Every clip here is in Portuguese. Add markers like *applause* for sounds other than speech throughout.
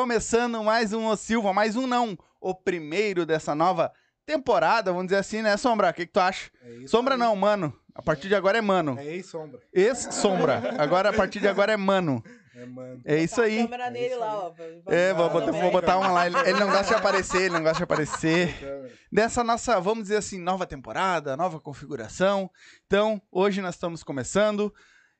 Começando mais um O Silva, mais um não, o primeiro dessa nova temporada, vamos dizer assim, né, Sombra? O que, que tu acha? É Sombra aí. não, mano. A partir de agora é mano. É ex-sombra. Ex-sombra. Agora, a partir de agora é mano. É, mano. É isso a aí. câmera É nele isso lá, ó. É, vou botar, vou botar uma lá. Ele, ele não gosta de aparecer, ele não gosta de aparecer. Dessa nossa, vamos dizer assim, nova temporada, nova configuração. Então, hoje nós estamos começando.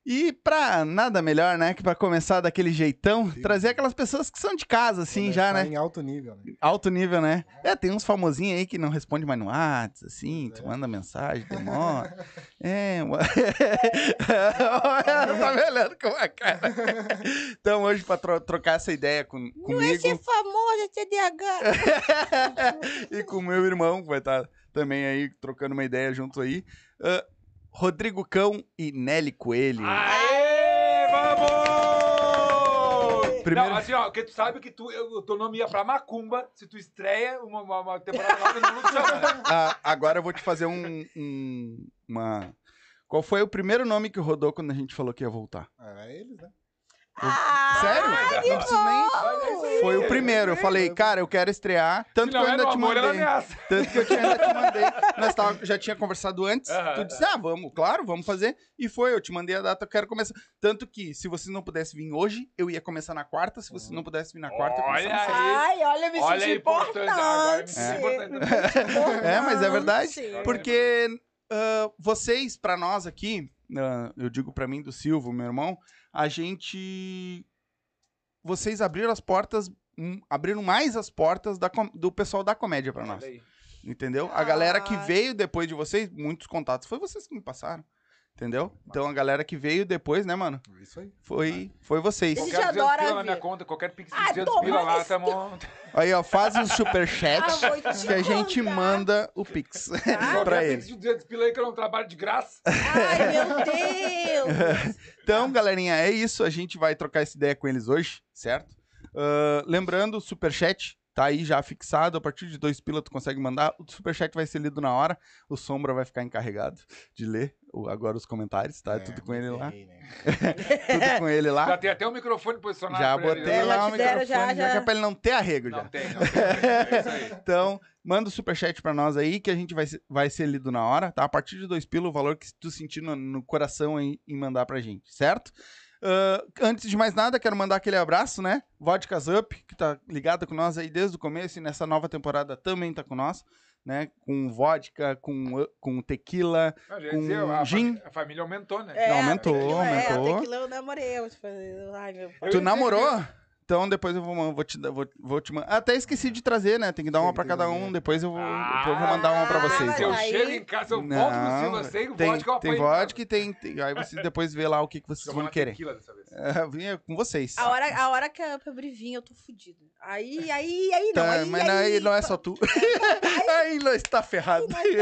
E pra nada melhor, né, que pra começar daquele jeitão, Sim. trazer aquelas pessoas que são de casa, assim, já, né? Em alto nível, né? Alto nível, né? É, tem uns famosinhos aí que não respondem mais no WhatsApp, assim, Pois tu é. manda mensagem, demora. *laughs* É, ué. *laughs* tá me olhando com a cara. Então, hoje, pra tro- trocar essa ideia com, Não é comigo ser famoso, é TDAH. *laughs* e com o meu irmão, que vai estar também aí trocando uma ideia junto aí. ah, Rodrigo Cão e Nelly Coelho. Aê, vamos! Primeiro- Não, assim, ó, porque tu sabe que tu, eu- o teu nome ia pra Macumba se tu estreia uma, uma, uma temporada nova não te chama. né? Ah, agora eu vou te fazer um, um- uma. Qual foi o primeiro nome que rodou quando a gente falou que ia voltar? Era eles, né? Ah, Sério? que Não preciso nem- Mas é aí, Foi o é primeiro. Eu aí. falei, cara, eu quero estrear. Tanto Se que eu não é ainda te amor, mandei. ameaça. Tanto que eu te- ainda te mandei. Nós tava- já tinha conversado antes. Aham. Tu disse, ah, vamos, claro, vamos fazer. E foi, eu te mandei a data, eu quero começar. Tanto que, se vocês não pudessem vir hoje, eu ia começar na quarta. Se vocês não pudessem vir na quarta, eu ia Olha começar na aí. Ai, olha, me Olha a senti importância. Agora, importante. é importante. É, mas é verdade. Importante. Porque ah, vocês, pra nós aqui, ah, eu digo pra mim do Silvio, meu irmão, a gente. Vocês abriram as portas, hum, abriram mais as portas da com- do pessoal da comédia pra nós. Aí. Entendeu? A galera que Ah. veio depois de vocês, muitos contatos, foi vocês que me passaram. Entendeu? Então a galera que veio depois, né, mano? Isso aí. Foi, foi vocês. Ele Qualquer já 200 adora na minha conta, qualquer pix de Ah, 200 toma pila lá, esse- tamo... *laughs* Aí, ó, faz o superchat Ah, que a gente manda o Pix *laughs* pra Qualquer ele. pix de 200 pila aí que eu não trabalho de graça. Ai, meu Deus. *laughs* Então, galerinha, é isso. A gente vai trocar essa ideia com eles hoje, certo? Ah, lembrando, superchat tá aí já fixado. A partir de dois pila tu consegue mandar. O superchat vai ser lido na hora. O Sombra vai ficar encarregado de ler o- agora os comentários, tá? É, Tudo com ele lá. né? *laughs* Tudo com ele Já lá. tem até o microfone posicionado Já ele, botei né? Lá já o microfone, já, já, já. é pra ele não ter arrego já. Não tem, não tem. É isso aí. *laughs* Então, manda o superchat pra nós aí, que a gente vai, ser- vai ser lido na hora, tá? A partir de dois pila, o valor que tu sentir no, no coração aí em mandar pra gente, certo? Ah, antes de mais nada, quero mandar aquele abraço, né? Vodkas Up, que tá ligada com nós aí desde o começo e nessa nova temporada também tá com nós, né? Com vodka, com, com tequila. Não, já Com dizia, a, gin. a família aumentou, né? É, aumentou, tequila, É, aumentou. a tequila eu namorei. Eu, tipo, ai, meu pai. Tu dizer namorou? Então depois eu vou, vou te dar- vou, vou te mandar. Até esqueci de trazer, né? Tem que dar uma pra cada um. Depois eu vou, Ah, eu vou mandar uma pra mas vocês. Se eu aí- chego em casa, eu volto no Silva sem tem, vodka, eu tem vodka e tem, tem- Aí vocês depois vê lá o que, que vocês vão querer. tequila dessa vez. É, vinha com vocês. A hora, a hora que a Up abrir vinho, eu tô fudido. Aí, aí, aí não. Tá, aí, mas aí, *laughs* aí não é só tu. aí não está ferrado. Aí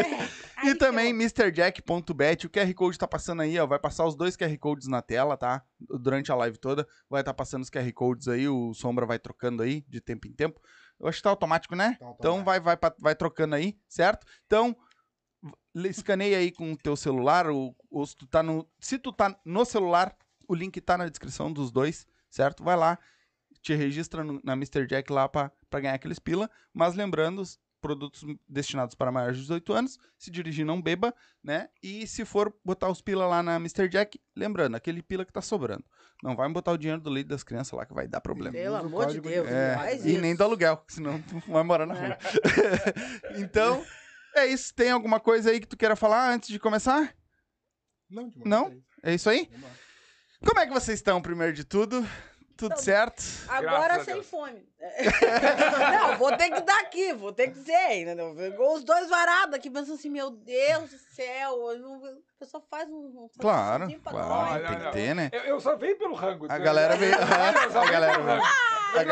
*laughs* E também que MrJack.bet, o QR Code tá passando aí, ó. Vai passar os dois QR Codes na tela, tá? Durante a live toda. Vai estar passando os QR Codes aí, o Sombra vai trocando aí de tempo em tempo. Eu acho que tá automático, né? Tá automático. Então vai, vai, vai trocando aí, certo? Então, escaneia aí com o teu celular, ou, ou se tu tá no. Se tu tá no celular, o link tá na descrição dos dois, certo? Vai lá, te registra no- na Mr. Jack lá pra, pra ganhar aqueles pila. Mas lembrando, os produtos destinados para maiores de 18 anos, se dirigir não beba, né? E se for botar os pila lá na Mr. Jack, lembrando, aquele pila que tá sobrando. Não vai botar o dinheiro do leite das crianças lá que vai dar problema. Pelo Usa amor de Deus, de- É, faz e isso. nem do aluguel, senão tu vai morar na rua. *laughs* então, é isso. Tem alguma coisa aí que tu queira falar antes de começar? Não, de Não? é isso. É isso aí? Vamos lá. Como é que vocês estão, primeiro de tudo? Tudo Não. certo? Agora Graças sem fome. *laughs* não, vou ter que dar aqui, vou ter que dizer, entendeu? Os dois varados aqui, pensando assim, meu Deus do céu, eu não- a pessoa faz um... um Claro, sacrifíciozinho pra claro, tem que ter, né? Eu, eu só venho pelo rango. A tá galera veio- *laughs* Eu a galera pelo veio.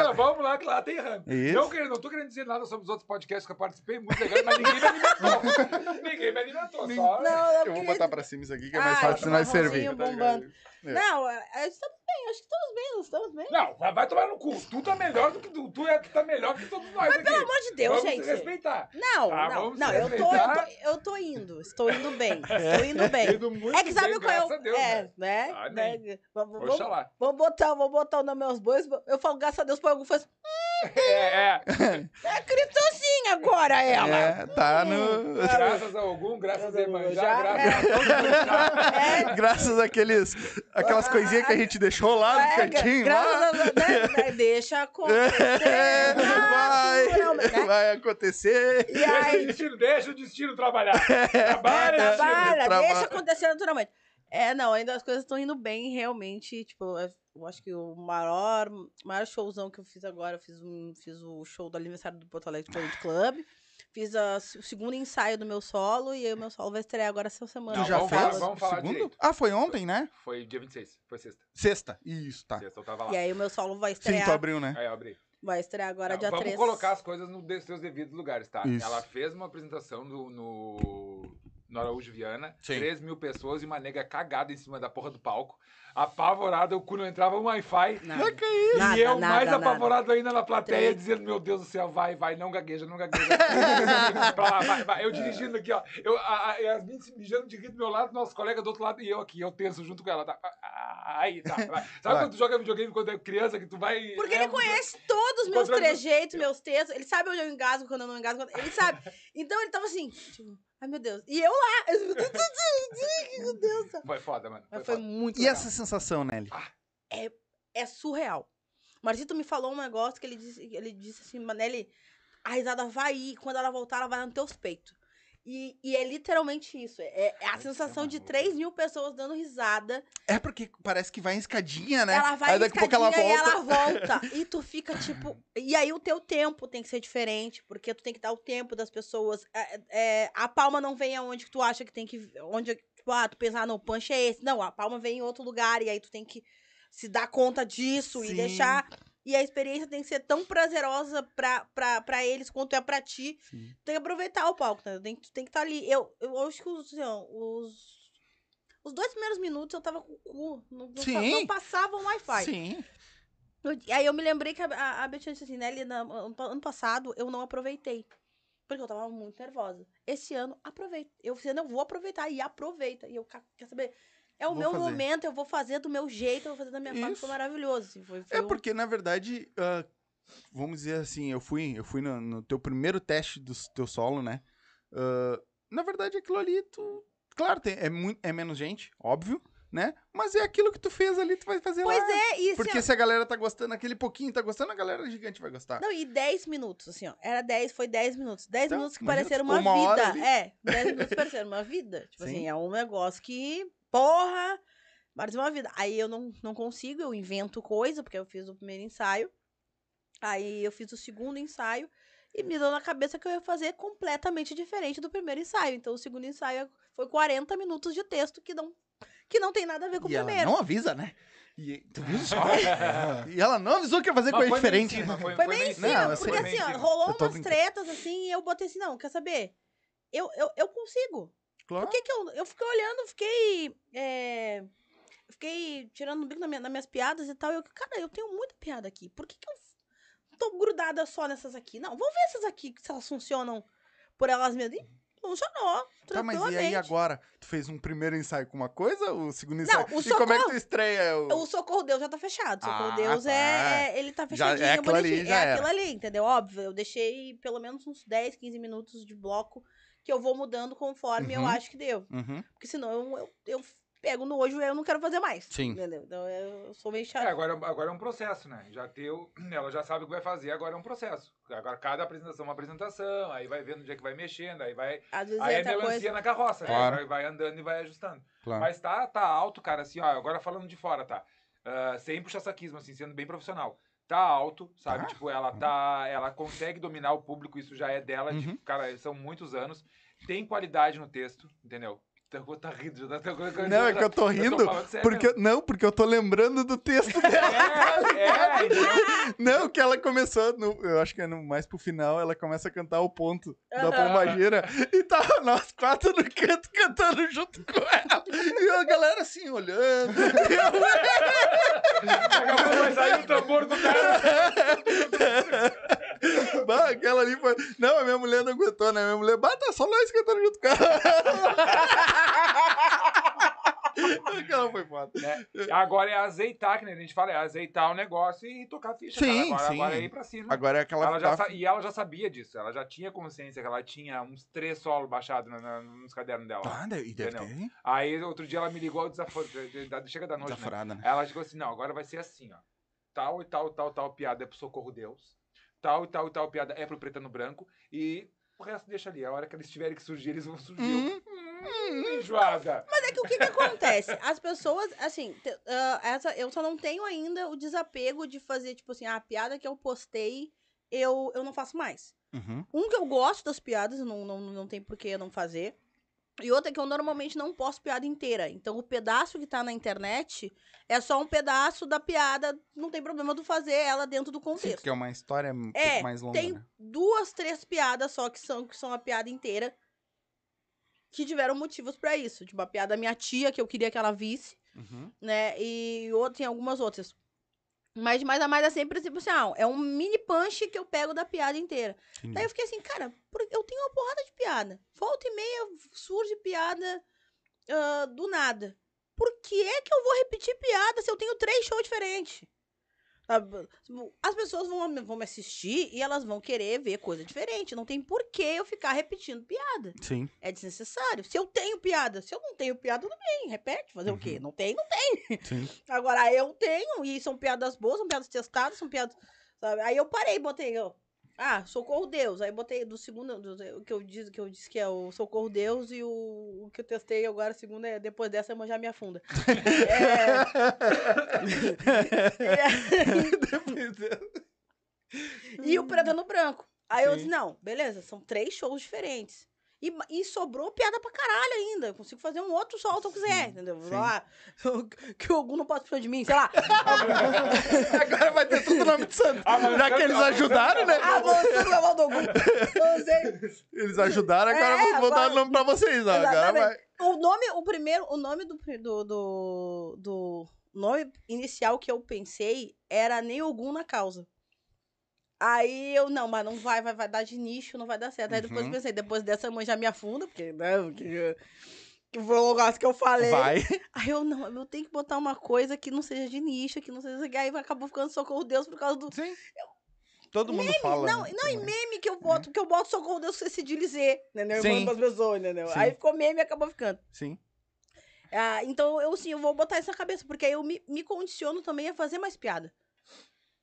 Eu Vamos lá, que lá tem rango. Isso. Não, querendo, não tô querendo dizer nada sobre os outros podcasts que eu participei, muito legal, mas ninguém me alimentou. *laughs* ninguém me alimentou, só... Não, eu Eu vou queria- botar pra cima isso aqui, que é mais Ah, fácil de nós servir. bombando. É. Não, é, estamos bem, acho que estamos bem, nós estamos bem. Não, vai, vai tomar no cu. Tu tá melhor do que tu. Tu, é, tu tá melhor que todos nós aqui. Pelo amor de Deus, Vamos gente. se respeitar. Não, Tá, não, não, eu tô, eu tô, eu tô indo, estou indo bem, estou indo *laughs* bem. Indo muito É que sabe bem, qual é o. graças a Deus, é, né? né? Né? Vamos, vamos, vamos botar, vamos botar o nome aos bois. Eu falo, graças a Deus, por algum faz. É, é. *laughs* É Cristocinha agora, ela. É, tá no. Graças a algum, graças a Emanjá, Já, graças a todos os É, Graças àqueles. Aquelas coisinhas que a gente deixou lá no é, cantinho. graças lá. a Deus, né, *laughs* deixa acontecer. É, vai, vai acontecer. E Deixa o aí, destino, deixa o destino trabalhar. é, trabalha, trabalha. deixa acontecer naturalmente. É, não, ainda as coisas estão indo bem, realmente. Tipo, eu- eu acho que o maior, maior showzão que eu fiz agora, eu fiz, um, fiz o show do aniversário do Porto Alegre Comedy Club. Fiz a- o segundo ensaio do meu solo, e aí o meu solo vai estrear agora essa semana. Tu já vamos fez? falar- vamos falar segundo? direito. Ah, foi ontem, né? Foi dia 26, foi sexta. Sexta. Isso, tá. Sexta, eu tava lá. E aí o meu solo vai Sim, tu estrear. abriu, né? Aí eu abri. Vai estrear agora Não, dia vamos 3. colocar as coisas nos seus devidos lugares, tá? Isso. Ela fez uma apresentação no, no, no Araújo Viana, Sim. 3 mil pessoas e uma nega cagada em cima da porra do palco, apavorada, o cu não entrava um Wi-Fi. Nada, que é nada, e eu nada, mais nada. apavorado ainda na plateia, Três. dizendo, meu Deus do céu, vai, vai, não gagueja, não gagueja. *laughs* pra lá, vai, vai. Eu dirigindo aqui, ó. Eu, a, a Yasmin se mijando de rir do meu lado, nosso colega do outro lado, e eu aqui, eu tenso junto com ela. Tá? Ah, Aí, tá. vai. *laughs* Sabe Vai. quando tu joga videogame quando é criança, que tu vai... Porque é, ele conhece todos os meus trejeitos, meus textos. Ele sabe onde eu engasgo, quando eu não engasgo. Ele sabe. Então ele tava assim, tipo, ai meu Deus. E eu lá. *laughs* Meu Deus. Foi foda, mano. Foi foi foda. muito E legal. essa sensação, Nelly? É surreal. O Marcito me falou um negócio que ele disse, ele disse assim, Manelli, a risada vai ir, quando ela voltar, ela vai nos teus peitos. E, e é literalmente isso. É, é a Ai, sensação é de maluco. 3 mil pessoas dando risada. É porque parece que vai em escadinha, né? Ela vai Aí daqui a pouco ela volta. e ela volta. *laughs* e tu fica tipo. E aí o teu tempo tem que ser diferente, porque tu tem que dar o tempo das pessoas. É, é, a palma não vem aonde que tu acha que tem que. Onde, tipo, ah, tu pensar, ah, não, o punch é esse. Não, a palma vem em outro lugar, e aí tu tem que se dar conta disso e Sim. deixar. E a experiência tem que ser tão prazerosa pra, pra, pra eles quanto é pra ti. Sim. Tem que aproveitar o palco, né? Tem, tem que estar ali. Eu, eu acho que os, assim, os. Os dois primeiros minutos eu tava com o cu. Não, não, Sim. não passava um Wi-Fi. Sim. Eu- Aí eu me lembrei que a, a, a Betinha disse assim, né? ali na- ano, pa- ano passado eu não aproveitei. Porque eu tava muito nervosa. Esse ano, aproveita. Eu falei, não, eu vou aproveitar. E aproveita. E eu, ca- quer saber? É o Vou meu fazer. momento, eu vou fazer do meu jeito, eu vou fazer da minha forma. Isso. Foi maravilhoso. assim, foi, foi É um- porque, na verdade, ah, vamos dizer assim, eu fui, eu fui no, no teu primeiro teste do teu solo, né? Ah, na verdade, aquilo ali, tu. Claro, tem, é, muito, é menos gente, óbvio, né? Mas é aquilo que tu fez ali, tu vai fazer Pois lá. é, e assim, Porque se a galera tá gostando, aquele pouquinho tá gostando, a galera gigante vai gostar. Não, e 10 minutos, assim, ó. Era 10, foi 10 minutos. 10 Então, minutos que pareceram tu uma, uma vida. É, 10 *laughs* minutos que pareceram uma vida. Tipo Sim. assim, é um negócio que, porra, parece uma vida. Aí eu não, não consigo, eu invento coisa, porque eu fiz o primeiro ensaio. Aí eu fiz o segundo ensaio e me deu na cabeça que eu ia fazer completamente diferente do primeiro ensaio. Então o segundo ensaio foi 40 minutos de texto que não, que não tem nada a ver com o E ela primeiro. não avisa, né? E, tu viu só? *laughs* e ela não avisou que ia fazer Mas coisa diferente. cima, Foi, Foi bem em em cima, Não, porque assim, ó, rolou umas brincando. tretas assim e eu botei assim, não, quer saber? Eu, eu, eu consigo. Claro. Por que que eu... Eu fiquei olhando, fiquei... é, fiquei tirando um bico na minha- nas minhas piadas e tal. E eu, cara, eu tenho muita piada aqui. Por que que eu tô grudada só nessas aqui? Não, vamos ver essas aqui, se elas funcionam por elas mesmas. E funcionou, Tá, mas e aí agora? Tu fez um primeiro ensaio com uma coisa, o segundo ensaio? o e como é que tu estreia? O... O Socorro Deus já tá fechado. Socorro Ah, Deus tá. é, Ele tá Já- é fechadinho, aquilo ali, é aquilo ali, entendeu? Óbvio, eu deixei pelo menos uns 10, 15 minutos de bloco que eu vou mudando conforme eu Uhum. acho que deu. Uhum. Porque senão eu, eu, eu pego nojo e eu não quero fazer mais. Sim. Entendeu? Então eu sou meio É, chato. agora, agora é um processo, né? Já teu, ela já sabe o que vai fazer, agora é um processo. Agora cada apresentação é uma apresentação, aí vai vendo onde é que vai mexendo, aí vai. Às vezes Aí é entra melancia coisa. na carroça, né? Claro. vai, vai andando e vai ajustando. Claro. Mas tá, tá alto, cara, assim, ó, agora falando de fora, tá? Ah, sem puxar saquismo, assim, sendo bem profissional. Tá alto, sabe? Tá. Tipo, ela tá. Ela consegue dominar o público, isso já é dela, Uhum. tipo, cara, são muitos anos. Tem qualidade no texto, entendeu? Eu vou estar rindo. Já tá, tá, Não, é que eu tô rindo falando sério Porque, não, porque eu tô lembrando do texto dela. É, é? Não, que ela começou, no- eu acho que é no, mais pro final, ela começa a cantar o ponto da Aham. pombagira. E tava nós quatro no canto cantando junto com ela. E a galera assim, olhando. E eu, Daqui a pouco vai sair o tambor do cara. *laughs* *laughs* Bah, aquela ali foi. Não, a minha mulher não aguentou, né? Minha mulher, bata só nós cantando junto com ela. *laughs* Aquela foi foda. né? Agora é azeitar, que nem a gente fala, é azeitar o negócio e tocar a ficha. Sim. Agora, sim. agora é ir pra cima. Agora é aquela. Ela tá- sa- E ela já sabia disso, ela já tinha consciência que ela tinha uns três solos baixados nos cadernos dela. Ah, e deve ter. Aí outro dia ela me ligou, desaforo, chega da noite, né? Desaforada, né? Aí ela chegou assim, não, agora vai ser assim, ó. Tal e tal, tal, tal piada é pro Socorro Deus. Tal e tal e tal piada é pro Preta no Branco. E o resto deixa ali. A hora que eles tiverem que surgir, eles vão surgir. Hum. Hum, enjoada. Mas é que o que, que acontece? As pessoas, assim, ah, essa, eu só não tenho ainda o desapego de fazer, tipo assim, ah, a piada que eu postei, eu, eu não faço mais. Uhum. Um que eu gosto das piadas, não, não, não tem por que eu não fazer. E outra é que eu normalmente não posto piada inteira. Então o pedaço que tá na internet é só um pedaço da piada, não tem problema do fazer ela dentro do Sim, contexto. porque é uma história um É, pouco mais longa, tem né? duas, três piadas só que são, que são a piada inteira. Que tiveram motivos pra isso. Tipo, a piada da minha tia, que eu queria que ela visse, Uhum. né? E outro, tem algumas outras. Mas de mais a mais é sempre tipo assim, ah, é um mini punch que eu pego da piada inteira. Entendi. Daí eu fiquei assim, cara, eu tenho uma porrada de piada. Volta e meia surge piada ah, do nada. Por que é que eu vou repetir piada se eu tenho três shows diferentes? Sabe? As pessoas vão, vão me assistir e elas vão querer ver coisa diferente. Não tem por que eu ficar repetindo piada. Sim. É desnecessário. Se eu tenho piada, se eu não tenho piada, tudo bem, repete. Fazer o quê? Não tem, não tem. Sim. *laughs* Agora, eu tenho, e são piadas boas, são piadas testadas, são piadas. Sabe? Aí eu parei, botei, ó. Ah, Socorro Deus. Aí botei do segundo, do, o que eu disse, que eu disse que é o Socorro Deus e o, o que eu testei agora, o segundo é depois dessa eu já me afunda. *laughs* É, *laughs* e o Preta no Branco. Aí eu Sim. disse, não, beleza, são três shows diferentes. E, e sobrou piada pra caralho ainda. Eu consigo fazer um outro sol se eu quiser, entendeu? sim. Ah, *laughs* que o Ogum não pode precisar de mim, sei lá. *laughs* Agora vai ter tudo nome de santo. Avançando- Já que eles ajudaram, né? Avançando na mão do Ogum. Não sei. Eles ajudaram, agora É, vou dar o nome pra vocês. Agora vai. O nome, o primeiro, o nome do, do, do, do nome inicial que eu pensei era Nem Ogum na Causa. Aí eu, não, mas não vai, vai, vai dar de nicho, não vai dar certo. Aí depois eu Uhum. pensei, depois dessa mãe já me afunda, porque, né, que, que foi o negócio que eu falei. Vai. Aí eu, não, eu tenho que botar uma coisa que não seja de nicho, que não seja... Aí acabou ficando Socorro Deus por causa do... Sim. Todo mundo fala. Não, né? não, e meme que eu boto, que eu boto Socorro Deus com esse dizer, entendeu? Eu Sim. mando pras pessoas, entendeu? Sim. Aí ficou meme e acabou ficando. Sim. Ah, então, eu sim, eu vou botar isso na cabeça, porque aí eu me, me condiciono também a fazer mais piada.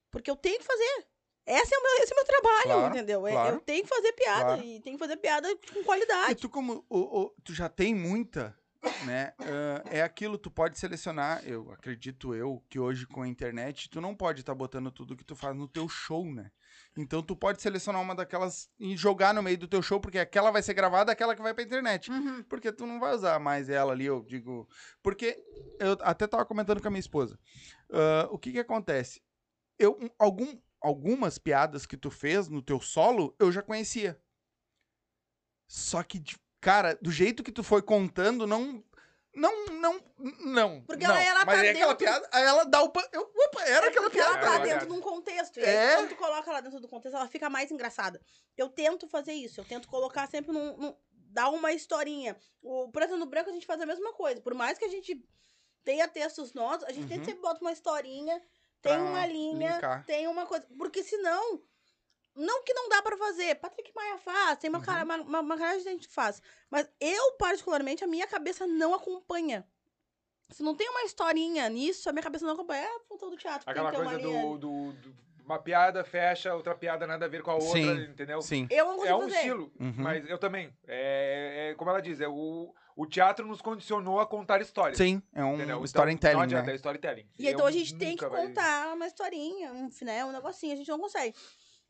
Porque eu tenho que fazer. Esse é o meu, esse é o meu trabalho, Claro, entendeu? É- claro. Eu tenho que fazer piada Claro. e tenho que fazer piada com E qualidade. tu, como o, o- tu já tem muita, né? ah, é aquilo, tu pode selecionar. Eu acredito eu que hoje com a internet tu não pode estar botando tudo que tu faz no teu show, né? Então tu pode selecionar uma daquelas e jogar no meio do teu show, porque aquela vai ser gravada, aquela que vai pra internet. Uhum. Porque tu não vai usar mais ela ali, eu digo. Porque eu até tava comentando com a minha esposa. Ah, o que que acontece? Eu, um- algum, algumas piadas que tu fez no teu solo, eu já conhecia. Só que, cara, do jeito que tu foi contando, não. Não, não, não. Porque não. ela- ela Mas tá é aquela dentro- piada, aí ela dá o. pa- Eu, opa, era aquela Porque ela piada. tá É dentro de um contexto. E É. aí, quando tu coloca ela dentro do contexto, ela fica mais engraçada. Eu tento fazer isso. Eu tento colocar sempre num. num- dar uma historinha. O Preto no Branco a gente faz a mesma coisa. Por mais que a gente tenha textos nossos, a gente tem Uhum. que sempre bota uma historinha, tem uma linha, linkar. tem uma coisa. Porque senão. Não que não dá pra fazer. Patrick Maia faz, tem uma, Uhum. cara, uma, uma, uma caralho de gente que faz. Mas eu, particularmente, a minha cabeça não acompanha. Se não tem uma historinha nisso, a minha cabeça não acompanha. É a função do teatro. tem Aquela que ter uma coisa linha. do, do, do- Uma piada fecha, outra piada nada a ver com a outra, Sim. entendeu? Sim. Eu não É um fazer. estilo, Uhum. mas eu também. É, é como ela diz, é o, o teatro nos condicionou a contar histórias. Sim, é um entendeu? Então, storytelling, não adianta, né? é storytelling. E então Eu a gente tem que nunca vai- contar uma historinha, um, né, um negocinho, a gente não consegue.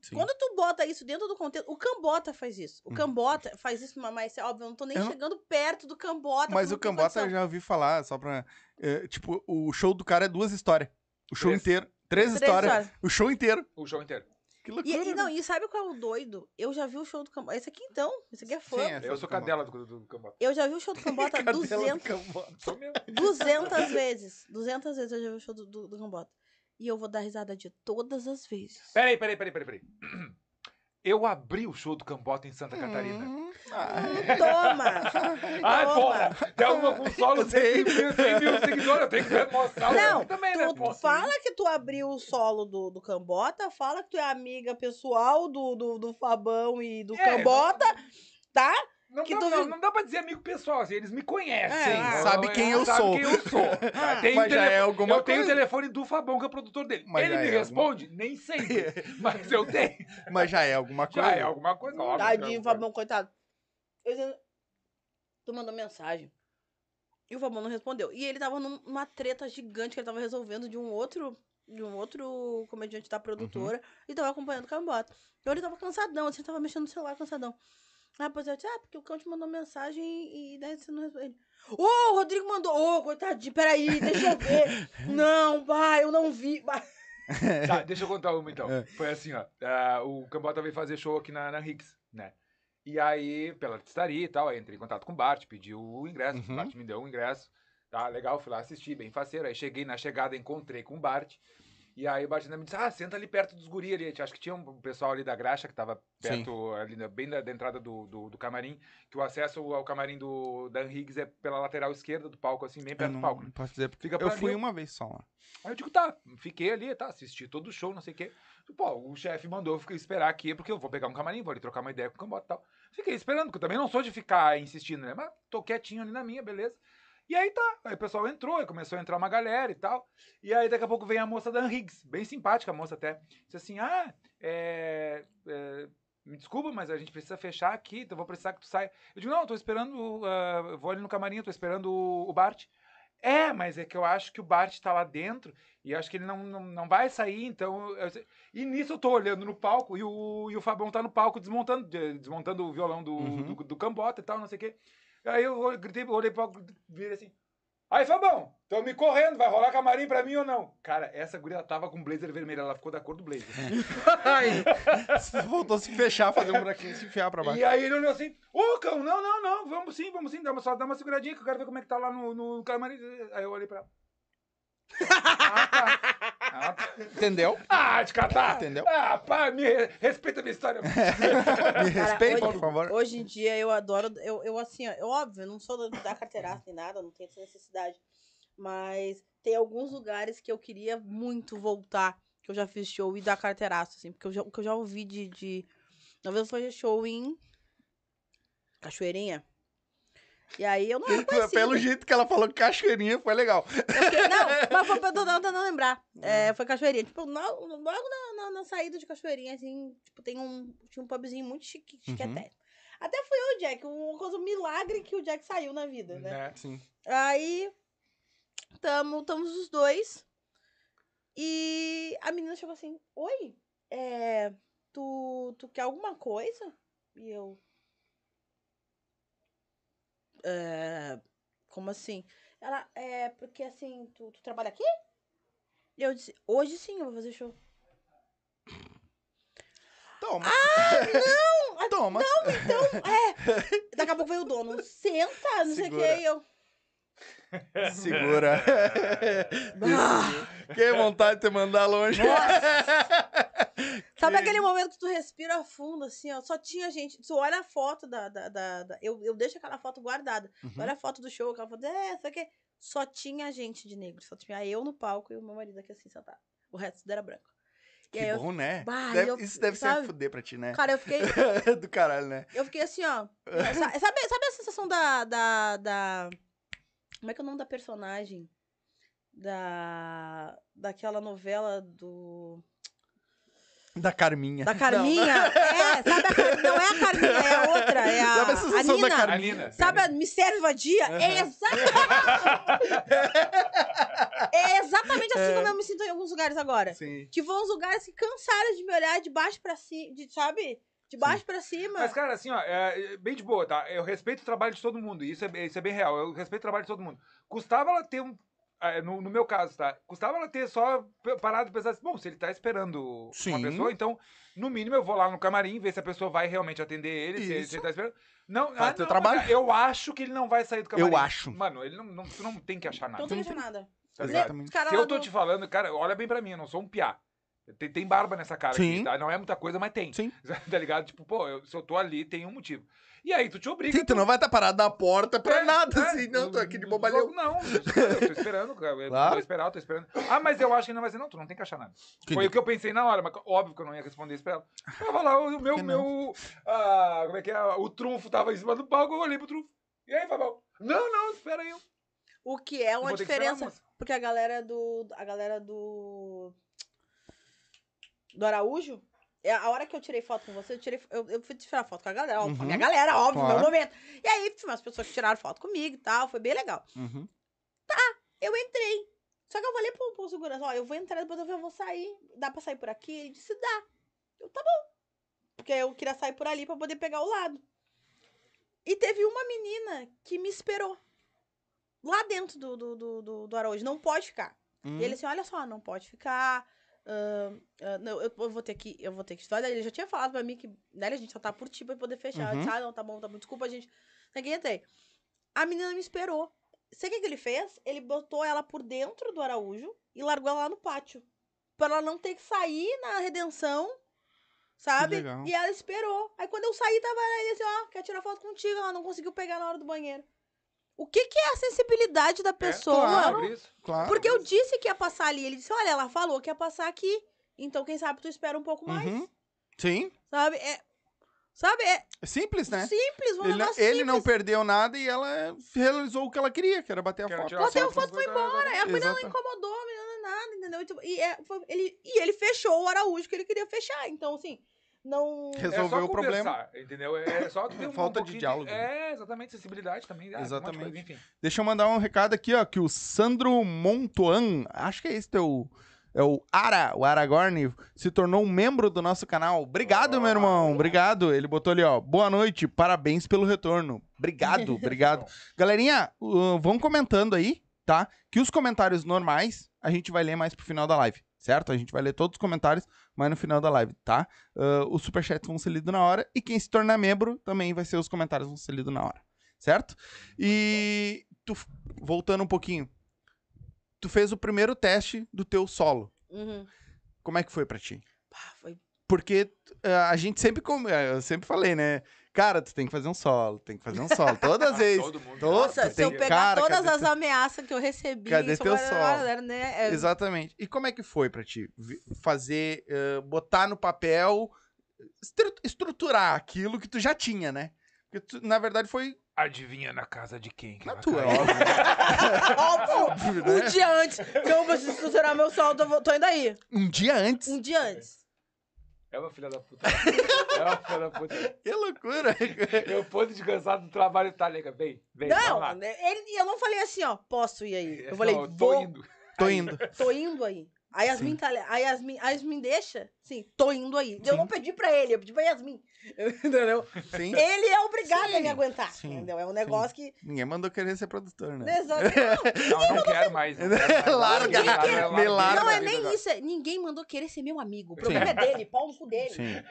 Sim. Quando tu bota isso dentro do contexto. O Cambota faz isso. O Uhum. Cambota faz isso, mas é óbvio, eu não tô nem Eu não- chegando perto do Cambota. Mas o não Cambota eu já ouvi falar, só pra. é, tipo, o show do cara é duas histórias. O show Três. inteiro. Três, Três histórias. histórias. O show inteiro. O show inteiro. Que E, loucura. e não, né? e sabe qual é o doido? Eu já vi o show do Cambota. Esse aqui então, esse aqui é fã. Sim, é. Eu sou cadela do, do, do Cambota. Eu já vi o show do Cambota *laughs* Cadela do 200, Cambota. Sou mesmo. 200 vezes. 200 vezes eu já vi o show do, do, do Cambota. E eu vou dar risada de todas as vezes. Peraí, peraí, peraí, peraí, peraí. *clears throat* Eu abri o show do Cambota em Santa Catarina. Hum, *laughs* Toma! *laughs* Ai, porra! Alguma com solo *laughs* 100 mil, 100 mil seguidores, eu tenho que mostrar o Não, também, né? Tu, pô? fala que tu abriu o solo do, do Cambota, fala que tu é amiga pessoal do, do, do Fabão e do É, Cambota, tá? Não, que dá, tu não, dá pra dizer amigo pessoal, assim, eles me conhecem. É, sabe quem eu sabe sou. quem eu sou. Ah, *laughs* Tem Mas o já telefone- é alguma eu tenho o coisa. telefone do Fabão, que é o produtor dele. Mas Ele me é responde? Nem sempre. *laughs* Mas eu tenho. Mas já é alguma coisa. Já é alguma coisa, óbvio. Tadinho, né? Fabão, coitado. Eu tu mandou mensagem. E o Fabão não respondeu. E ele tava num- numa treta gigante que ele tava resolvendo de um outro. De um outro comediante da produtora. E tava acompanhando o Cambota. Então ele tava cansadão, assim, tava mexendo no celular cansadão. Aí depois eu disse, ah, porque o Cão te mandou mensagem e daí você não respondeu. Ô, o Rodrigo mandou. Ô, coitadinho, peraí, deixa eu ver. *laughs* não, pai, eu não vi. *laughs* Tá, deixa eu contar uma então. É. Foi assim, ó. ah, o Cambota veio fazer show aqui na, na Higgs, né? E aí, pela artistaria e tal, aí entrei em contato com o Bart, pedi o ingresso, Uhum. o Bart me deu o ingresso. Tá, legal, fui lá assistir, bem faceiro. Aí cheguei na chegada, encontrei com o Bart. E aí o Bart ainda me disse, ah, senta ali perto dos guri ali. Acho que tinha um pessoal ali da graxa que tava perto, ali, na- bem da, da entrada do, do, do camarim, que o acesso ao camarim do Dan Higgs é pela lateral esquerda do palco, assim, bem perto não, do palco. não posso dizer, porque Fica eu fui ali, uma vez só lá. Aí eu digo, tá, fiquei ali, tá, assisti todo o show, não sei o quê. Pô, o chefe mandou eu esperar aqui, porque eu vou pegar um camarim, vou ali trocar uma ideia com o Cambota e tal. Fiquei esperando, porque eu também não sou de ficar insistindo, né? Mas tô quietinho ali na minha, beleza. E aí tá, aí o pessoal entrou, aí começou a entrar uma galera e tal. E aí daqui a pouco vem a moça da Higgs, bem simpática a moça até. Disse assim, ah, é... é, me desculpa, mas a gente precisa fechar aqui, então vou precisar que tu saia. Eu digo, não, eu tô esperando, eu vou ali no camarim, tô esperando o, o Bart. É, mas é que eu acho que o Bart tá lá dentro e acho que ele não, não, não vai sair, então. eu- E nisso eu tô olhando no palco e o, e o Fabão tá no palco desmontando, de- desmontando o violão do, Uhum. do, do Cambota e tal, não sei o quê. Aí eu gritei, olhei palco, virei assim. Aí, Fabão, tão me correndo, vai rolar camarim pra mim ou não? Cara, essa guria tava com blazer vermelho, ela ficou da cor do blazer. *laughs* *laughs* Voltou a se fechar, fazer um buraquinho se enfiar pra baixo. E aí ele olhou assim, ô, cão, não, não, não, vamos sim, vamos sim, dá uma, só dá uma seguradinha que eu quero ver como é que tá lá no, no camarim. Aí eu olhei pra ela. Ah, *laughs* tá. Ah. Entendeu? Ah, de catar! Entendeu? Ah, pá, me re- respeita a minha história. *laughs* Me respeita, por favor. Hoje em dia eu adoro, eu, eu assim, ó, eu, óbvio, não sou da, da carteiraça nem nada, não tenho essa necessidade. Mas tem alguns lugares que eu queria muito voltar, que eu já fiz show e dar carteiraço, assim, porque eu já, o que eu já ouvi de. de... Uma vez eu fui show em Cachoeirinha. E aí eu não era conhecida. Pelo jeito que ela falou que cachoeirinha foi legal. Fiquei- não, *laughs* mas foi pra tô tentando lembrar. É, foi Cachoeirinha. Tipo, na- logo na, na, na saída de Cachoeirinha, assim, tipo, tem um, tinha um pubzinho muito chique, chiqueté. Até foi eu, Jack, uma coisa, um milagre que o Jack saiu na vida, né? Né? Sim. Aí, tamo, estamos os dois. E a menina chegou assim, oi, é, tu, tu quer alguma coisa? E eu... "É, como assim? Ela, é, porque assim, tu, tu trabalha aqui? E eu disse, hoje sim eu vou fazer show. Toma. Ah, não! *laughs* Toma. Daqui a pouco veio o dono, senta, não sei o que, Segura. eu... Segura. *laughs* Ah, que vontade de te mandar longe. *laughs* Sabe Que- aquele momento que tu respira fundo, assim, ó? Só tinha gente. Tu olha a foto da. da, da- da- eu, eu deixo aquela foto guardada. Uhum. Olha a foto do show, aquela foto. É, só que. Só tinha gente de negro. Só tinha eu no palco e o meu marido aqui assim, sentado. O resto tudo era branco. E Que eu. bom, né? Bah, Deve- eu- isso deve sabe? ser fuder pra ti, né? Cara, eu fiquei. *laughs* Do caralho, né? Eu fiquei assim, ó. Sa- Sabe, sabe a sensação da, da, da. Como é que é o nome da personagem? Da. Daquela novela do. Da Carminha. Da Carminha? É, sabe a Car... Não é a Carminha, é a outra. É a, Sabe a a sensação da Nina. Carminha? Sabe, a me serve vadia? É exatamente. é exatamente assim como eu me sinto em alguns lugares agora. Sim. Que vão uns lugares que cansaram de me olhar de baixo pra cima, de, sabe? De baixo pra cima. Mas, cara, assim, ó, é, é bem de boa, tá? Eu respeito o trabalho de todo mundo, isso é, isso é bem real. Eu respeito o trabalho de todo mundo. Custava ela ter um. é, No, no meu caso, tá? Custava ela ter só parado e pensar assim, bom, se ele tá esperando Sim. uma pessoa, então, no mínimo, eu vou lá no camarim, ver se a pessoa vai realmente atender ele, se, se Isso. ele tá esperando. Não, Faz ah, teu não, trabalho. Eu acho que ele não vai sair do camarim. Eu acho. Mano, ele não, não, tu não tem que achar nada. Então não tem nada. tá Os ligado? Exatamente. Se eu tô te falando, cara, olha bem pra mim, eu não sou um piá. Tem, tem barba nessa cara Sim. aqui, tá? Não é muita coisa, mas tem. Sim. *laughs* Tá ligado? Tipo, pô, eu- se eu tô ali, tem um motivo. E aí, tu te obriga. Sim, tu não vai estar parado na porta pra É, nada, é. assim. Não, tô aqui de bobalhão. Não, eu tô esperando, eu tô esperando, cara. Eu Claro. Vou esperar, eu tô esperando. Ah, mas eu acho que não vai ser. Não, tu não tem que achar nada. Que Foi o que eu pensei na hora, mas óbvio que eu não ia responder isso pra ela. Tava lá, o meu, que meu. ah, como é que é? O trunfo tava em cima do palco, eu olhei pro trunfo. E aí, Fabão? Não, não, espera aí. O que é uma que a diferença. Porque a galera do. A galera do. Do Araújo. é A hora que eu tirei foto com você, eu, tirei, eu, eu fui tirar foto com a galera, óbvio, com a minha Uhum. galera, óbvio, Claro. meu momento. E aí, umas pessoas que tiraram foto comigo e tal, foi bem legal. Uhum. Eu entrei. Só que eu falei pro, pro segurança, ó, eu vou entrar, depois eu vou sair. Dá pra sair por aqui? Ele disse, dá. Eu, tá bom. Porque eu queria sair por ali pra poder pegar o lado. E teve uma menina que me esperou. Lá dentro do, do, do, do, do Araújo. Não pode ficar. Hum. E ele assim, olha só, não pode ficar. Ahn, ah, não, eu, eu vou ter que. Eu vou ter que estudar. Ele já tinha falado pra mim que né, a gente só tá por ti pra poder fechar. Uhum. disse, ah, não, tá bom, tá bom. Desculpa, gente. Ninguém entrei. A menina me esperou. Sei o que, que ele fez? Ele botou ela por dentro do Araújo e largou ela lá no pátio. Pra ela não ter que sair na redenção, sabe? E ela esperou. Aí quando eu saí, tava ela aí assim, ó, quer tirar foto contigo. Ela não conseguiu pegar na hora do banheiro. O que, que é a sensibilidade da pessoa? claro. Sobre isso. Claro. Porque eu disse que ia passar ali. Ele disse, olha, ela falou que ia passar aqui. Então, quem sabe tu espera um pouco mais. Uhum. Sim. Sabe? É, sabe? É É simples, né? simples, um Ele, não- ele não perdeu nada e ela realizou o que ela queria, que era bater a Quero foto. Bateu a foto, foto, foi embora. A menina não incomodou, a menina nada, entendeu? E, tipo, E, é, foi- ele, e ele fechou o Araújo que ele queria fechar. Então, assim, não... Resolveu é só o problema. Entendeu? É só tu ter *laughs* um, Falta um de diálogo. É, exatamente, sensibilidade também. ah, um de Exatamente. coisa, enfim. Deixa eu mandar um recado aqui, ó, que o Sandro Montoan, acho que é esse teu, é o Ara, o Aragorn, se tornou um membro do nosso canal. Obrigado, meu irmão, obrigado. Ele botou ali, ó, boa noite, parabéns pelo retorno. Obrigado, *laughs* obrigado. Galerinha, uh, vão comentando aí, tá? Que os comentários normais a gente vai ler mais pro final da live, certo? A gente vai ler todos os comentários, mas no final da live, tá? Uh, os superchats vão ser lidos na hora e quem se tornar membro também vai ser os comentários vão ser lidos na hora, certo? E tu, voltando um pouquinho, tu fez o primeiro teste do teu solo. Uhum. Como é que foi pra ti? Pá, foi... Porque uh, a gente sempre, com- uh, eu sempre falei, né? Cara, tu tem que fazer um solo, tem que fazer um solo, todas as *laughs* vezes. Todo mundo. Todo- Nossa, se eu pegar cara, todas as teu- ameaças que eu recebi... Cadê teu a solo? galera, né? é- Exatamente. E como é que foi pra ti? Fazer, eh, botar no papel, estru- estruturar aquilo que tu já tinha, né? Porque tu, na verdade foi Adivinha na casa de quem? que na tua, cair? *laughs* Óbvio! óbvio, né? Um dia antes. Não, preciso estruturar meu sol, tô, tô indo aí. Um dia antes. Um dia antes. É uma filha da puta. É uma filha da puta. *laughs* Que loucura. Eu ponto de cansado do trabalho, tá, nega? Vem, vem, Não, lá. né, ele, eu não falei assim, ó, posso ir aí. Eu Não, falei, tô vou, indo. Tô indo. tô indo aí. A Yasmin, tá, ali- a Yasmin, a Yasmin deixa? Sim, tô indo aí. Eu não pedi pra ele, eu pedi pra Yasmin. *laughs* Entendeu? Sim. Ele é obrigado Sim, a me aguentar. sim, Entendeu? É um negócio que. Ninguém mandou querer ser produtor, né? Exato. *laughs* Não, não quero mais. Não *laughs* quero mais. Larga, Larga, me larga. Não é nem isso, é, ninguém mandou querer ser meu amigo. O problema é dele, pau no cu dele. Sim.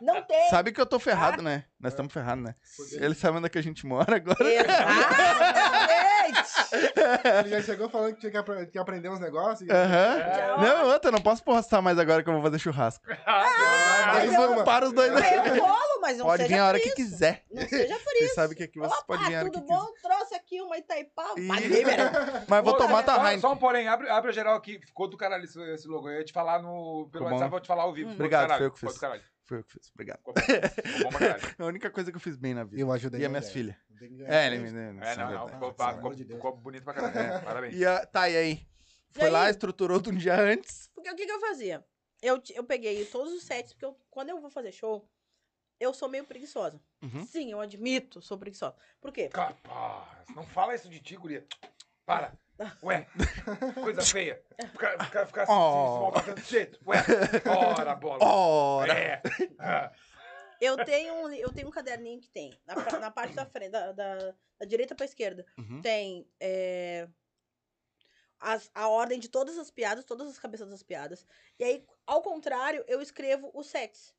Não tem. Sabe que eu tô ferrado, né? Nós estamos ferrados, né? Ele sabe onde é que a gente mora agora. Exatamente! Ele já chegou falando que tinha que, apre- que aprender uns negócios. e- Aham. Já- Não, outra, eu não posso postar mais agora que eu vou fazer churrasco. *laughs* Ah, mais uma. para os dois. Eu colo, mas não Pode seja vir a hora que quiser. Não seja por isso. sabem que aqui vocês Opa, podem vir a hora que tudo quiser. bom? Trouxe aqui uma Itaipava. Ih. *laughs* Mas vou Ô, tomar só- tua só, um porém, abre, abre a geral aqui. Ficou do caralho esse, esse logo. Eu ia te falar no, pelo Ficou bom. WhatsApp, vou te falar ao vivo. Hum. Obrigado, caralho, foi eu que ficou fiz. Foi eu que fiz, obrigado. Ficou bom, ficou bom pra caralho. É a única coisa que eu fiz bem na vida. Eu ajudei E na as minhas ideia. filhas. Tem que ganhar É, ele me É, não, é não. verdade. Ficou, pelo ficou, amor de Deus. ficou bonito pra caralho. Parabéns. E a, tá, e aí? Foi aí? lá, estruturou de um dia antes. Porque o que, que eu fazia? Eu, ti- eu peguei todos os sets, porque eu- quando eu vou fazer show, eu sou meio preguiçosa. Uhum. Sim, eu admito, sou preguiçosa. Por quê? Capaz. Não fala isso de ti, guria. Para. Ué, *laughs* coisa feia. Ficar, ficar, ficar assim, Oh. se desse jeito. Ué, ora, bola. Ora! É. Ah. Eu tenho, um, eu tenho um caderninho que tem, na, na parte da frente, da, da, da direita pra esquerda, Uhum. tem é, as- a ordem de todas as piadas, todas as cabeças das piadas. E aí, ao contrário, eu escrevo os sets.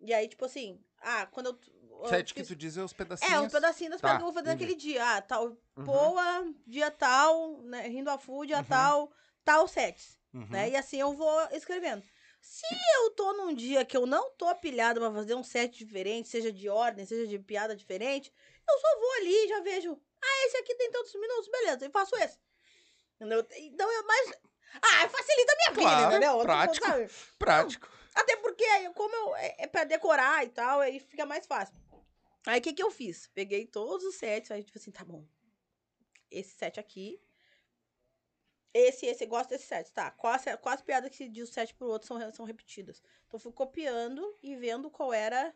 E aí, tipo assim, ah, quando eu. Eu Sete que fiz- tu diz é os pedacinhos. É, um pedacinho das Tá, que eu fazer entendi. naquele dia. Ah, tal, Uhum. Poa, dia tal, né, rindo a full, dia Uhum. tal, tal sets. Uhum. Né? E assim eu vou escrevendo. Se eu tô num dia que eu não tô pilhada pra fazer um set diferente, seja de ordem, seja de piada diferente, eu só vou ali e já vejo. Ah, esse aqui tem tantos minutos, beleza, e faço esse. Entendeu? Então eu mais. Ah, facilita a minha Claro, vida, entendeu? Prático. Prático. Até porque, como eu, é, é pra decorar e tal, aí fica mais fácil. Aí o que que eu fiz? Peguei todos os sets, aí tipo assim, tá bom. Esse set aqui. Esse, esse, gosto desse set. Tá, quais, quais piadas que de um set pro outro são, são repetidas? Então eu fui copiando e vendo qual era.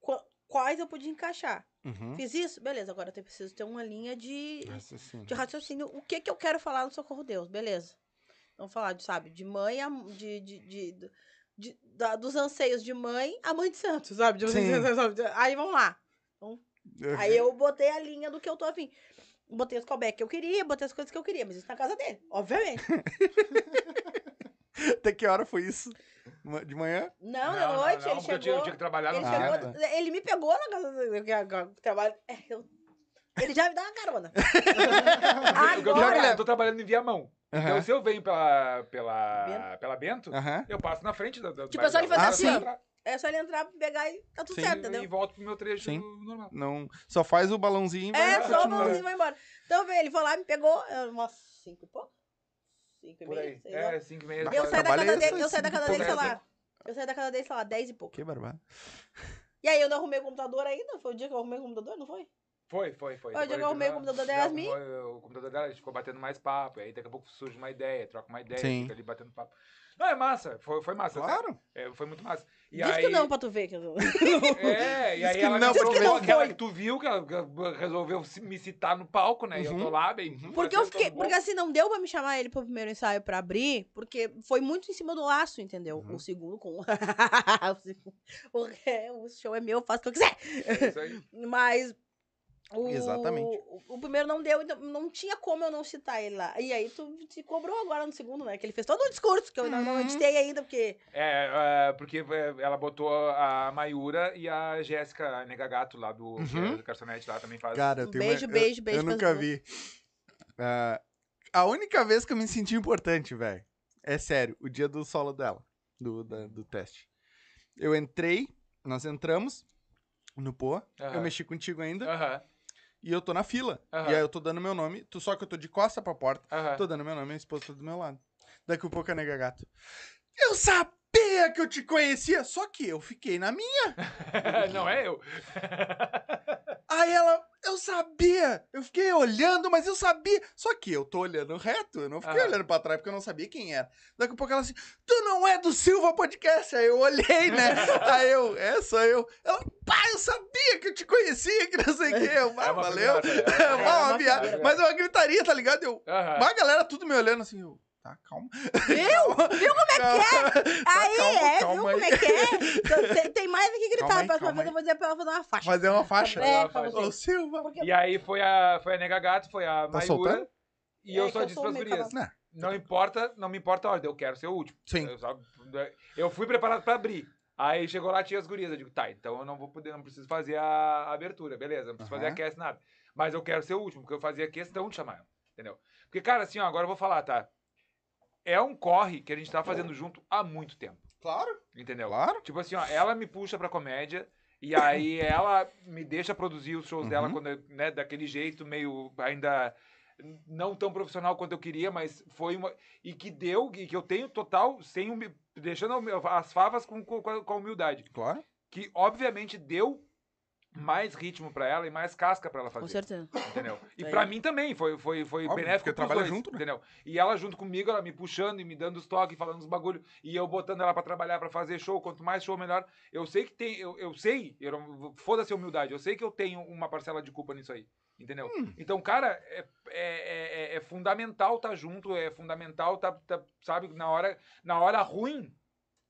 qua- quais eu podia encaixar. Uhum. Fiz isso? Beleza, agora eu preciso ter uma linha de, Raciocínio. de raciocínio. O que que eu quero falar no Socorro Deus? Beleza. Vamos falar, de, sabe, de mãe a. De, de, de, de- da- dos anseios de mãe a mãe de santo, sabe? De- Sim. *laughs* Aí vamos lá. Uhum. Aí eu botei a linha do que eu tô afim. Botei os callbacks que eu queria, botei as coisas que eu queria, mas isso na casa dele, obviamente. *laughs* Até que hora foi isso? De manhã? Não, na noite, ele porque eu tinha, chegou. eu tinha que trabalhar Ele, chegou ele me pegou na casa eu trabalho. é, eu- ele já me dá uma carona. *laughs* Agora- eu tô trabalhando em Viamão. Então, Aham. se eu venho pela, pela, Bento? pela Bento, Aham. eu passo na frente da. da Tipo, é só ele fazer assim, ó. É só ele entrar, pegar e tá tudo Sim. certo, E, entendeu? e volto pro meu trecho Sim. normal. Não, só faz o balãozinho e vai É, só o balãozinho vai embora. Então, ele foi lá, me pegou, é, umas cinco e pouco. Cinco e Por meia, aí. É. 5 e meia. Eu saí da casa essas dele, eu saí da cinco e casa dele, sei lá. Eu saí da casa dele, sei lá, dez e pouco. Que barbado. E aí eu não arrumei o computador ainda? Foi o dia que eu arrumei o computador, não foi? Foi, foi, foi. Depois eu arrumei o computador da Yasmin. O computador dela, a gente ficou batendo mais papo. Aí daqui a pouco surge uma ideia, troca uma ideia, Sim. fica ali batendo papo. Não, é massa. Foi, foi massa. Claro. É, foi muito massa. E Diz aí, que não pra tu ver. Que eu... *laughs* É, e aí que ela não que, não ela, foi. que tu viu que ela ela resolveu me citar no palco, né? E eu Uhum. tô lá, bem. Porque eu fiquei. Porque assim, não deu pra me chamar ele pro primeiro ensaio pra abrir, porque foi muito em cima do laço, entendeu? Uhum. O segundo com. *laughs* o show é meu, eu faço o que eu quiser. É isso aí. Mas. O, Exatamente. O, o primeiro não deu, então não tinha como eu não citar ele lá. E aí tu te cobrou agora no segundo, né? Que ele fez todo o discurso, que eu não, não Uhum. editei ainda, porque. É, é, porque é, ela botou a Mayura e a Jéssica Negagato lá do, Uhum. é do Garçonete lá também faz. Cara, eu Um tenho beijo, uma, beijo, eu, beijo Eu nunca vi. Ah, a única vez que eu me senti importante, velho, é sério, o dia do solo dela, do, da- do teste. Eu entrei, nós entramos no Poa, eu Aham. mexi contigo ainda, Aham, e eu tô na fila. Aham. E aí eu tô dando meu nome, tu, só que eu tô de costa pra porta, aham. tô dando meu nome, minha esposa tá do meu lado. Daqui a pouco a nega gato. Eu sabia que eu te conhecia, só que eu fiquei na minha. *laughs* não é eu. Aí ela, eu sabia, eu fiquei olhando, mas eu sabia. Só que eu tô olhando reto, eu não fiquei Aham. olhando pra trás porque eu não sabia quem era. Daqui a pouco ela assim, tu não é do Silva Podcast? Aí eu olhei, né? *laughs* Aí eu, é, sou eu. Ela, pá, eu sabia que eu te conhecia, que não sei o que. Eu, É ah, uma valeu. figuraça, É, *laughs* é. uma. Mas é uma gritaria, tá ligado? Eu, Aham. a galera tudo me olhando assim, eu, tá, calma. Viu? *laughs* Viu como é que é? Aí, calma, é, calma viu aí. como é que é? *laughs* Tem, tem mais do que gritar. Aí, a próxima calma vez eu vou dizer pra ela fazer uma faixa. Fazer uma faixa. É. Ô. Silva. Porque E aí foi a, foi a Nega Gato, foi a Tá soltando? E É, eu que só eu disse sou pras gurias. Não, Não importa, não me importa a ordem, eu quero ser o último. Sim. Eu, só- eu fui preparado pra abrir. Aí chegou lá, tinha as gurias. Eu digo, tá, então eu não vou poder, não preciso fazer a, a abertura, beleza? Não preciso fazer Aham. a cast, nada. Mas eu quero ser o último, porque eu fazia questão de chamar ela, entendeu? Porque, cara, assim, ó, agora eu vou falar, tá? É um corre que a gente tá fazendo junto há muito tempo, Claro, entendeu? claro. Tipo assim, ó, ela me puxa pra comédia e aí *laughs* ela me deixa produzir os shows dela Uhum. quando, eu- né, daquele jeito meio ainda não tão profissional quanto eu queria, mas foi uma e que deu e que eu tenho total sem deixando as favas com, com, com a humildade, Claro. que obviamente deu mais ritmo pra ela e mais casca pra ela Com fazer. certeza. Entendeu? E pra mim também foi, foi, foi Óbvio, benéfico trabalha dois, junto, né? entendeu? E ela junto comigo, ela me puxando e me dando os toques, falando os bagulho, e eu botando ela pra trabalhar, pra fazer show, quanto mais show, melhor. Eu sei que tem, eu, eu sei, eu foda-se a humildade, eu sei que eu tenho uma parcela de culpa nisso aí, entendeu? Hum. Então, cara, é, é, é, é fundamental tá junto, é fundamental tá, tá, sabe, na hora, na hora ruim,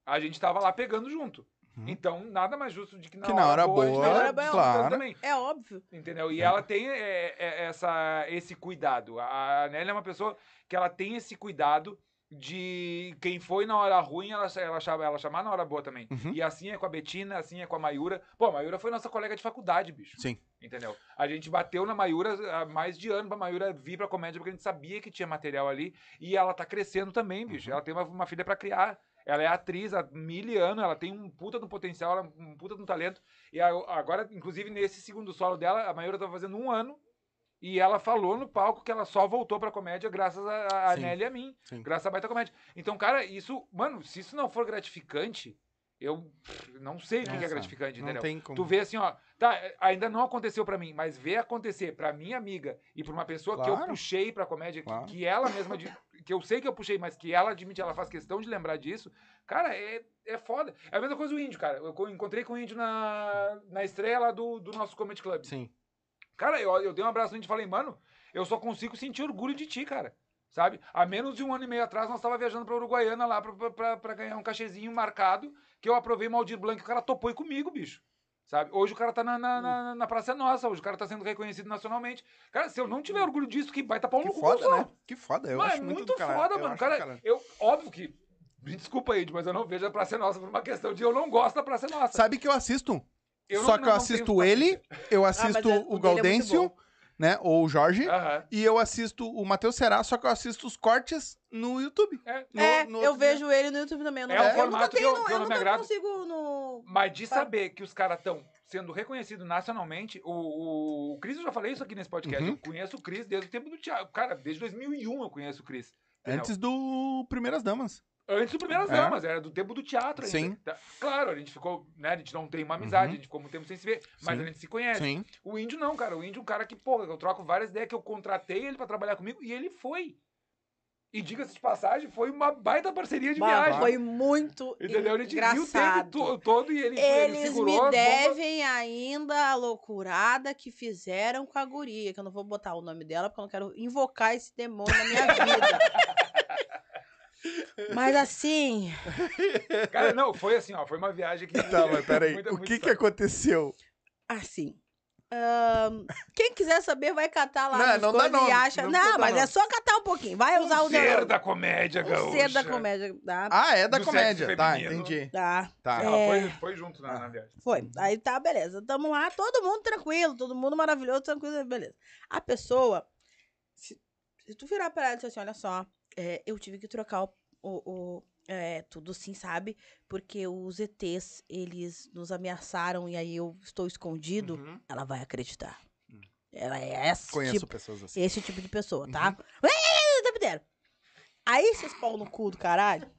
a gente tava lá pegando junto. Uhum. Então, nada mais justo de que na, Que na hora a gente boa, esteja Na hora boa, claro. também. É óbvio. Entendeu? E ela tem é, é, essa, esse cuidado. A Nelly é uma pessoa que ela tem esse cuidado de quem foi na hora ruim, ela, ela, chama, ela chamar na hora boa também. Uhum. E assim é com a Betina, assim é com a Mayura. Pô, a Mayura foi nossa colega de faculdade, bicho. Sim. Entendeu? A gente bateu na Mayura há mais de ano pra Mayura vir pra comédia, porque a gente sabia que tinha material ali. E ela tá crescendo também, bicho. Uhum. Ela tem uma, uma filha pra criar. Ela é atriz há mil anos, ela tem um puta do potencial, ela é um puta do talento. E agora, inclusive, nesse segundo solo dela, a Mayura tá fazendo um ano. E ela falou no palco que ela só voltou pra comédia graças a, a Sim. Nelly e a mim. Sim. Graças a Baita Comédia. Então, cara, isso... Mano, se isso não for gratificante, eu não sei o que que é gratificante, Não entendeu? tem como. Tu vê assim, ó, tá, ainda não aconteceu pra mim, mas ver acontecer pra minha amiga e pra uma pessoa que eu Claro. puxei pra comédia, que- Claro. que, ela mesma, de- que eu sei que eu puxei, mas que ela admite, ela faz questão de lembrar disso, cara, é, é foda. É a mesma coisa o índio, cara. Eu co- encontrei com o índio na, na estreia lá do, do nosso Comedy Club. Sim. Cara, eu, eu dei um abraço no índio e falei, mano, eu só consigo sentir orgulho de ti, cara. Sabe? Há menos de um ano e meio atrás, nós tava viajando pra Uruguaiana lá pra, pra- pra, pra ganhar um cachezinho marcado, que eu aprovei Maldir Blanc e o cara topou ir comigo, bicho. Sabe? Hoje o cara tá na, na, na, na Praça Nossa, hoje o cara tá sendo reconhecido nacionalmente. Cara, se eu não tiver orgulho disso, que vai tapar um Que no cu, foda, eu né? Que foda. Eu Mas acho é muito, muito foda, Eu mano. do Cara, caralho. eu, óbvio que. Me desculpa aí, mas eu não vejo a Praça Nossa por uma questão de eu não gosto da Praça Nossa. Sabe que eu assisto? Eu Só não- que eu não assisto ele, eu mas assisto é- o é Gaudêncio, bom. Né? Ou o Jorge. Aham. E eu assisto o Matheus Será, só que eu assisto os cortes no YouTube. É. No- é, no eu outro vejo ele no YouTube também. Eu, não, É um eu nunca formato que tenho, eu- que eu eu não me nunca agrado. consigo no... Mas de saber que os caras estão sendo reconhecidos nacionalmente, o, o, o Cris, eu já falei isso aqui nesse podcast, Uhum. eu conheço o Cris desde o tempo do teatro. Cara, desde 2001 eu conheço o Cris. Antes do Primeiras Damas. Antes do Primeiras É. Damas, era do tempo do teatro ainda. Sim. Tá? Claro, a gente ficou, né, a gente não tem uma amizade, Uhum. a gente ficou muito tempo sem se ver, mas Sim. a gente se conhece. Sim. O índio não, cara, o índio é um cara que, porra, eu troco várias ideias que eu contratei ele pra trabalhar comigo e ele foi. E diga-se de passagem, foi uma baita parceria de Bah, viagem. Foi muito Entendeu? A gente viu o tempo engraçado. to- todo e ele, ele Eles segurou me devem ainda a loucurada que fizeram com a guria, que eu não vou botar o nome dela, porque eu não quero invocar esse demônio na minha vida. *laughs* Mas assim, Cara, não, foi assim, ó, foi uma viagem que... Tá, mas peraí. *laughs* Muita- o que que aconteceu? assim. ahn, quem quiser saber, vai catar lá Não, nos não dá coisas e nome, acha. não Não, mas é nome. só catar um pouquinho. Vai usar o ser da comédia gaúcha. ser da comédia. Tá? Ah, é da Do comédia. Tá, entendi. Tá. Tá. Ela É. foi, foi junto na, na viagem. Foi. Aí tá, beleza. Tamo lá, todo mundo tranquilo, todo mundo maravilhoso, tranquilo, beleza. A pessoa, se, se tu virar pra ela e dizer assim, olha só, é, eu tive que trocar o, o- o, é, tudo sim, sabe? Porque os ETs, eles nos ameaçaram e aí eu estou escondido, Uhum. ela vai acreditar. Ela é esse Conheço tipo, pessoas assim. esse tipo de pessoa, tá? *laughs* Tempo inteiro. Aí esses pau no cu do caralho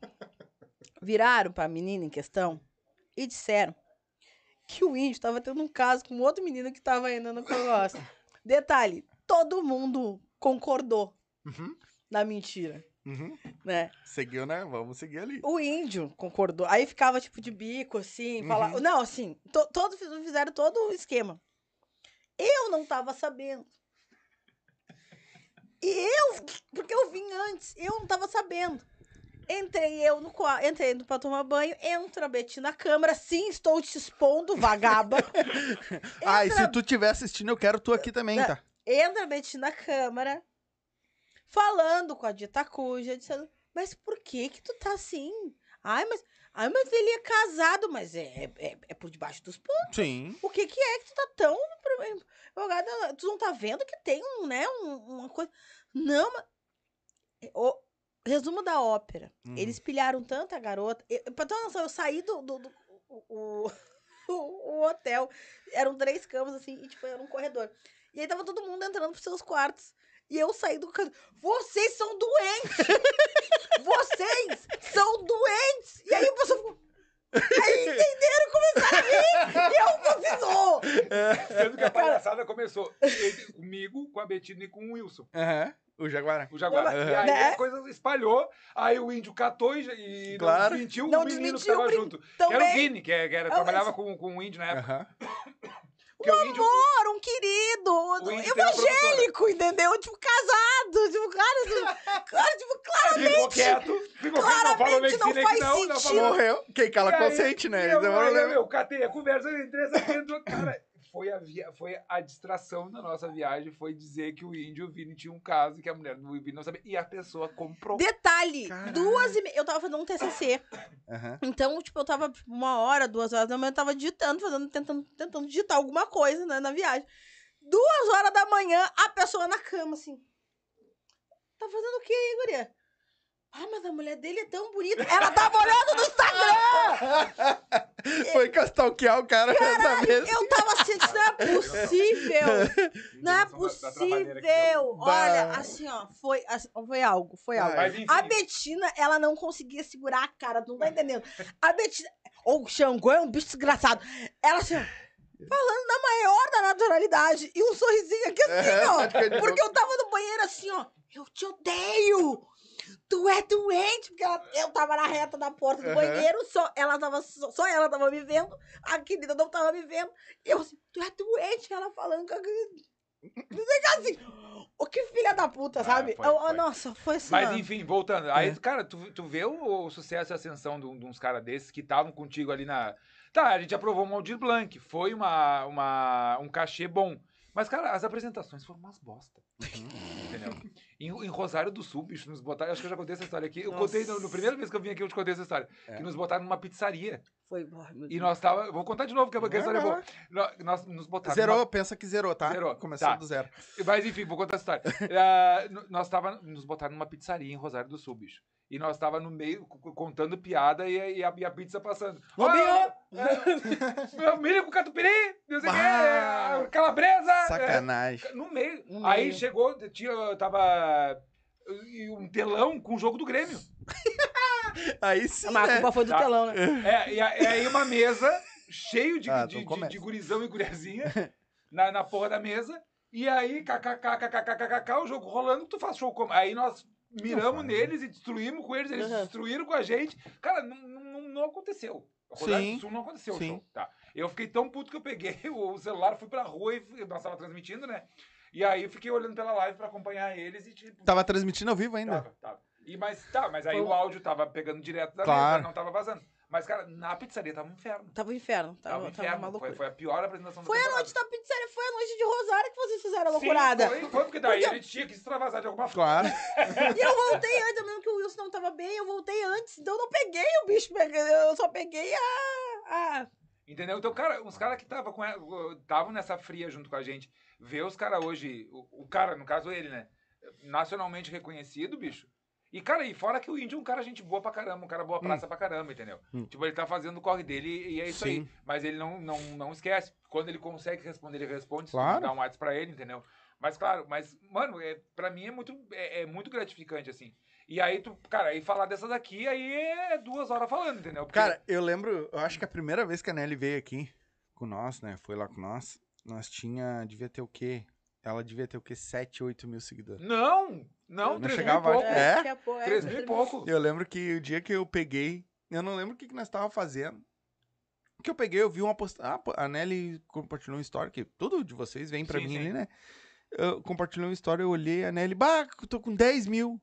viraram pra menina em questão e disseram que o índio tava tendo um caso com outro menino que tava ainda no negócio. *coughs* Detalhe, todo mundo concordou Uhum. Na mentira, Uhum. né? Seguiu, né? Vamos seguir ali. O índio concordou. Aí ficava tipo de bico, assim, Uhum. falava. Não, assim, to- todos fiz- fizeram todo o esquema. Eu não tava sabendo. E eu, porque eu vim antes, eu não tava sabendo. Entrei eu no quarto, entrei pra tomar banho, entra a Betina na câmera, sim, estou te expondo, vagaba. *laughs* Ah, e Entra- se tu estiver assistindo, eu quero tu aqui também, tá? entra a Betina na câmara, falando com a Dita Cuja, dizendo, mas por que que tu tá assim? Ai, mas, ai, mas ele é casado, mas é, é, é por debaixo dos panos. Sim. O que que é que tu tá tão? Tu não tá vendo que tem um, né, um- uma coisa... Não, mas... O resumo da ópera. Uhum. Eles pilharam tanto a garota... Eu, pra ter uma noção, eu saí do... do, do- o, *laughs* o, o hotel. Eram três camas, assim, e tipo, era um corredor. E aí tava todo mundo entrando pros seus quartos. E eu saí do canto. Vocês são doentes! *laughs* Vocês são doentes! E aí o pessoal ficou. Aí entenderam e começaram a rir. E eu, fiz, "Ô, Sendo que a *laughs* palhaçada começou ele- comigo, com a Betina e com o Wilson, Aham. O Jaguará. o Jaguar. Aham. E aí Né? a coisa espalhou, aí o índio catou e, e Claro. não desmentiu Não o menino que desmentiu, tava brin- junto. Que era o também. Vini, que, é- que era, Ah, trabalhava com, com o índio na época. Aham. Porque o índio, Amor, um querido, evangélico, entendeu? Tipo, casado, tipo, cara, tipo, cara, tipo, claramente. ficou quieto, ficou não Claramente não que faz não, não sentido. falou. Morreu. Quem cala consente, né? Eu, eu, eu, eu- eu catei a conversa, eu entrei essa dentro. Cara, foi a, via, foi a distração da nossa viagem, foi dizer que o índio e o Vini tinha um caso que a mulher do Vini não sabia. E a pessoa comprou. Detalhe, Caralho. duas e meia. Eu tava fazendo um TCC. Aham. Então, tipo, eu tava tipo, uma hora, duas horas da manhã, eu tava digitando, fazendo, tentando, tentando digitar alguma coisa né, na viagem. Duas horas da manhã, a pessoa na cama, assim. Tá fazendo o quê aí, guria? Ah, mas a mulher dele é tão bonita. Ela tava olhando no Instagram! *laughs* Foi castalquear o cara dessa vez. Eu tava assim, isso não é possível. Não é possível. Bah. Olha, assim, ó, foi, assim, foi algo, foi algo. A Betina, ela não conseguia segurar a cara, tu não tá entendendo? A Betina. Ô, o Xangô é um bicho desgraçado. Ela assim, ó, falando na maior da naturalidade. E um sorrisinho aqui assim, ó. Porque eu tava no banheiro assim, ó. Eu te odeio! Tu é doente! Porque ela- eu tava na reta da porta do Aham. banheiro, só ela tava, só, só ela tava me vendo, a querida não tava me vendo. E eu assim, tu é doente! Ela falando com a Não sei assim. O que filha da puta, Ah, sabe? foi, Eu- foi. Nossa, foi assim. Mas enfim, voltando. Aí, É. cara, tu, tu vê o, o sucesso e a ascensão de, de uns caras desses que estavam contigo ali na. Tá, a gente aprovou o Aldir Blanc. Foi uma, uma, um cachê bom. Mas, cara, as apresentações foram umas bosta. Entendeu? Em, em Rosário do Sul, bicho, nos botaram. Acho que eu já contei essa história aqui. Eu Nossa. contei no, no primeira vez que eu vim aqui, eu te contei essa história. É. Que nos botaram numa pizzaria. Foi. meu E nós tava. Vou contar de novo, que a porque a história é boa. Nó- Nós nos botaram. Zerou, numa- pensa que zerou, tá? Zerou, Começou tá. do zero. Mas enfim, vou contar essa história. *laughs* N- nós tava, nos botaram numa pizzaria em Rosário do Sul, bicho. E nós tava no meio, contando piada e, a- e a, e a pizza passando. Ô, Ó, é, milho com catupiry, não sei o que, é, calabresa. é, Sacanagem. no meio. No Aí meio. chegou, tinha, tava e um telão com o jogo do Grêmio. *laughs* Aí sim, Mas a né? culpa foi do Tá. telão, né? *laughs* É, e, a- e aí uma mesa cheio de, Ah, de, então de- de gurizão e guriazinha na, na porra da mesa. E aí, kkkkkkk, o jogo rolando, tu faz show como? Aí nós miramos neles e destruímos com eles, eles Uhum. destruíram com a gente. Cara, não, não, não aconteceu. Rodada Sim. do Sul não aconteceu Sim. show. Tá. Eu fiquei tão puto que eu peguei *laughs* o celular, fui pra rua e nós tava transmitindo, né? E aí eu fiquei olhando pela live pra acompanhar eles e tipo. Tava transmitindo ao vivo ainda. Tava, tava. E, mas, tá, mas aí Foi o áudio tava pegando direto da Claro. mesa, não tava vazando. Mas, cara, na pizzaria tava um inferno. Tava um inferno. Tava, Tava, um tava inferno. uma loucura. foi, foi a pior apresentação Foi a temporada. noite da pizzaria, foi a noite de Rosário que vocês fizeram a Sim, loucurada. Foi, foi, porque daí Porque- a gente tinha que extravasar de alguma forma. Claro. E eu voltei antes, eu lembro que o Wilson não tava bem, eu voltei antes, então eu não peguei o bicho, peguei- eu só peguei a. a... Entendeu? Então, cara, uns caras que estavam com estavam nessa fria junto com a gente, ver os caras hoje, o, o cara, no caso ele, né? Nacionalmente reconhecido, bicho. E, cara, e fora que o índio é um cara gente boa pra caramba, um cara boa praça pra caramba, entendeu? Hum. Tipo, ele tá fazendo o corre dele e é isso Sim. aí. Mas ele não, não, não esquece. Quando ele consegue responder, ele responde. Se Claro. dá um WhatsApp pra ele, entendeu? Mas, claro, mas, mano, é, pra mim é muito, é, é muito gratificante, assim. E aí, tu, cara, aí falar dessa daqui, aí é duas horas falando, entendeu? Porque- Cara, eu lembro, eu acho que a primeira vez que a Nelly veio aqui com nós, né? Foi lá com nós. Nós tinha, devia ter o quê? Ela devia ter o quê? 7, 8 mil seguidores. Não, não, Não três chegava, mil e pouco. É? daqui a pouco- é, Três mil e pouco. Eu lembro que o dia que eu peguei, eu não lembro o que, que nós tava fazendo. Que eu peguei, eu vi uma postagem. Ah, a Nelly compartilhou uma história, que tudo de vocês vem pra Sim, mim sim. ali, né? Eu compartilhei uma história, eu olhei a Nelly, bah, eu tô com 10 mil.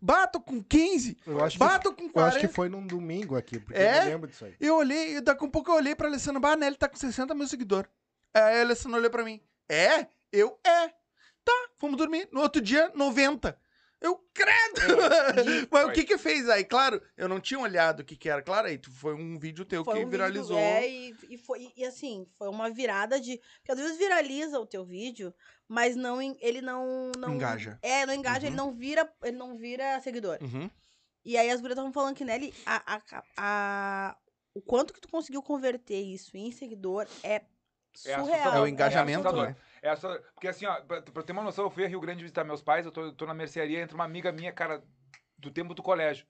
Bah, tô com 15. Eu acho, Bah, que, com eu acho 40. que foi num domingo aqui, porque É? eu não lembro disso aí. Eu olhei, daqui a um pouco eu olhei pra Alessandra, bah, a Nelly tá com 60 mil seguidores. Aí a Alessandra olhou pra mim, é? Eu, é. Tá, fomos dormir. No outro dia, 90. Eu, credo! *laughs* Mas o que que fez aí? Claro, eu não tinha olhado o que que era. Claro, aí tu- foi um vídeo teu Foi que um vídeo viralizou. do- é, e, e foi, e assim, foi uma virada de. Porque às vezes viraliza o teu vídeo, mas não, ele não. não Engaja. É, não engaja, Uhum. ele não vira, ele não vira seguidor. Uhum. E aí as gurias estavam falando que nele, a, a, a- o quanto que tu conseguiu converter isso em seguidor é É surreal. assustador. É o engajamento, assustador. né? É assustador. Porque assim, ó, pra, pra ter uma noção, eu fui a Rio Grande visitar meus pais, eu tô, tô na mercearia, entra uma amiga minha, cara, do tempo do colégio.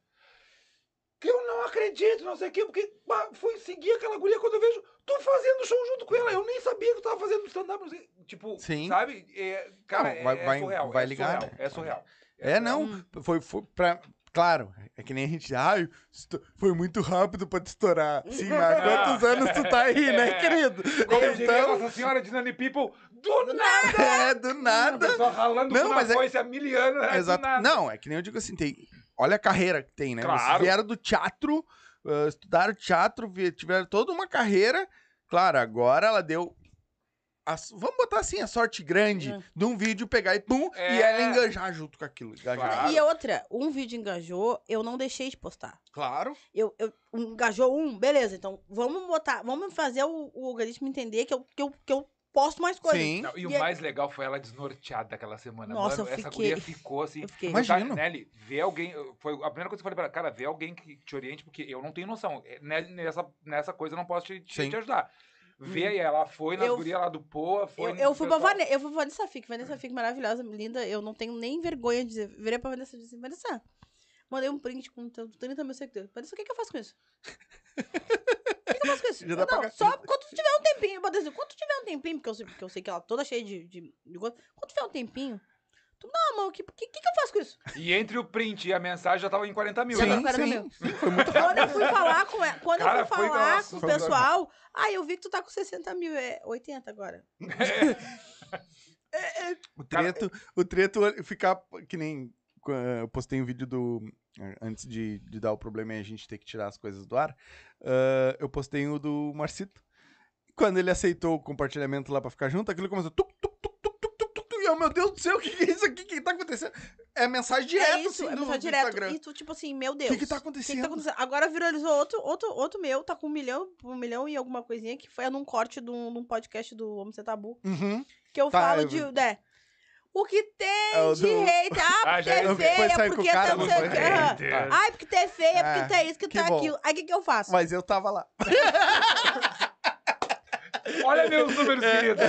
que eu não acredito, não sei o quê, porque bah, fui seguir aquela guria quando eu vejo tu fazendo show junto com ela. Eu nem sabia que tu tava fazendo stand-up. não sei. Tipo, Sim. sabe? É, cara, Não, vai- é, é vai- surreal. vai é ligar, surreal, né? É surreal. É, não. Hum. Foi, foi pra. Claro, é que nem a gente. Ai, foi muito rápido pra te estourar. Sim, mas há *laughs* quantos anos tu tá aí, né, É. querido? Como diria Então. Nossa Senhora de Nani People, do nada! *laughs* É, do nada. pessoa ralando Não, com mas uma é- mil anos. é do Exato. Não, é que nem eu digo assim, tem. Olha a carreira que tem, né? Vocês Claro. vieram do teatro, ah, estudaram teatro, tiveram toda uma carreira. Claro, agora ela deu. a vamos botar assim, a sorte grande Hum. de um vídeo pegar e pum, É. e ela enganjar junto com aquilo. engajar. Claro. E outra, um vídeo engajou, eu não deixei de postar. Claro. Eu, eu engajou um, beleza, então vamos botar, vamos fazer o, o algoritmo entender que eu, que, eu, que eu posto mais coisas. Sim. Não, e o E é- mais legal foi ela desnorteada aquela semana. Nossa, Mano, eu essa fiquei- guria ficou assim. Eu fiquei. Mas- Tá. Nelly, vê alguém. Foi a primeira coisa que eu falei pra ela, cara, vê alguém que te oriente, porque eu não tenho noção. É, ne- Nessa, nessa coisa eu não posso te, te, te ajudar. Vê aí, ela foi nas Eu- gurias lá do Poa, foi. Eu, no eu fui pra. Vanessa, eu fui pra Vanessa Fique, Vanessa Fique maravilhosa, linda, eu não tenho nem vergonha de dizer, virei pra Vanessa e disse, Vanessa, mandei um print com 30 mil seguidores, Vanessa, o que que eu faço com isso? *laughs* Eu faço com isso? Já dá Eu, pra não, ga- só quando tu tiver um tempinho, eu assim, quando tu tiver um tempinho, porque eu sei, porque eu sei que ela é toda cheia de, de, de coisa, quando tu tiver um tempinho, tu, não, mano, o que, que, que eu faço com isso? E entre o print e a mensagem já tava em 40 mil. Já né? Sim, 40 sim. mil. sim, Foi muito Quando eu fui falar com ela, quando Cara, eu fui falar nossa, com o pessoal, ah, eu vi que tu tá com 60 mil, é 80 agora. *laughs* *laughs* O treto, o treto é ficar que nem. Eu postei um vídeo do. Eh, Antes de, de dar o problema e a gente ter que tirar as coisas do ar. eh, eu postei o do Marcito. Quando ele aceitou o compartilhamento lá pra ficar junto, aquilo começou. Tuc, tuc, tuc, tuc, tuc, tuc, tuc, e eu, meu Deus do céu, o que, que é isso aqui? O que, que tá acontecendo? É mensagem direta, é isso, assim, é do, mensagem do direto. Instagram. E tu, tipo assim, meu O Deus. que, que tá O que que acontecendo? tá acontecendo? Agora viralizou outro, outro, outro meu, tá com um milhão, um milhão e alguma coisinha, que foi num corte de um, de um podcast do Homem Ser Tabu. Uhum. Que eu Tá, falo eu de. né, o que tem É o de do- hate? Ah, *laughs* Ah, porque é feia, porque cara, tá não não sei foi? o que. aham. Hater. Ai, porque tu é feia, Ah, porque tu é isso, que que tu é bom. aquilo. Aí o que, que eu faço? Mas eu tava lá. *laughs* Olha meus números, querida.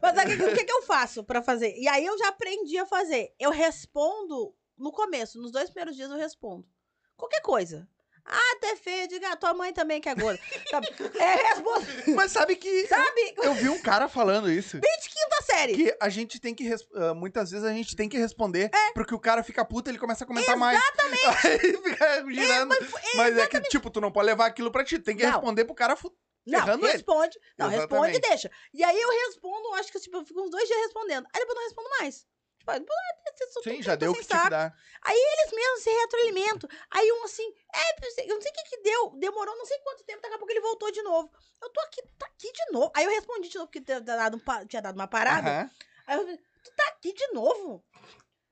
Mas aí, o que, o que que eu faço pra fazer? E aí eu já aprendi a fazer. Eu respondo no começo, nos dois primeiros dias eu respondo. Qualquer coisa. Ah, tu é feio, diga, a tua mãe também que é gorda. É, respondo. *laughs* Mas sabe que. Sabe? Eu vi um cara falando isso. Desde quinta série. Que a gente tem que. ah, muitas vezes a gente tem que responder. É. Porque o cara fica puto ele começa a comentar mais. Exatamente. *laughs* Aí fica girando. mas é que, tipo, tu não pode levar aquilo pra ti. Tem que Não. responder pro cara. Não, ferrando ele. responde. Não, responde e Exatamente. deixa. E aí eu respondo, acho que tipo, eu fico uns dois dias respondendo. Aí depois eu não respondo mais. Tipo, aí vocês Sim, já tudo deu o que tinha que dar. Eles mesmos se retroalimentam. Aí um assim, é, eu não sei o que que deu. Demorou não sei quanto tempo, daqui a pouco ele voltou de novo. Eu tô aqui, tá aqui de novo. Aí eu respondi de novo, porque tinha dado, um tinha dado uma parada. Aham. Aí eu falei, tu tá aqui de novo?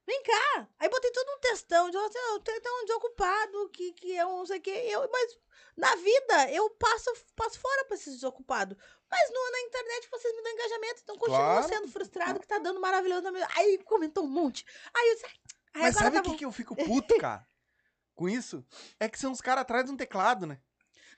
Vem cá. Aí botei todo um textão. De, assim, eu tô tão desocupado que, que eu não sei o que. Eu, mas na vida eu passo, passo fora pra esses desocupados. Mas no, na internet vocês me dão engajamento. Então continuo Claro. sendo frustrado que tá dando maravilhoso. na minha- Aí comentou um monte. Aí eu disse, "Ai, Mas agora sabe tá o que, bom." que eu fico *laughs* puto, cara? Com isso? É que são os caras atrás de um teclado, né?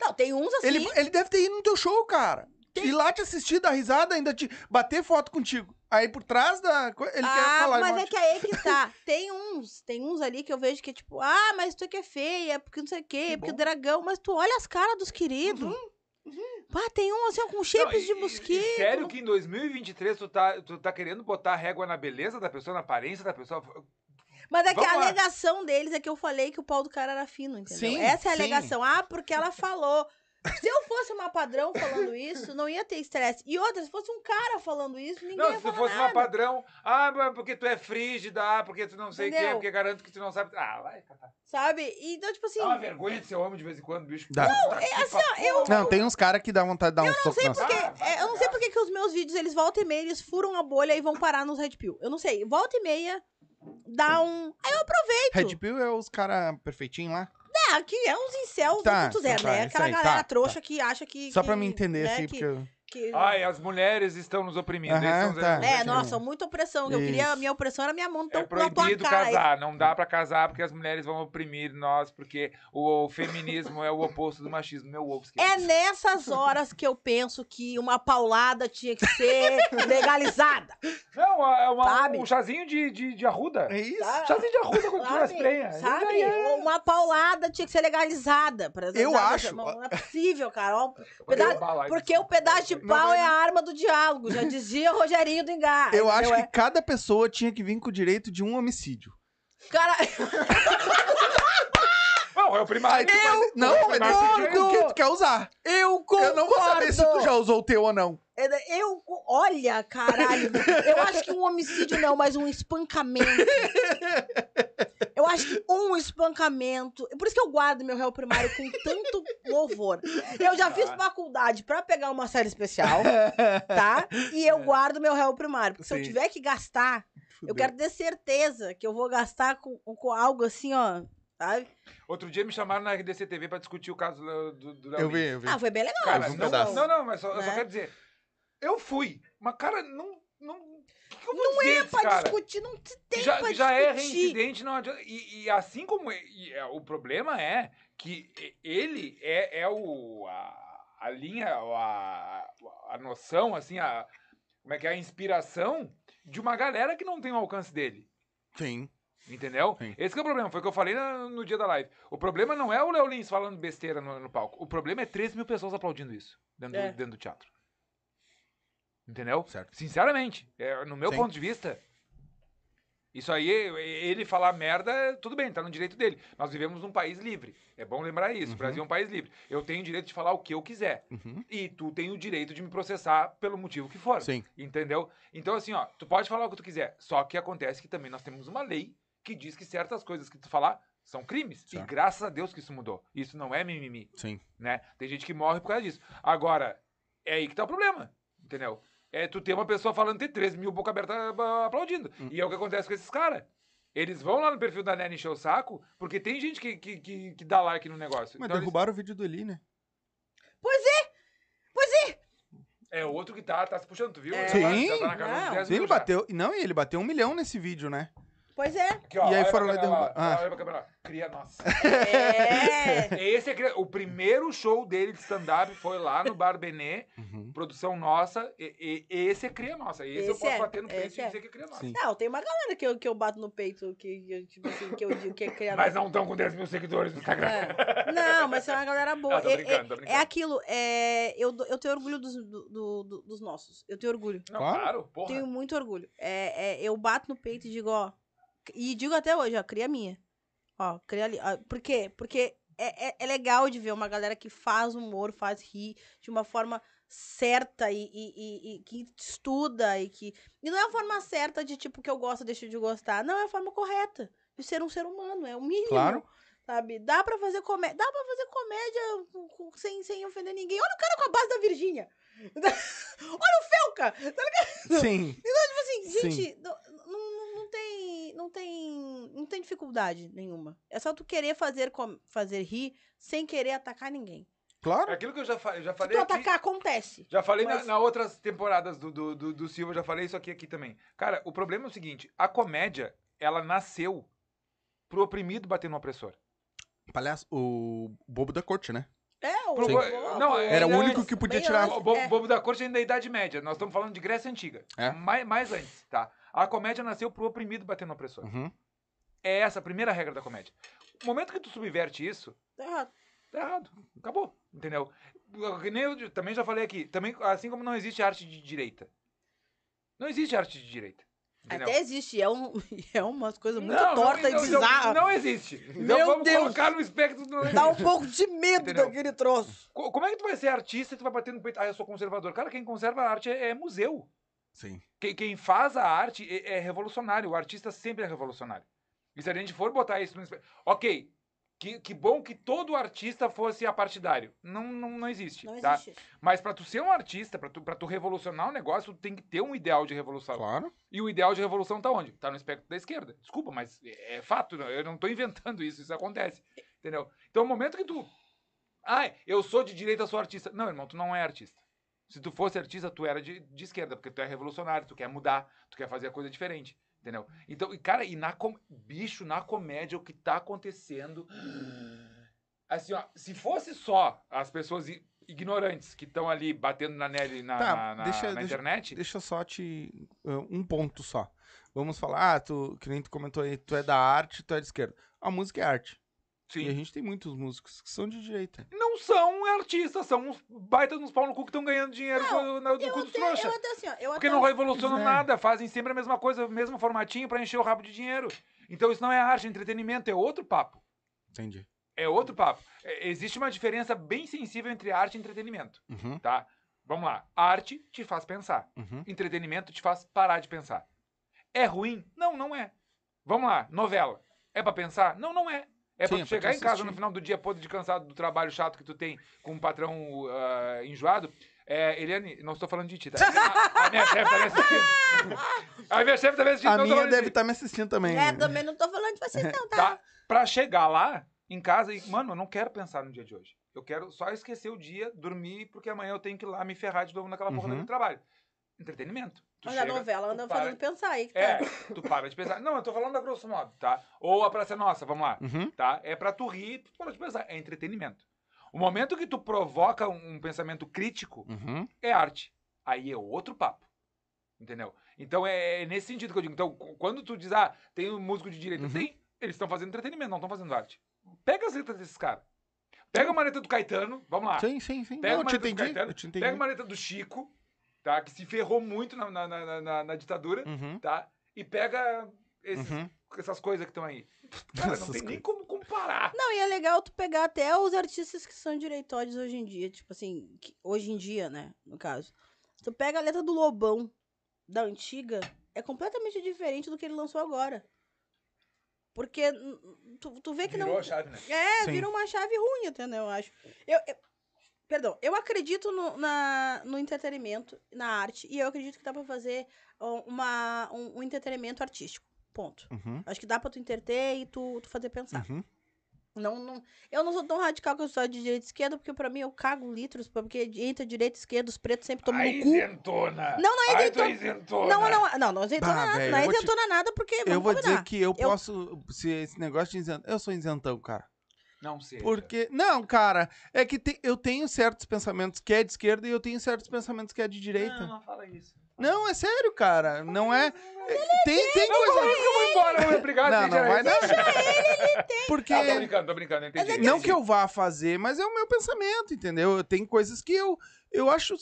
Não, tem uns assim. Ele, ele deve ter ido no teu show, cara. Tem- Ir lá te assistir, dar risada, ainda te bater foto contigo. Aí por trás da. Ele quer ah, falar. mas é irmão. que aí que tá. *laughs* Tem uns, tem uns ali que eu vejo que é tipo, ah, mas tu que é feia, porque não sei o quê, Que porque bom. dragão, mas tu olha as caras dos queridos. Pá, tem um assim, com shapes Não, e- de mosquito. e Sério que em 2023 tu tá, tu tá querendo botar régua na beleza da pessoa, na aparência da pessoa? Mas é que a alegação deles é que eu falei que o pau do cara era fino, entendeu? Sim, Essa é a sim. alegação. Ah, porque ela falou. Se eu fosse uma padrão falando isso, não ia ter estresse. E outra, se fosse um cara falando isso, ninguém Não, ia se falar fosse nada. uma padrão, ah, mas porque tu é frígida, ah, porque tu não sei o quê, porque garanto que tu não sabe. Ah, vai, catar. Sabe? E, Então, tipo assim, Dá uma vergonha de ser homem de vez em quando, bicho. Dá. Não, é assim, ó, eu- Não, tem uns caras que dá vontade de dar um soco sei porque, Ah, vai é, eu não sei porque que os meus vídeos, eles voltam e meia, eles furam a bolha e vão parar nos Red Pill. Eu não sei. Volta e meia, dá um... Aí eu aproveito. Red Pill é os caras perfeitinhos lá. É, que é uns incel Tá, 2.0, tá, né? Aquela aí, galera tá, trouxa que acha que... Só que, pra me entender, né, assim, que, porque. eu- que... Ai, as mulheres estão nos oprimindo. Aham, tá. É, nossa, muita opressão. Eu queria, Isso. a minha opressão era minha mão tão É proibido casar, não dá pra casar porque as mulheres vão oprimir nós, porque o feminismo é o oposto do machismo. Meu ovo, É nessas horas que eu penso que uma paulada tinha que ser legalizada. Não, é uma- Sabe? um chazinho de, de, de arruda. É isso. Chazinho de arruda quando tiver as Sabe? prenhas. Sabe? É. Uma paulada tinha que ser legalizada. pra- Eu acho. Não é possível, peda- lá, Porque o pedaço de Não pau é a arma do diálogo. Já dizia o Rogerinho do Engar. Eu acho que cada pessoa tinha que vir com o direito de um homicídio. É- Cara, Não, é o primário. Eu não, Mas concordo. o que tu quer usar. eu concordo. Eu não vou saber se tu já usou o teu ou não. É, Eu, olha, caralho. Eu acho que um homicídio não, mas um espancamento. *laughs* Eu acho que um espancamento. Por isso que eu guardo meu réu primário com tanto louvor. Eu já fiz Ah. faculdade pra pegar uma série especial, *laughs* tá? E eu É. guardo meu réu primário. Porque se eu tiver que gastar, eu quero ter certeza que eu vou gastar com, com algo assim, ó. Sabe? Outro dia me chamaram na RDC TV pra discutir o caso do, do, do Léo Eu vi, eu vi. Ah, foi bem legal. Cara, um não, não, não, mas só, eu só Né? quero dizer. Eu fui, mas, cara, não. não que, eu vou Não dizer é pra cara? discutir, não se tem já, pra já é discutir. reincidente, não adianta. E, e assim como. e, é, o problema é que ele é, é o. A, a linha, a, a noção, assim, a. Como é que é? A inspiração de uma galera que não tem o alcance dele. Sim. Entendeu? Sim. Esse que é o problema. Foi o que eu falei na- no, dia da live. O problema não é o Léo Lins falando besteira no, no palco. O problema é 13 mil pessoas aplaudindo isso dentro, É. do, dentro do teatro. Entendeu? Certo. Sinceramente, é, no meu Sim. ponto de vista, isso aí, ele falar merda, tudo bem, tá no direito dele. Nós vivemos num país livre. É bom lembrar isso. Uhum. O Brasil é um país livre. Eu tenho o direito de falar o que eu quiser. Uhum. E tu tem o direito de me processar pelo motivo que for. Sim. Entendeu? Então, assim, ó, tu pode falar o que tu quiser. Só que acontece que também nós temos uma lei que diz que certas coisas que tu falar são crimes. Certo. E graças a Deus que isso mudou. Isso não é mimimi, Sim. né? Tem gente que morre por causa disso. Agora, é aí que tá o problema, entendeu? É tu ter uma pessoa falando, ter 13 mil boca aberta ah, aplaudindo. Hum. E é o que acontece com esses caras. Eles vão lá no perfil da Nene encher o saco, porque tem gente que, que, que, que dá like no negócio. Mas Então eles- derrubaram o vídeo do Eli, né? É outro que tá, tá se puxando, tu viu? É. Já tá- Sim. tá na casa dos Não. 10 Sim, ele já. bateu. Não, e ele bateu um milhão nesse vídeo, né? Pois é. Aqui, ó, E aí foram lá e derrubaram. Ah. Olha pra câmera lá. Cria nossa. É. Esse é cria- o primeiro show dele de stand-up foi lá no Bar Benê, Uhum. produção nossa. E, e- esse é cria nossa. Esse, eu Esse posso é, bater no peito esse e é. dizer que é cria nossa. Sim. Não, tem uma galera que eu, que eu bato no peito, que, que, tipo assim, que eu digo que é criador. Mas não estão com 10 mil seguidores no Instagram. É. Não, mas é uma galera boa. Ah, tô É- brincando, tô é, brincando. é aquilo, é, eu, eu tenho orgulho dos, do- do- do- dos nossos. Eu tenho orgulho. Não, Claro. claro, porra. Tenho muito orgulho. É, é, eu bato no peito e digo, ó. E digo até hoje, ó, cria minha. Ó, cria ali. ó, por quê? Porque é, é, é legal de ver uma galera que faz humor, faz rir de uma forma certa e, e- e- e que estuda e que. E não é a forma certa de tipo que eu gosto, deixo de gostar. Não, é a forma correta de ser um ser humano. É o mínimo. Claro. Sabe? Dá pra fazer comédia. Dá pra fazer comédia com- com- sem, sem ofender ninguém. Olha o cara com a base da Virgínia. *laughs* Olha o Felca! Sim. Tipo assim, Sim. gente, não, não, não tem. Não tem. Não tem dificuldade nenhuma. É só tu querer fazer, com- fazer rir sem querer atacar ninguém. É Claro. aquilo que eu já, fa- já Se falei tu aqui. atacar, acontece. Já falei na, Mas- na outras temporadas do, do, do, do Silva, já falei isso aqui, aqui também. Cara, o problema é o seguinte: a comédia, ela nasceu pro oprimido bater no opressor. Palhaço, o bobo da corte, né? É, o. Sim. o- Não, o- Era o bem único que podia tirar- antes, O Bobo, é. Bobo da Corte ainda da Idade Média. Nós estamos falando de Grécia Antiga. É. Mais, mais antes, tá? A comédia nasceu pro oprimido bater no opressor. Uhum. É essa a primeira regra da comédia. O momento que tu subverte isso, Tá errado. tá errado. Acabou. Entendeu? Que nem eu também já falei aqui. Também, assim como não existe arte de direita. Não existe arte de direita. Entendeu? Até existe. É, um, *laughs* é umas coisas muito Não, tortas não, e bizarras. Não, não existe. Então Meu vamos Deus. colocar no espectro do Dá um *laughs* pouco de medo Entendeu? daquele troço. Co- Como é que tu vai ser artista e tu vai bater no peito? Ah, eu sou conservador. Cara, quem conserva a arte é, é museu. Sim. Quem, quem faz a arte é, é revolucionário. O artista sempre é revolucionário. E se a gente for botar isso no espectro. Ok. Que, que bom que todo artista fosse apartidário. Não, não, não existe. Não tá? existe. Mas pra tu ser um artista, pra tu, pra tu revolucionar um negócio, tu tem que ter um ideal de revolução. Claro. E o ideal de revolução tá onde? Tá no espectro da esquerda. Desculpa, mas é é fato, não- eu não tô inventando isso, isso acontece. Entendeu? Então, o momento que tu. Ah, eu sou de direita, sou artista. Não, irmão, tu não é artista. Se tu fosse artista, tu era de, de esquerda, porque tu é revolucionário, tu quer mudar, tu quer fazer a coisa diferente. Entendeu? Então, e, cara, e na com... bicho, na comédia, o que tá acontecendo. Assim, ó, se fosse só as pessoas ignorantes que estão ali batendo na neve na, Tá, na- na- deixa- na deixa- internet. Deixa só te. uh, um ponto só. Vamos falar, ah, tu, que nem tu comentou aí, tu é da arte, tu é de esquerda. A música é arte. Sim. E a gente tem muitos músicos que são de direita. Não são artistas, são uns baita nos pau no cu que estão ganhando dinheiro na- do Eu cu dos trouxa. eu até assim, ó. Eu Porque até, não revolucionam É. nada, fazem sempre a mesma coisa, o mesmo formatinho pra encher o rabo de dinheiro. Então isso não é arte, é entretenimento, é outro papo. Entendi. É outro papo. É, existe uma diferença bem sensível entre arte e entretenimento, Uhum, tá? Vamos lá. Arte te faz pensar. uhum. Entretenimento te faz parar de pensar. É ruim? Não, não é. Vamos lá. Novela. É pra pensar? Não, não é. É pra é tu chegar em casa no final do dia podre de cansado do trabalho chato que tu tem com um patrão ah, enjoado. É, Eliane, não estou falando de ti, tá? *laughs* A, a minha chefe tá me assistindo. A minha chefe tá me assistindo. A minha deve estar me assistindo também. É, também não tô falando de vocês, não, tá? tá? Pra chegar lá em casa e, mano, eu não quero pensar no dia de hoje. Eu quero só esquecer o dia, dormir, porque amanhã eu tenho que ir lá me ferrar de novo naquela porra Uhum. do trabalho. Entretenimento. Tu Mas a chega, novela tu anda para- fazendo pensar aí. Que É, tá. tu para de pensar. Não, eu tô falando da grosso modo, tá? Ou a Praça é Nossa, vamos lá, Uhum. tá? É pra tu rir, tu para de pensar. É entretenimento. O momento que tu provoca um, um pensamento crítico Uhum. é arte. Aí é outro papo. Entendeu? Então é, é nesse sentido que eu digo. Então, quando tu diz, ah, tem um músico de direita, Uhum. tem. Eles estão fazendo entretenimento, não estão fazendo arte. Pega as letras desses caras. Pega uma letra do Caetano, vamos lá. Sim, sim, sim. Pega Não, eu uma te letra do entendi. Caetano, Eu te entendi. Pega uma letra do Chico, tá? Que se ferrou muito na, na, na, na- na ditadura, Uhum. tá? E pega esses- Uhum. essas coisas que estão aí. Cara, não Essas tem nem como comparar. Não, e é legal tu pegar até os artistas que são direitórios hoje em dia. Tipo assim, que- hoje em dia, né? No caso. Tu pega a letra do Lobão da antiga, é completamente diferente do que ele lançou agora. Porque tu, tu vê que Virou não. a chave, né? É, Sim. virou uma chave ruim, entendeu? Eu acho. Eu, eu- perdão, eu acredito no, na, no entretenimento, na arte, e eu acredito que dá pra fazer uma, um, um entretenimento artístico. Ponto. Uhum. Acho que dá pra tu entreter e tu, tu fazer pensar. Uhum. Não, não, eu não sou tão radical que eu sou de direita e esquerda, porque pra mim eu cago litros, porque entre direita e esquerda os pretos sempre tomam Ai, no cu. isentona. Não, não é Ai, isentona. é isentona. Não, não, não, não, isentona Bah, nada, velho, não é vou te- isentona nada, porque Eu vou dizer combinar. que eu, Eu- posso. Se esse negócio de isentão. Eu sou isentão, cara. Não sei. Porque. Não, cara. É que te- eu tenho certos pensamentos que é de esquerda e eu tenho certos pensamentos que é de direita. Não, não fala isso. Não, é sério, cara. Não é. é- Tem, tem coisa. Eu vou embora, eu vou brigar. Não, deixa não vai ele. não. Porque. Ah, tô brincando, tô brincando, entendi. Não que eu vá fazer, mas é o meu pensamento, entendeu? Tem coisas que eu, eu acho.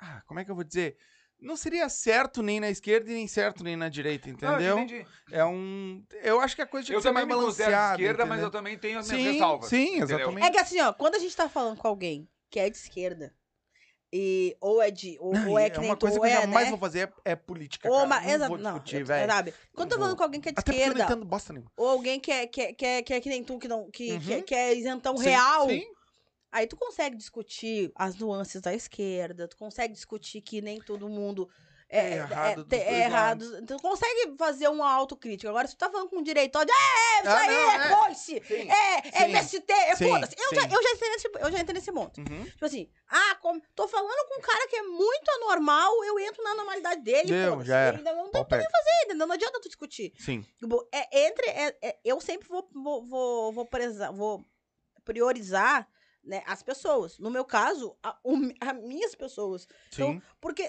Ah, como é que eu vou dizer? Não seria certo nem na esquerda e nem certo nem na direita, Não, eu entendeu? entendi. é um. Eu acho que a coisa tinha Eu que ser também mais me considero de balanceada. esquerda, mas entendeu? eu também tenho as minhas Sim, ressalvas. sim, entendeu? exatamente. É que assim, ó, quando a gente tá falando com alguém que é de esquerda, e, ou é de. Ou, Não, ou e é que nem uma tu, coisa que eu é, jamais né? vou fazer é, é política. Ou cara. uma, não exa- vou não, discutir, eu- velho. sabe? Quando eu tô Não falando com alguém que é de Até porque eu não esquerda, entendo bosta nenhuma. ou alguém que é, que, é, que, é, que é que nem tu, que, não, que, que, é- Uhum. que é isentão Sim, real, Sim, aí tu consegue discutir as nuances da esquerda, tu consegue discutir que nem todo mundo é, É errado é dois errado. Tu consegue fazer uma autocrítica. Agora, se tu tá falando com um direitório, é, isso Ah, aí não, é é. coice, Sim, é, é sim, MST, é foda-se. Eu já, eu, já entrei nesse, eu já entrei nesse ponto. Uhum. Tipo assim, ah, como, tô falando com um cara que é muito anormal, eu entro na normalidade dele, Deu, já era. Ainda Não, tem o que fazer, entendeu? não adianta tu discutir. Sim. Tipo, é, entre, é- é- eu sempre vou, vou, vou, vou, vou priorizar né, as pessoas. No meu caso, a, o- minhas pessoas. Então, Sim. Porque,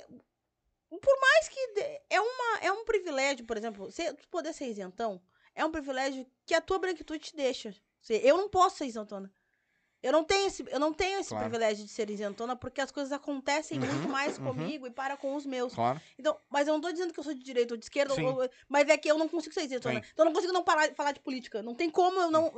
por mais que de- é, uma, é um privilégio, por exemplo, você poder ser isentão, é um privilégio que a tua branquitude te deixa. Você- Eu não posso ser isentona. Eu não tenho esse, eu não tenho esse Claro. privilégio de ser isentona porque as coisas acontecem Uhum, muito mais uhum. comigo e para com os meus. Claro. Então, mas eu não tô dizendo que eu sou de direita ou de esquerda, ou- mas é que eu não consigo ser isentona. Sim. Então eu não consigo não parar de falar de política. Não tem como eu não.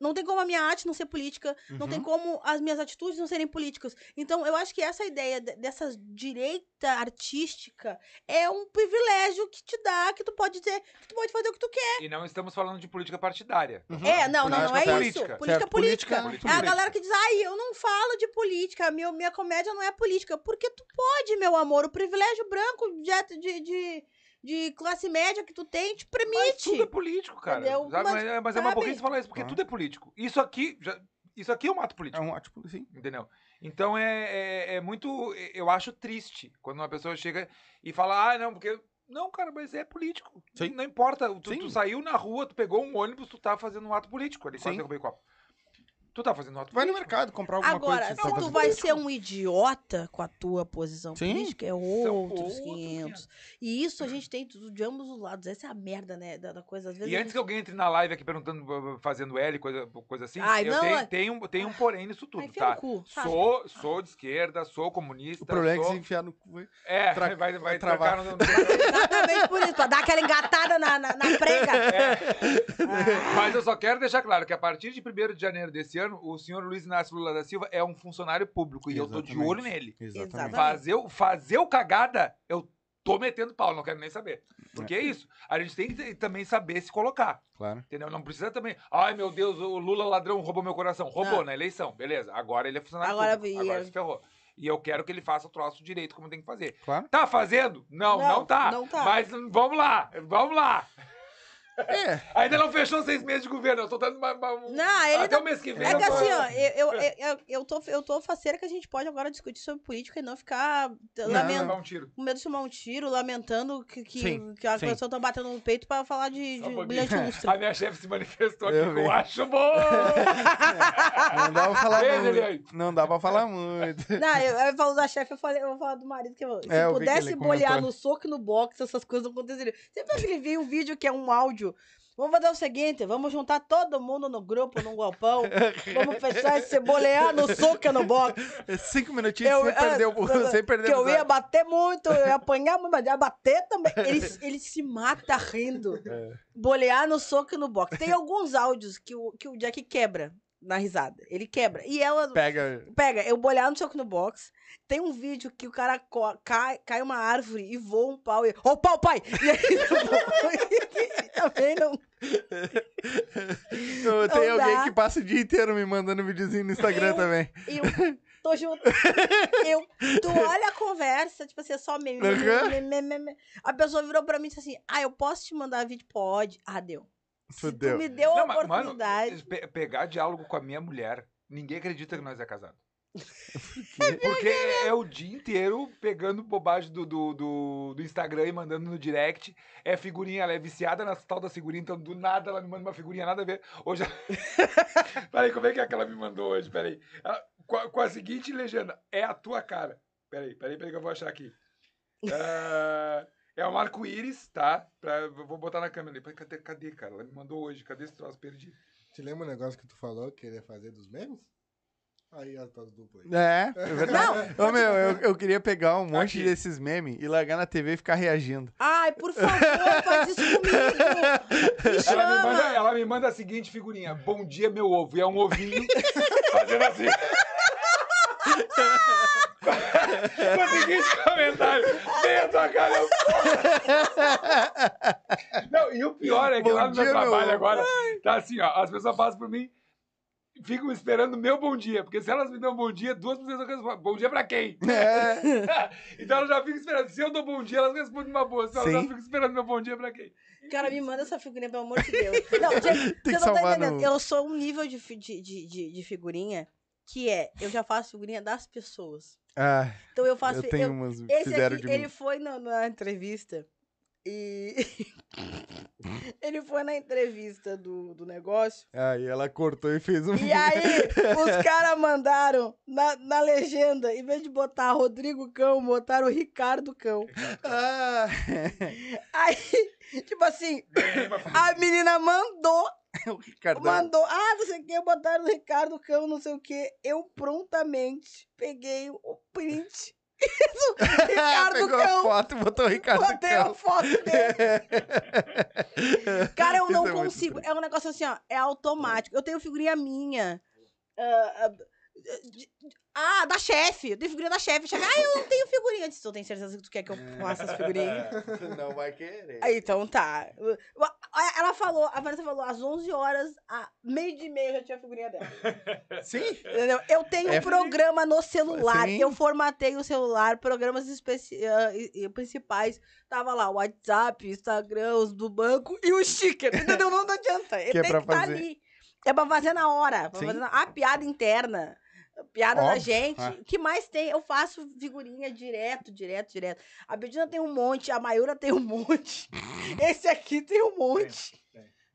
Não tem como a minha arte não ser política. Não tem Uhum. como as minhas atitudes não serem políticas. Então, eu acho que essa ideia de- dessa direita artística é um privilégio que te dá, que tu pode dizer, que tu pode fazer o que tu quer. E não estamos falando de política partidária. Uhum. É, não, não, não é Política isso. política. Política Certo, política. política- É a política. Galera que diz, ai, eu não falo de política, meu, minha comédia não é política. Porque tu pode, meu amor, o privilégio branco de, de, de, de classe média que tu tem te Mas permite. tudo é político, cara. Entendeu? Sabe? Mas, Mas, é- mas é uma burrice falar isso, porque Claro. tudo é político. Isso aqui, já- Isso aqui é um ato É político. um ótimo, sim. Entendeu? Então é, é, é muito. Eu acho triste quando uma pessoa chega e fala, ah, não, porque. Não, cara, mas é político. Sim. Não importa. Tu, tu saiu na rua, tu pegou um ônibus, tu tá fazendo um ato político. Ali quase Sim. derrubei o copo. Tu tá fazendo Tu vai no mercado comprar alguma Agora, coisa. se tá tu vai ser um idiota com a tua posição Sim. política, é outros outros 500. E isso a gente tem tudo de ambos os lados. Essa é a merda, né, da, da coisa. Às vezes E antes gente- que alguém entre na live aqui perguntando, fazendo L, coisa, coisa assim, Ai, eu não, tenho, é- tenho, um- tenho um porém nisso Ai, tudo, enfia tá? no cu? Sou, sou de esquerda, sou comunista. O problema é que sou... se enfiar no cu. É, tra- *laughs* vai, vai, vai travar. No... *laughs* Exatamente por isso, pra dar aquela engatada na, na, na prega. Ah, Mas eu só quero deixar claro que a partir de 1 de janeiro desse ano, o senhor Luiz Inácio Lula da Silva é um funcionário público e eu tô de Exatamente. olho nele. Exatamente. Exatamente. Fazer, o- fazer o cagada, eu tô metendo pau, não quero nem saber. Porque é isso. A gente tem que também saber se colocar. Claro. Entendeu? Não precisa também. Ai, meu Deus, o Lula ladrão roubou meu coração. Roubou Não. na eleição. Beleza. Agora ele é funcionário Agora público. Agora se ferrou. E eu quero que ele faça o troço direito como tem que fazer. Claro. Tá fazendo? Não, não, Não, tá. não tá. Mas vamos lá, vamos lá. É. Ainda não fechou seis meses de governo. Eu tô dando uma, uma- um- Não, ele até tá- o mês que vem. É eu que tô- assim, ó, eu, eu, eu, eu, tô, eu tô faceira que a gente pode agora discutir sobre política e não ficar lamentando. Levar um tiro. Com medo de tomar um tiro, lamentando que, que, Sim, que a sim. pessoa tá batendo no peito pra falar de, um de pouquinho. brilhante *laughs* lustre. A minha chefe se manifestou aqui Eu que eu acho bom. *laughs* Não dá pra falar muito. Não dá pra falar muito. Não, eu, eu falo da chefe, eu, falei, eu vou falar do marido que eu, se É, eu pudesse bolear comentou. no soco e no boxe, essas coisas não aconteceriam. Sempre que ele vê um vídeo que é um áudio. Vamos fazer o seguinte, vamos juntar todo mundo no grupo, num galpão. *laughs* Vamos fechar esse bolear no soco no boxe. Cinco minutinhos Eu- sem perder o é, *laughs* sem perder Que eu ia bater muito, eu ia apanhar muito, mas ia bater também. Ele, *laughs* ele se mata rindo. É. Bolear no soco no boxe. Tem alguns áudios que o, que o Jack quebra na risada. Ele quebra. E ela Pega. pega, eu bolear no soco no boxe. Tem um vídeo que o cara cai, cai uma árvore e voa um pau. E, Ô, pau, pai! E aí *laughs* também não. Tem Não alguém dá. que passa o dia inteiro me mandando videozinho no Instagram Eu- também. Eu tô junto. Eu, tu olha a conversa, tipo assim, é só meme. meme, meme. A pessoa virou pra mim e disse assim: Ah, eu posso te mandar vídeo? Pode. Ah, deu. Fudeu. tu me deu a Não, mas, mano, oportunidade. pe- pegar diálogo com a minha mulher, ninguém acredita que nós é casado. *laughs* Porque é o dia inteiro pegando bobagem do, do, do, do Instagram e mandando no direct. É figurinha, ela é viciada nessa tal da figurinha, então do nada ela me manda uma figurinha, nada a ver. Hoje. *laughs* Peraí, como é que é que ela me mandou hoje? Peraí. Ela- Com a, com a seguinte legenda: É a tua cara. Peraí, peraí, peraí que eu vou achar aqui. *laughs* Ah, é o Marco Íris, tá? Pra, vou botar na câmera ali. Cadê, cadê, cara? Ela me mandou hoje. Cadê esse troço? Perdi. Te lembra um negócio que tu falou que queria fazer dos memes? Aí, ó, tá aí. É, é *laughs* verdade. Ô, meu, eu, eu queria pegar um monte Aqui. desses memes e largar na TV e ficar reagindo. Ai, por favor, faz isso comigo. *laughs* Me Ela chama. me, manda, ela me manda a seguinte figurinha: Bom dia, meu ovo. E é um ovinho fazendo assim. Com o seguinte comentário: Vem a tua cara. eu- Não, e o pior é que Bom lá no meu dia, meu trabalho ovo. agora, tá assim, ó. As pessoas passam por mim. Ficam esperando o meu bom dia, porque se elas me dão bom dia, duas pessoas respondem. Bom dia pra quem? É. *laughs* então elas já ficam esperando. Se eu dou bom dia, elas respondem uma boa. Se elas já ficam esperando meu bom dia pra quem? Cara, me manda essa figurinha, pelo amor de Deus. Não, *laughs* gente, Tem que você não tá entendendo. no- Eu sou um nível de, de, de, de figurinha que é, eu já faço figurinha das pessoas. Ah, Então eu faço. eu tenho eu- umas esse aqui, ele foi na, na entrevista e. *laughs* ele foi na entrevista do, do negócio. Aí ela cortou e fez um. E aí, *laughs* os caras mandaram na, na legenda, em vez de botar Rodrigo Cão, botaram Ricardo Cão. Ah, Aí, tipo assim, a menina mandou *laughs* o Ricardo. Mandou, ah, não sei o que, botaram o Ricardo Cão, não sei o que. Eu prontamente peguei o print. Isso, Ricardo *laughs* Pegou a Cão. foto botou o Ricardo Botei a Cão. foto dele. *laughs* Cara, eu Isso não é muito consigo. É um negócio assim, ó. É automático. Eu tenho figurinha minha. ah, ah, ah, da chefe. Eu tenho figurinha da chefe. Chefe, Ah, eu não tenho figurinha. Eu disse, Tu tem certeza que tu quer que eu faça as figurinhas? *laughs* Não vai querer. Aí, então tá. Ela falou, a Vanessa falou, às 11 horas, a meio de meia eu já tinha a figurinha dela. *laughs* Sim. Entendeu? Eu tenho É- um programa no celular. Sim. Eu formatei o celular, programas especi- e principais. Tava lá, o WhatsApp, Instagram, os do banco e o sticker. Entendeu? Não adianta. Ele Que é tem pra que estar fazer. ali. É pra fazer na hora. Pra fazer na... A piada interna. Piada da Óbvio, gente. é. O que mais tem? Eu faço figurinha direto, direto, direto. A Bedina tem um monte, a Mayura tem um monte. *laughs* Esse aqui tem um monte.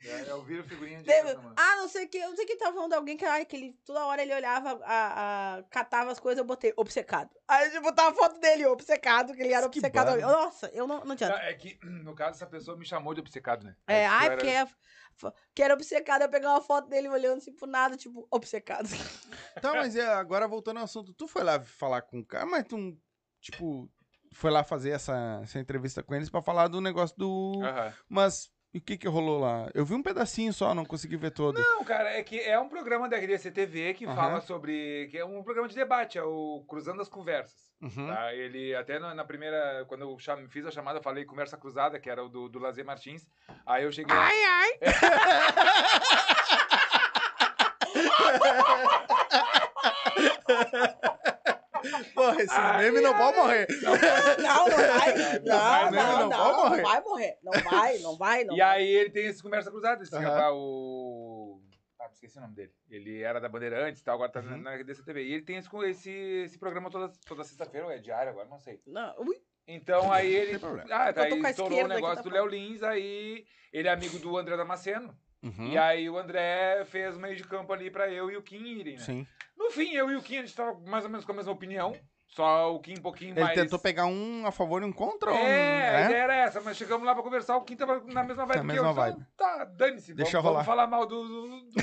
É, eu viro figurinha de Teve-. Ah, não sei o que, não sei o que tava falando de alguém que, ai, que ele, toda hora ele olhava, a, a- catava as coisas, eu botei obcecado. Aí eu botava a foto dele, obcecado, que ele era Que obcecado. Nossa, eu não, não adianta. É que, no caso, essa pessoa me chamou de obcecado, né? É, Aí, ai, eu era- porque é, f- que era obcecado, eu pegar uma foto dele olhando assim por nada, tipo, obcecado. *laughs* Tá, mas é, agora voltando ao assunto, tu foi lá falar com o cara, mas tu, tipo, foi lá fazer essa, essa entrevista com eles pra falar do negócio do. Aham. Mas e o que que rolou lá? Eu vi um pedacinho só, não consegui ver todo. Não, cara, é que é um programa da RDC TV que Aham. fala sobre. que é um programa de debate, é o Cruzando as Conversas. Uhum. Tá? Ele, até na, na primeira, quando eu cham- fiz a chamada, eu falei Conversa Cruzada, que era o do, do Lazer Martins. Aí eu cheguei. lá- Ai, ai. *laughs* *laughs* Porra, esse Ai, meme não pode morrer. Não, não vai. Não, Não, não, não não, morrer. vai morrer. Não vai, não vai, não E aí ele tem esse Conversa Cruzada, esse rapaz, o. Ah, esqueci o nome dele. Ele era da Bandeirantes e tal, agora tá na- Uhum. na RDC TV. E ele tem esse, esse, esse programa toda, toda sexta-feira, ou é diário agora, não sei. Não, ui, Então aí ele. Ah, tá, tô aí estourou o negócio tá do Léo Lins, aí ele é amigo do André Damasceno. Uhum. E aí o André fez meio de campo ali pra eu e o Kim irem, né? Sim. No fim, eu e o Kim, a gente tava mais ou menos com a mesma opinião. Só o Kim um pouquinho Ele mais. tentou pegar um a favor e um contra um. É, a né? ideia era essa, mas chegamos lá pra conversar, o Kim tava na mesma vibe Na que eu. mesma então, vibe. Tá, dane-se, Deixa vamos, rolar. vamos falar mal do. do, do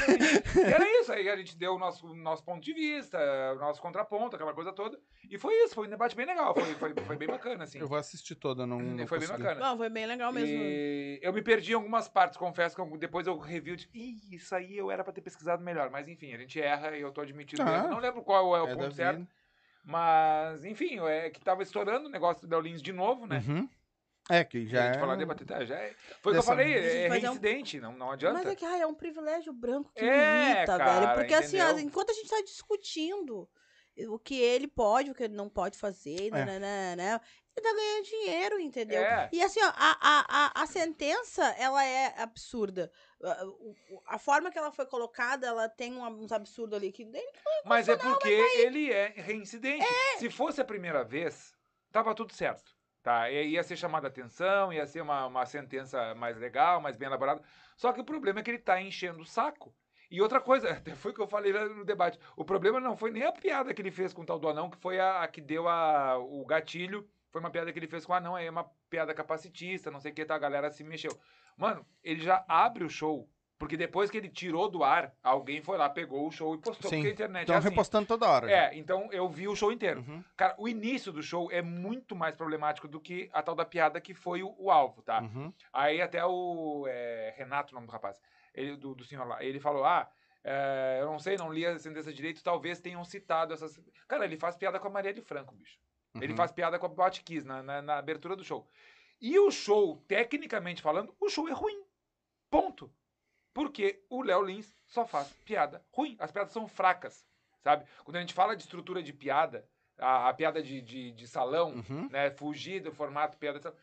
e era isso, aí a gente deu o nosso, nosso ponto de vista, o nosso contraponto, aquela coisa toda. E foi isso, foi um debate bem legal, foi, foi, foi bem bacana, assim. Eu vou assistir toda, não. não foi bem bacana. não, foi bem legal mesmo. E eu me perdi em algumas partes, confesso que eu- depois eu review de. Ih, isso aí eu era pra ter pesquisado melhor. Mas enfim, a gente erra e eu tô admitindo Ah. Não lembro qual é o É ponto vida. Mas, enfim, é que tava estourando o negócio do Lins de novo, né? Uhum. É, que já a gente é... falar debater, tá, já é. Foi o que eu falei, é é um- reincidente, não, não adianta. Mas é que ai, é um privilégio branco que É, cara, velho. Porque assim, entendeu? ó, enquanto a gente tá discutindo o que ele pode, o que ele não pode fazer, É. né, né, né, ele tá ganhando dinheiro, entendeu? É. E assim, ó, a, a, a, a sentença, ela é absurda. A, a forma que ela foi colocada, ela tem um- uns absurdos ali que nem Mas é porque ele é reincidente. Se fosse a primeira vez, tava tudo certo. Tá? Ia ser chamada atenção, ia ser uma, uma sentença mais legal, mais bem elaborada. Só que o problema é que ele tá enchendo o saco. E outra coisa, *laughs* até foi o que eu falei lá no debate. O problema não foi nem a piada que ele fez com o tal do anão, que foi a, a que deu a, o gatilho. Foi uma piada que ele fez com o anão, aí é uma piada capacitista, não sei o que, tá? A galera se mexeu. Mano, ele já abre o show. Porque depois que ele tirou do ar, alguém foi lá, pegou o show e postou. Sim. Porque a internet Estão é assim. repostando toda hora. já. É, então eu vi o show inteiro. Uhum. Cara, o início do show é muito mais problemático do que a tal da piada que foi o, o alvo, tá? Uhum. Aí até o é, Renato, o nome do rapaz, ele, do, do senhor lá, ele falou: Ah, é, eu não sei, não li a sentença direito, talvez tenham citado essas. Cara, ele faz piada com a Maria de Franco, bicho. Ele Uhum. faz piada com a Bot Kiss na, na, na abertura do show. E o show, tecnicamente falando, o show é ruim. Ponto. Porque o Léo Lins só faz piada ruim. As piadas são fracas, sabe? Quando a gente fala de estrutura de piada, a, a piada de, de, de salão, Uhum. né? Fugir do formato piada de salão.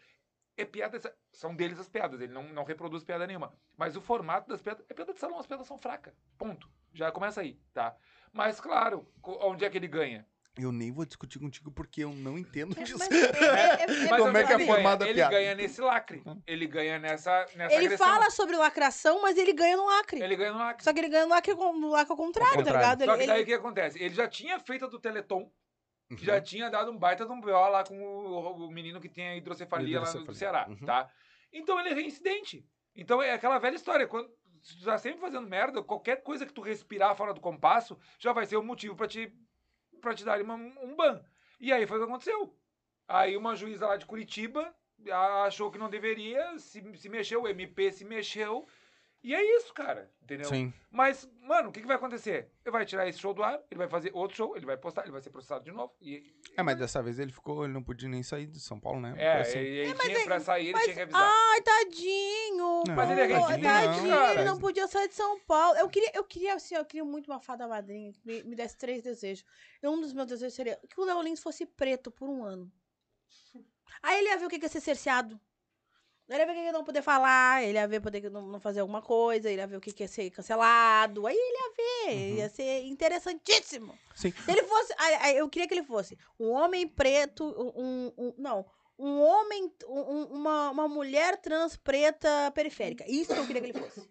É piada, são deles as piadas, ele não, não reproduz piada nenhuma. Mas o formato das piadas é piada de salão, as piadas são fracas. Ponto. Já começa aí, tá? Mas, claro, onde é que ele ganha? Eu nem vou discutir contigo porque eu não entendo É, disso. mas é- é- é- Mas Como é que é ele formada a Ele piada? ganha nesse lacre. Ele ganha nessa, nessa Ele agressão. fala sobre lacração, mas ele ganha no lacre. Ele ganha no lacre. Só que ele ganha no lacre, com- no lacre ao contrário, Ao tá contrário. ligado? Só Ele- que daí ele- o que acontece? Ele já tinha feito a do Teleton, que Uhum. já tinha dado um baita de um BO lá com o, o menino que tem a hidrocefalia, lá no Hidrocefalia. Ceará, Uhum. tá? Então ele é reincidente. Então é aquela velha história, quando tu tá sempre fazendo merda, qualquer coisa que tu respirar fora do compasso já vai ser um motivo pra te, pra te dar uma- um ban. E aí foi o que aconteceu. Aí uma juíza lá de Curitiba a- achou que não deveria, se, se mexeu, o MP se mexeu, e é isso, cara, entendeu? Sim. Mas, mano, o que, que vai acontecer? Ele vai tirar esse show do ar, ele vai fazer outro show, ele vai postar, ele vai ser processado de novo. E, É, mas dessa vez ele ficou, ele não podia nem sair de São Paulo, né? é, assim. ele, ele tinha pra sair, ele tinha que avisar. Ai, tadinho. Não, Mas ele é tadinho, tadinho, cara. ele não podia sair de São Paulo. Eu queria, eu queria, assim, eu queria muito uma fada madrinha que me, me desse três desejos. E um dos meus desejos seria que o Léo Lins fosse preto por um ano. Aí ele ia ver o que que é ser cerceado. Ele ia ver o que ia não poder falar, ele ia ver poder não, não fazer alguma coisa, ele ia ver o que, que ia ser cancelado. Aí ele ia ver, ia ser interessantíssimo. Sim. Se ele fosse. Eu queria que ele fosse um homem preto, um. um- não. Um homem. um- uma, uma mulher trans preta periférica. Isso que eu queria que ele fosse.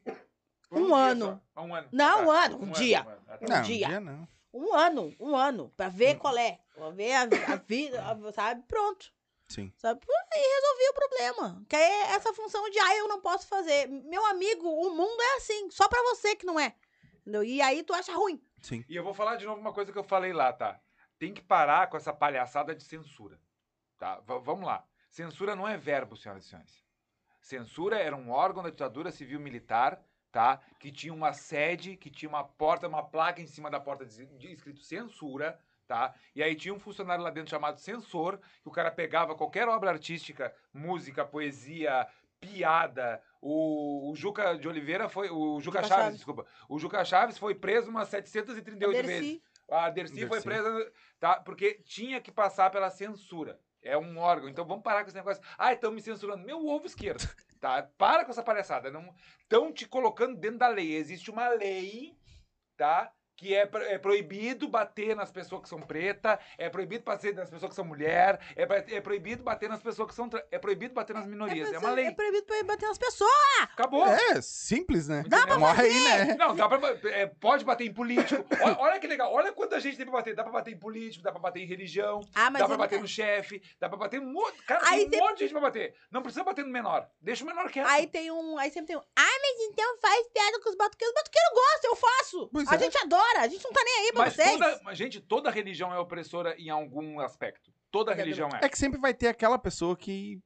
Um dia ano. só. Um ano. Não, Ah, um ano, um dia. um ano. Ah, tá. Não, dia. dia não. Um ano, um ano. Pra ver qual é. Pra ver a, a vida, a- sabe? Pronto. Sim. Sabe? Aí resolvi o problema. Que é essa função de, ah, eu não posso fazer. Meu amigo, o mundo é assim. Só pra você que não é. Entendeu? E aí tu acha ruim. Sim. E eu vou falar de novo uma coisa que eu falei lá, tá? Tem que parar com essa palhaçada de censura. Tá? V- vamos lá. Censura não é verbo, senhoras e senhores. Censura era um órgão da ditadura civil militar, tá? Que tinha uma sede, que tinha uma porta, uma placa em cima da porta de, de- escrito censura, tá? E aí tinha um funcionário lá dentro chamado censor, que o cara pegava qualquer obra artística, música, poesia, piada. O, o Juca de Oliveira foi. O Juca, Juca Chaves, Chaves. desculpa. O Juca Chaves foi preso umas 738 Dercy. vezes. A Dercy, foi Dercy. presa, tá? Porque tinha que passar pela censura. É um órgão. Então vamos parar com esse negócio. Ah, estão me censurando. Meu ovo esquerdo. *laughs* Tá? Para com essa palhaçada. Não estão te colocando dentro da lei. Existe uma lei, tá? Que é, pro- é proibido bater nas pessoas que são preta, é proibido bater nas pessoas que são mulher, é, é proibido bater nas pessoas que são. tra- É proibido bater nas minorias. É, uma lei. É proibido pra bater nas pessoas. Acabou. É, simples, né? Dá pra Morre aí, né? Não, dá pra, é, pode bater em político. *laughs* Olha, olha que legal. Olha quanta gente tem pra bater. Dá pra bater em político, dá pra bater em religião, Ah, mas dá pra bater no chefe, dá pra bater em um monte. Cara, Aí tem um tem- monte de gente pra bater. Não precisa bater no menor. Deixa o menor quieto. Aí tem um. Aí sempre tem um. Ah, mas então faz piada com os batuqueiros. Os batuqueiros gostam, eu faço. Pois a é. gente adora, a gente não tá nem aí pra Mas vocês. toda, mas, gente, toda religião é opressora em algum aspecto. Toda religião é. É que sempre vai ter aquela pessoa que.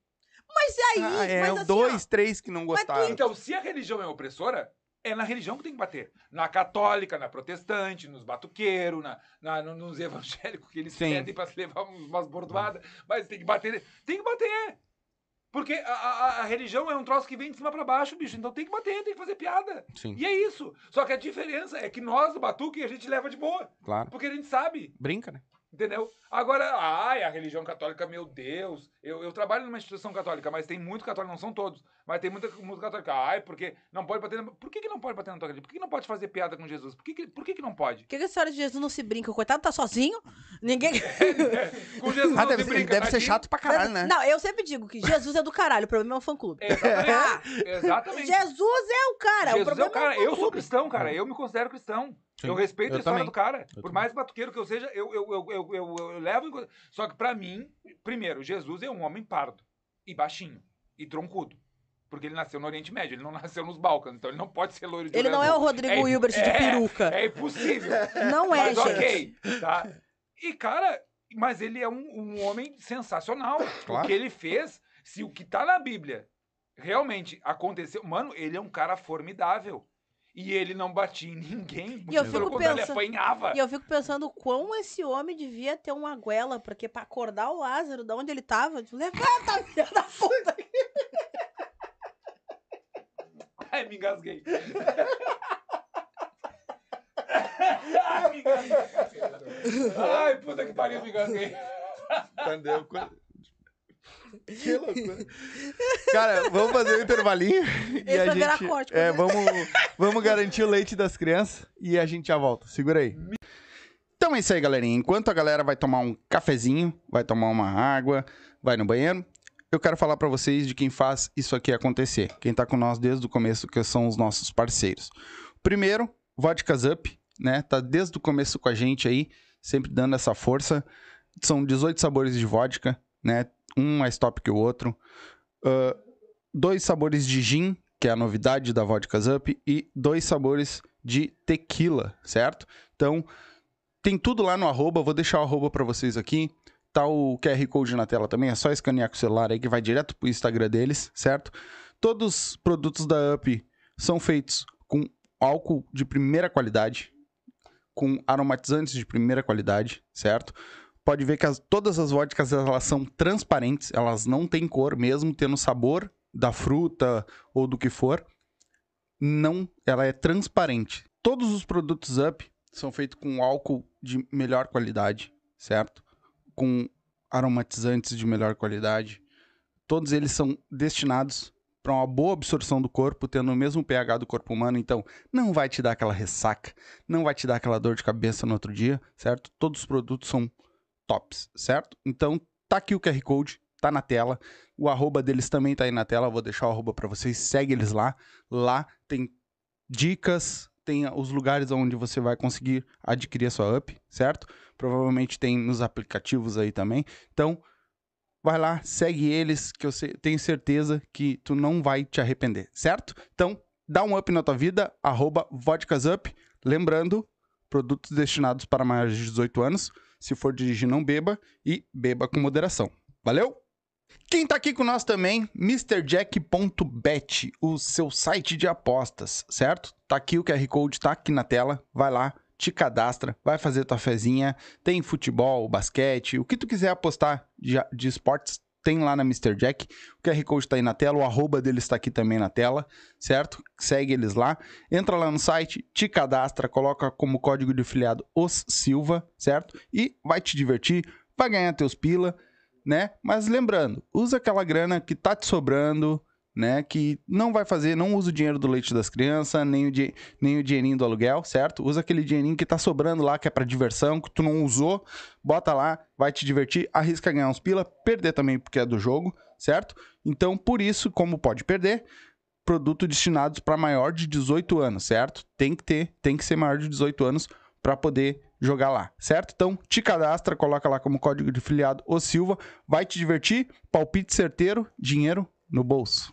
Mas aí, Ah, é, mas assim, dois, ó, três que não Mas tu gostaram. Então, se a religião é opressora, é na religião que tem que bater. Na católica, na protestante, nos batuqueiros, na, na- no- nos evangélicos que eles Sim. pedem pra se levar umas bordoadas. Mas tem que bater. Tem que bater. Porque a, a- a religião é um troço que vem de cima pra baixo, bicho. Então tem que bater, tem que fazer piada. Sim, E é isso. Só que a diferença é que nós, do batuque, a gente leva de boa. claro. Porque a gente sabe. Brinca, né? Entendeu? Agora, ai, a religião católica, meu Deus. Eu, eu trabalho numa instituição católica, mas tem muito católico, não são todos, mas tem muita música católica. Ai, porque não pode bater na... Por que, que não pode bater na tua igreja? Por que, que não pode fazer piada com Jesus? Por que, que, por que, que não pode? Por que, que a história de Jesus não se brinca? O coitado tá sozinho. Ninguém. *laughs* Com Jesus Ah, não deve, se ser- brinca, deve ser tadinho. chato pra caralho, né? Não, eu sempre digo que Jesus é do caralho. O problema é o fã clube. Exatamente. Exatamente. Jesus é o cara. o Jesus é problema o cara. o fã Eu sou cristão, cara. Eu me considero cristão. Sim. Eu respeito Eu a história também. do cara. Eu Por também. mais batuqueiro que eu seja, eu, eu, eu, eu, eu, eu levo. Só que pra mim, primeiro, Jesus é um homem pardo e baixinho e troncudo. Porque ele nasceu no Oriente Médio, ele não *laughs* nasceu nos Balcãs, então ele não pode ser loiro de Ele não é o. Rodrigo É- Hilbert de é- peruca. É impossível. *laughs* Não é, mas gente. ok, tá? E, cara, mas ele é um, um homem sensacional. Claro. O que ele fez, se o que tá na Bíblia realmente aconteceu, mano, ele é um cara formidável. E ele não batia em ninguém. E eu fico pensando- Ele apanhava. E eu fico pensando o quão esse homem devia ter uma goela, porque pra acordar o Lázaro, de onde ele tava, tipo, levanta, filha da puta. *laughs* Ai, me engasguei. *laughs* Ai, me engasguei. Ai, puta que pariu, me engasguei. Entendeu? Que loucura. Cara, vamos fazer um intervalinho. e Esse a vai virar gente, corte, é, vamos, vamos garantir o leite das crianças e a gente já volta. Segura aí. Então é isso aí, galerinha. Enquanto a galera vai tomar um cafezinho, vai tomar uma água, vai no banheiro, eu quero falar pra vocês de quem faz isso aqui acontecer. Quem tá com nós desde o começo, que são os nossos parceiros. Primeiro, Vodkas Up, né? Tá desde o começo com a gente aí, sempre dando essa força. São 18 sabores de vodka, né? Um mais top que o outro. Ah, dois sabores de gin, que é a novidade da Vodkas Up, e dois sabores de tequila, certo? Então, tem tudo lá no arroba, vou deixar o arroba pra vocês aqui. Tá o QR Code na tela também, é só escanear com o celular aí que vai direto pro Instagram deles, certo? Todos os produtos da Up são feitos com álcool de primeira qualidade, com aromatizantes de primeira qualidade, certo? Pode ver que as- todas as vodkas elas são transparentes, elas não têm cor, mesmo tendo sabor da fruta ou do que for. Não, ela é transparente. Todos os produtos Up são feitos com álcool de melhor qualidade, certo? Com aromatizantes de melhor qualidade. Todos eles são destinados para uma boa absorção do corpo, tendo o mesmo pH do corpo humano, então não vai te dar aquela ressaca, não vai te dar aquela dor de cabeça no outro dia, certo? Todos os produtos são tops, certo? Então tá aqui o QR Code, tá na tela. O arroba deles também tá aí na tela, vou deixar o arroba para vocês, segue eles lá. Lá tem dicas, tem os lugares onde você vai conseguir adquirir a sua up, certo? Provavelmente tem nos aplicativos aí também. Então, vai lá, segue eles, que eu tenho certeza que tu não vai te arrepender, certo? Então, dá um up na tua vida, arroba vodkasup. Lembrando, produtos destinados para maiores de 18 anos. Se for dirigir, não beba e beba com moderação. Valeu? Quem tá aqui com nós também, MrJack.bet, o seu site de apostas, certo? Tá aqui o QR Code, tá aqui na tela. Vai lá, te cadastra, vai fazer tua fezinha. Tem futebol, basquete, o que tu quiser apostar de, de esportes, tem lá na Mr. Jack. O QR Code tá aí na tela, o arroba deles tá aqui também na tela, certo? Segue eles lá. Entra lá no site, te cadastra, coloca como código de afiliado os Silva, certo? E vai te divertir, vai ganhar teus pila, né? Mas lembrando, usa aquela grana que tá te sobrando, né? Que não vai fazer, não usa o dinheiro do leite das crianças, nem o, nem o dinheirinho do aluguel, certo? Usa aquele dinheirinho que tá sobrando lá, que é pra diversão, que tu não usou, bota lá, vai te divertir, arrisca ganhar uns pila, perder também porque é do jogo, certo? Então, por isso, como pode perder, produto destinados para maior de 18 anos, certo? Tem que ter, tem que ser maior de 18 anos para poder jogar lá, certo? Então, te cadastra, coloca lá como código de filiado o Silva, vai te divertir, palpite certeiro, dinheiro no bolso.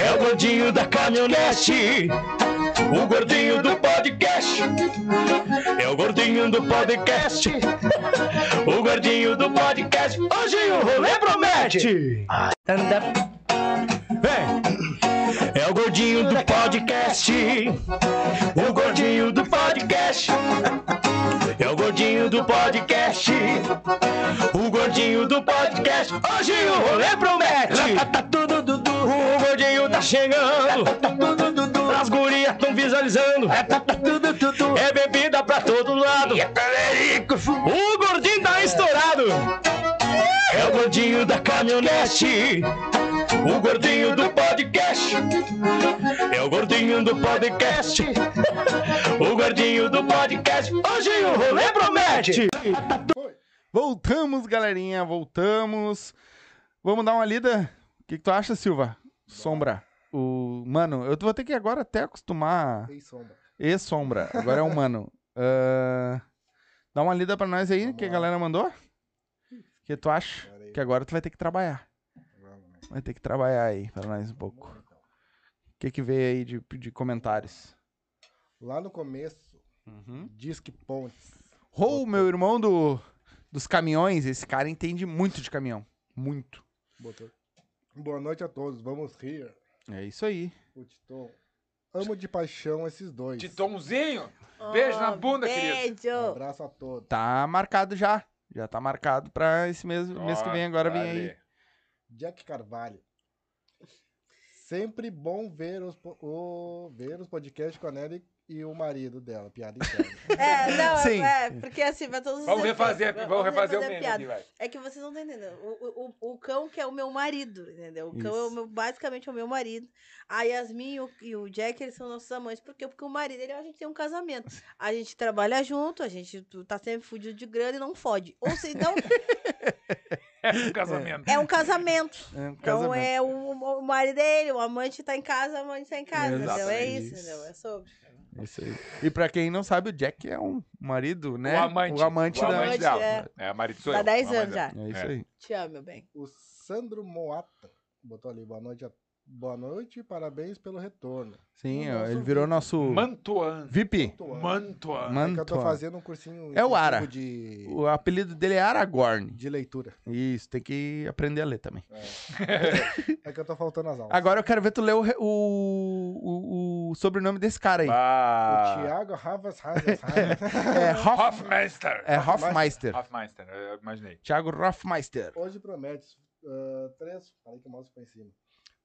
É o gordinho da caminhonete. O gordinho do podcast. É o gordinho do podcast. *laughs* O gordinho do podcast. Hoje o rolê promete. Vem. É o gordinho do podcast. O gordinho do podcast. É o gordinho do podcast. O gordinho do podcast. Hoje o rolê promete. Gordinho tá chegando. As gurias tão visualizando. É bebida pra todo lado. O gordinho tá estourado. É o gordinho da caminhonete. O gordinho do podcast. É o gordinho do podcast. O gordinho do podcast. Hoje o rolê promete. Voltamos, galerinha, voltamos. Vamos dar uma lida. O que, que tu acha, Silva? Sombra. O mano, eu vou ter que agora até acostumar. Ei, sombra. E sombra. Agora é o mano. *laughs* Ah, dá uma lida pra nós aí Vamos que a lá. galera mandou. O que tu acha? Que agora tu vai ter que trabalhar. Vai ter que trabalhar aí pra nós um pouco. Então. O que que veio aí de, de comentários? Lá no começo, Uhum. Disque Pontes. Rô, meu irmão do, dos caminhões, esse cara entende muito de caminhão. Muito. Botou. Boa noite a todos, vamos rir. É isso aí. O Titon. Amo de paixão esses dois. Titonzinho, Beijo na bunda, querido. Um Beijo. abraço a todos. Tá marcado já. Já tá marcado pra esse mês, mês que vem, agora vem aí. Jack Carvalho. Sempre bom ver os, po- o, ver os podcasts com a Nelly e o marido dela. Piada *laughs* interna. É, não, Sim. é, porque assim, vai todos os Vamos refazer, vamos refazer o a meme piada. aqui, vai. É que vocês não estão entendendo. O, o, o cão que é o meu marido, entendeu? O cão é o meu, basicamente é o meu marido. A Yasmin e o, e o Jack, eles são nossos amantes. Por quê? Porque o marido, ele, a gente tem um casamento. A gente trabalha junto, a gente tá sempre fudido de grana e não fode. Ou seja, então, *laughs* É um casamento. é um casamento. É um Então casamento. é o, o marido dele, o amante tá em casa, a amante tá em casa, entendeu? É isso, entendeu? É sobre. Isso aí. E pra quem não sabe, o Jack é um marido, né? O amante. O amante O da. amante dela. é. É, marido sou Dá eu. 10 a mãe anos já. É isso É. aí. Te amo, meu bem. O Sandro Moata botou ali. Boa noite, a- boa noite e parabéns pelo retorno. Sim, O ó, ele virou VIP. nosso Mantuan. VIP. Mantuan. Man- É que eu tô Mantuan. fazendo um cursinho É o Ara. De, O apelido dele é Aragorn. de leitura. Isso, tem que aprender a ler também. É que eu tô faltando as aulas. Agora eu quero ver tu ler o, o, o, o sobrenome desse cara aí. O Ah, Thiago Ravas Ravas Ravas. *laughs* É, Hoff, Hofmeister. é Hoffmeister. Hofmeister, eu imaginei. Thiago Hoffmeister. Hoje promete ah, três. Falei que o mouse foi em cima.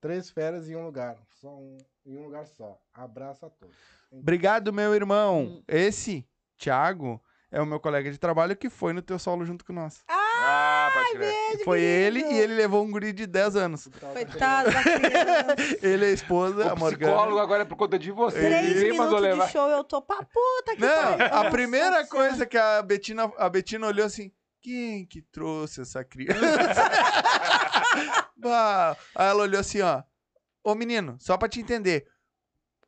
Três férias em um lugar. Só um, em um lugar só. Abraço a todos. Obrigado, meu irmão. Esse, Thiago, é o meu colega de trabalho que foi no teu solo junto com nós. Ah, pode crer. Foi ele e ele levou um guri de 10 anos. Coitado da criança. *laughs* Ele, a esposa, a O Morgana. psicólogo agora é por conta de você. Três minutos levar. de show, eu tô pra puta que Não, pariu. a Nossa primeira Senhora. coisa que a Betina, a Betina olhou assim, quem que trouxe essa criança? *laughs* Bah, Aí ela olhou assim, ó, ô menino, só pra te entender,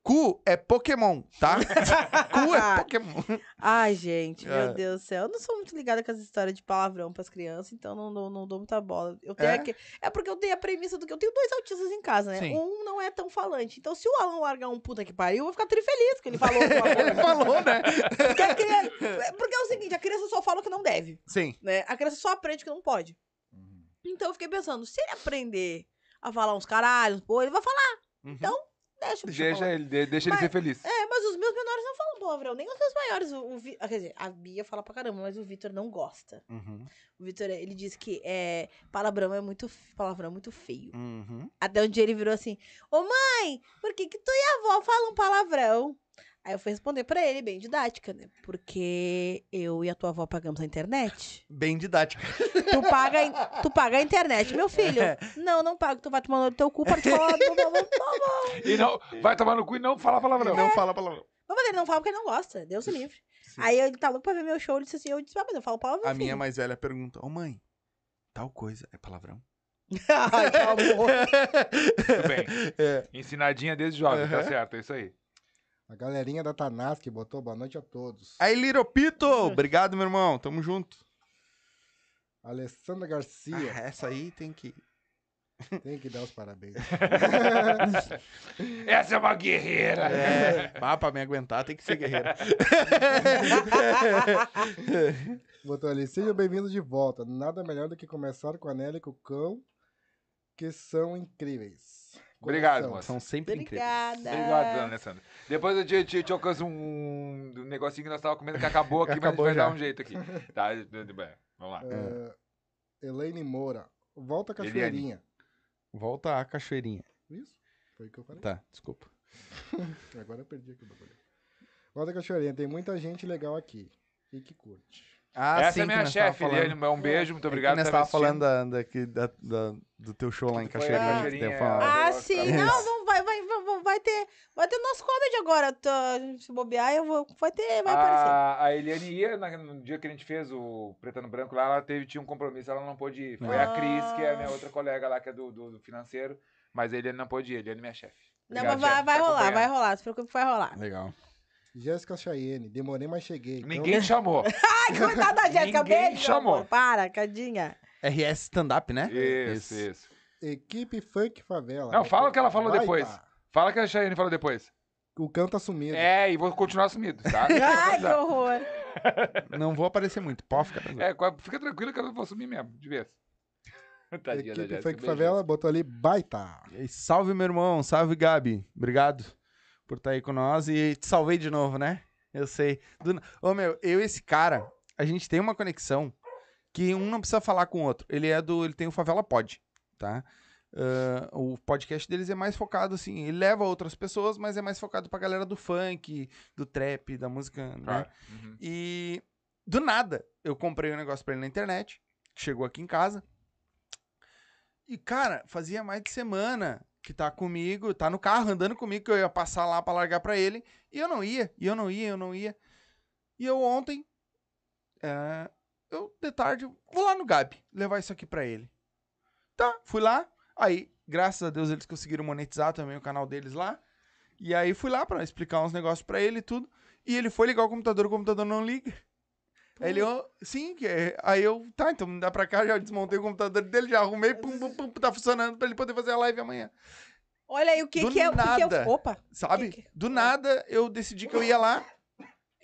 cu é Pokémon, tá? *laughs* cu é Pokémon. Ai, gente, meu É. Deus do céu. Eu não sou muito ligada com essa história de palavrão pras crianças, então não, não, não dou muita bola. Eu tenho É? aqui- é porque eu tenho a premissa do que eu tenho dois autistas em casa, né? Sim. Um não é tão falante. Então, se o Alan largar um puta que pariu, eu vou ficar trifeliz que ele falou. Ele *laughs* falou, né? Porque, a criança, é- porque é o seguinte, a criança só fala o que não deve, Sim. né? A criança só aprende o que não pode. Então eu fiquei pensando, se ele aprender a falar uns caralhos, pô, ele vai falar. Uhum. Então, deixa Deixa ele, de- deixa ele ser feliz. É, mas os meus menores não falam palavrão, nem os meus maiores. O, o Vi- ah, Quer dizer, a Bia fala pra caramba, mas o Vitor não gosta. Uhum. O Vitor, ele diz que é, palavrão é muito, palavrão é muito feio. Uhum. Até um dia ele virou assim, ô mãe, por que que tu e a avó falam palavrão? Aí eu fui responder pra ele, bem didática, né? Porque eu e a tua avó pagamos a internet. Bem didático. Tu paga, tu paga a internet, meu filho. Não, não pago. Tu vai tomar no teu cu particular. E não, vai tomar no cu e não falar palavrão. Não fala palavrão. Mas ele não fala porque ele não gosta. Deus o livre. Sim. Aí ele tá louco pra ver meu show. Ele disse assim: Eu disse, ah, mas eu falo palavrão. A minha filho." mais velha pergunta, ô mãe, tal coisa é palavrão? *laughs* Ai, que amor. *laughs* Tudo bem. É. Ensinadinha desde jovem, tá Aham. certo, é isso aí. A galerinha da Tanaski botou boa noite a todos. Aí, Little Pito, obrigado, meu irmão, tamo junto. Alessandra Garcia. Ah, essa aí tem que. Tem que dar os parabéns. *laughs* Essa é uma guerreira. É, ah, pra me aguentar tem que ser guerreiro. *laughs* Botou ali, sejam bem-vindos de volta. Nada melhor do que começar com a Nelly e com o cão, que são incríveis. Obrigado, moça. São sempre incríveis. Obrigada. Obrigado, dona Alessandra. Depois eu te, te, te alcanço um, um negocinho que nós tava comendo que acabou *laughs* aqui, Acabou mas a gente vai já. dar um jeito aqui. *laughs* Tá, bem, vamos lá. É, Elaine Moura. Volta Eliane. cachoeirinha. Volta a cachoeirinha. Isso? Foi o que eu falei? Tá, desculpa. *laughs* Agora eu perdi aqui o bagulho. Volta cachoeirinha. Tem muita gente legal aqui. E que curte. Ah, Essa sim, é minha chefe. Eliane. Um beijo, muito É que obrigado nós por tava estar falando da, daqui- da- da- do teu show lá em Foi a Cachoeirinha. que Cachoeirinha, daí eu falava. é. Ah, Nossa, sim. isso. Não, vamos, vai, vai, vai, vai ter. Vai ter nosso comedy agora. Se bobear, eu vou. Vai ter, vai aparecer. A, a Eliane ia, na- no dia que a gente fez o Preto no Branco lá, ela teve, tinha um compromisso, ela não pôde ir. Foi a Cris, que é a minha outra colega lá, que é do, do, do financeiro, mas a Eliane não pôde ir, a Eliane é minha chefe. Não, mas vai, vai rolar, vai rolar. Se preocupe que vai rolar. Legal. Jéssica Chayenne. Demorei, mas cheguei. Então, Ninguém chamou. *laughs* Ai, coitada da Jéssica. Ninguém Beijo, chamou. amor. Para, cadinha. RS Stand-Up, né? Isso, isso. Equipe Funk Favela. Não, fala o que ela falou Vai, depois. pá. Fala que a Cheyenne falou depois. O cão tá sumido. É, e vou continuar sumido, tá? *laughs* Ai, que horror. *laughs* Não vou aparecer muito. Pode ficar tranquilo. É, fica tranquilo que eu não vou sumir mesmo, de vez. Tadinha da Equipe Jéssica, Funk Favela botou ali baita. E salve, meu irmão. Salve, Gabi. Obrigado por estar aí com nós. E te salvei de novo, né? Eu sei. Do... Ô, meu, eu e esse cara, a gente tem uma conexão que um não precisa falar com o outro. Ele é do. Ele tem o Favela Pod, tá? Ah, o podcast deles é mais focado, assim, ele leva outras pessoas, mas é mais focado pra galera do funk, do trap, da música, né? Uhum. E do nada, eu comprei um negócio pra ele na internet, que chegou aqui em casa. E, cara, fazia mais de semana que tá comigo, tá no carro andando comigo, que eu ia passar lá pra largar pra ele. E eu não ia, e eu não ia, eu não ia. E eu ontem, é, eu de tarde, vou lá no Gabi levar isso aqui pra ele. Tá, fui lá. Aí, graças a Deus, eles conseguiram monetizar também o canal deles lá. E aí fui lá pra explicar uns negócios pra ele e tudo. E ele foi ligar o computador, o computador não liga. Aí ele, ó, sim, que é. Aí eu, tá, então me dá pra cá, já desmontei o computador dele, já arrumei, pum, pum, pum, tá funcionando pra ele poder fazer a live amanhã. Olha aí o que, Do que é o que, que é nada. o. Opa! Sabe? Que que- Do nada eu decidi que eu ia lá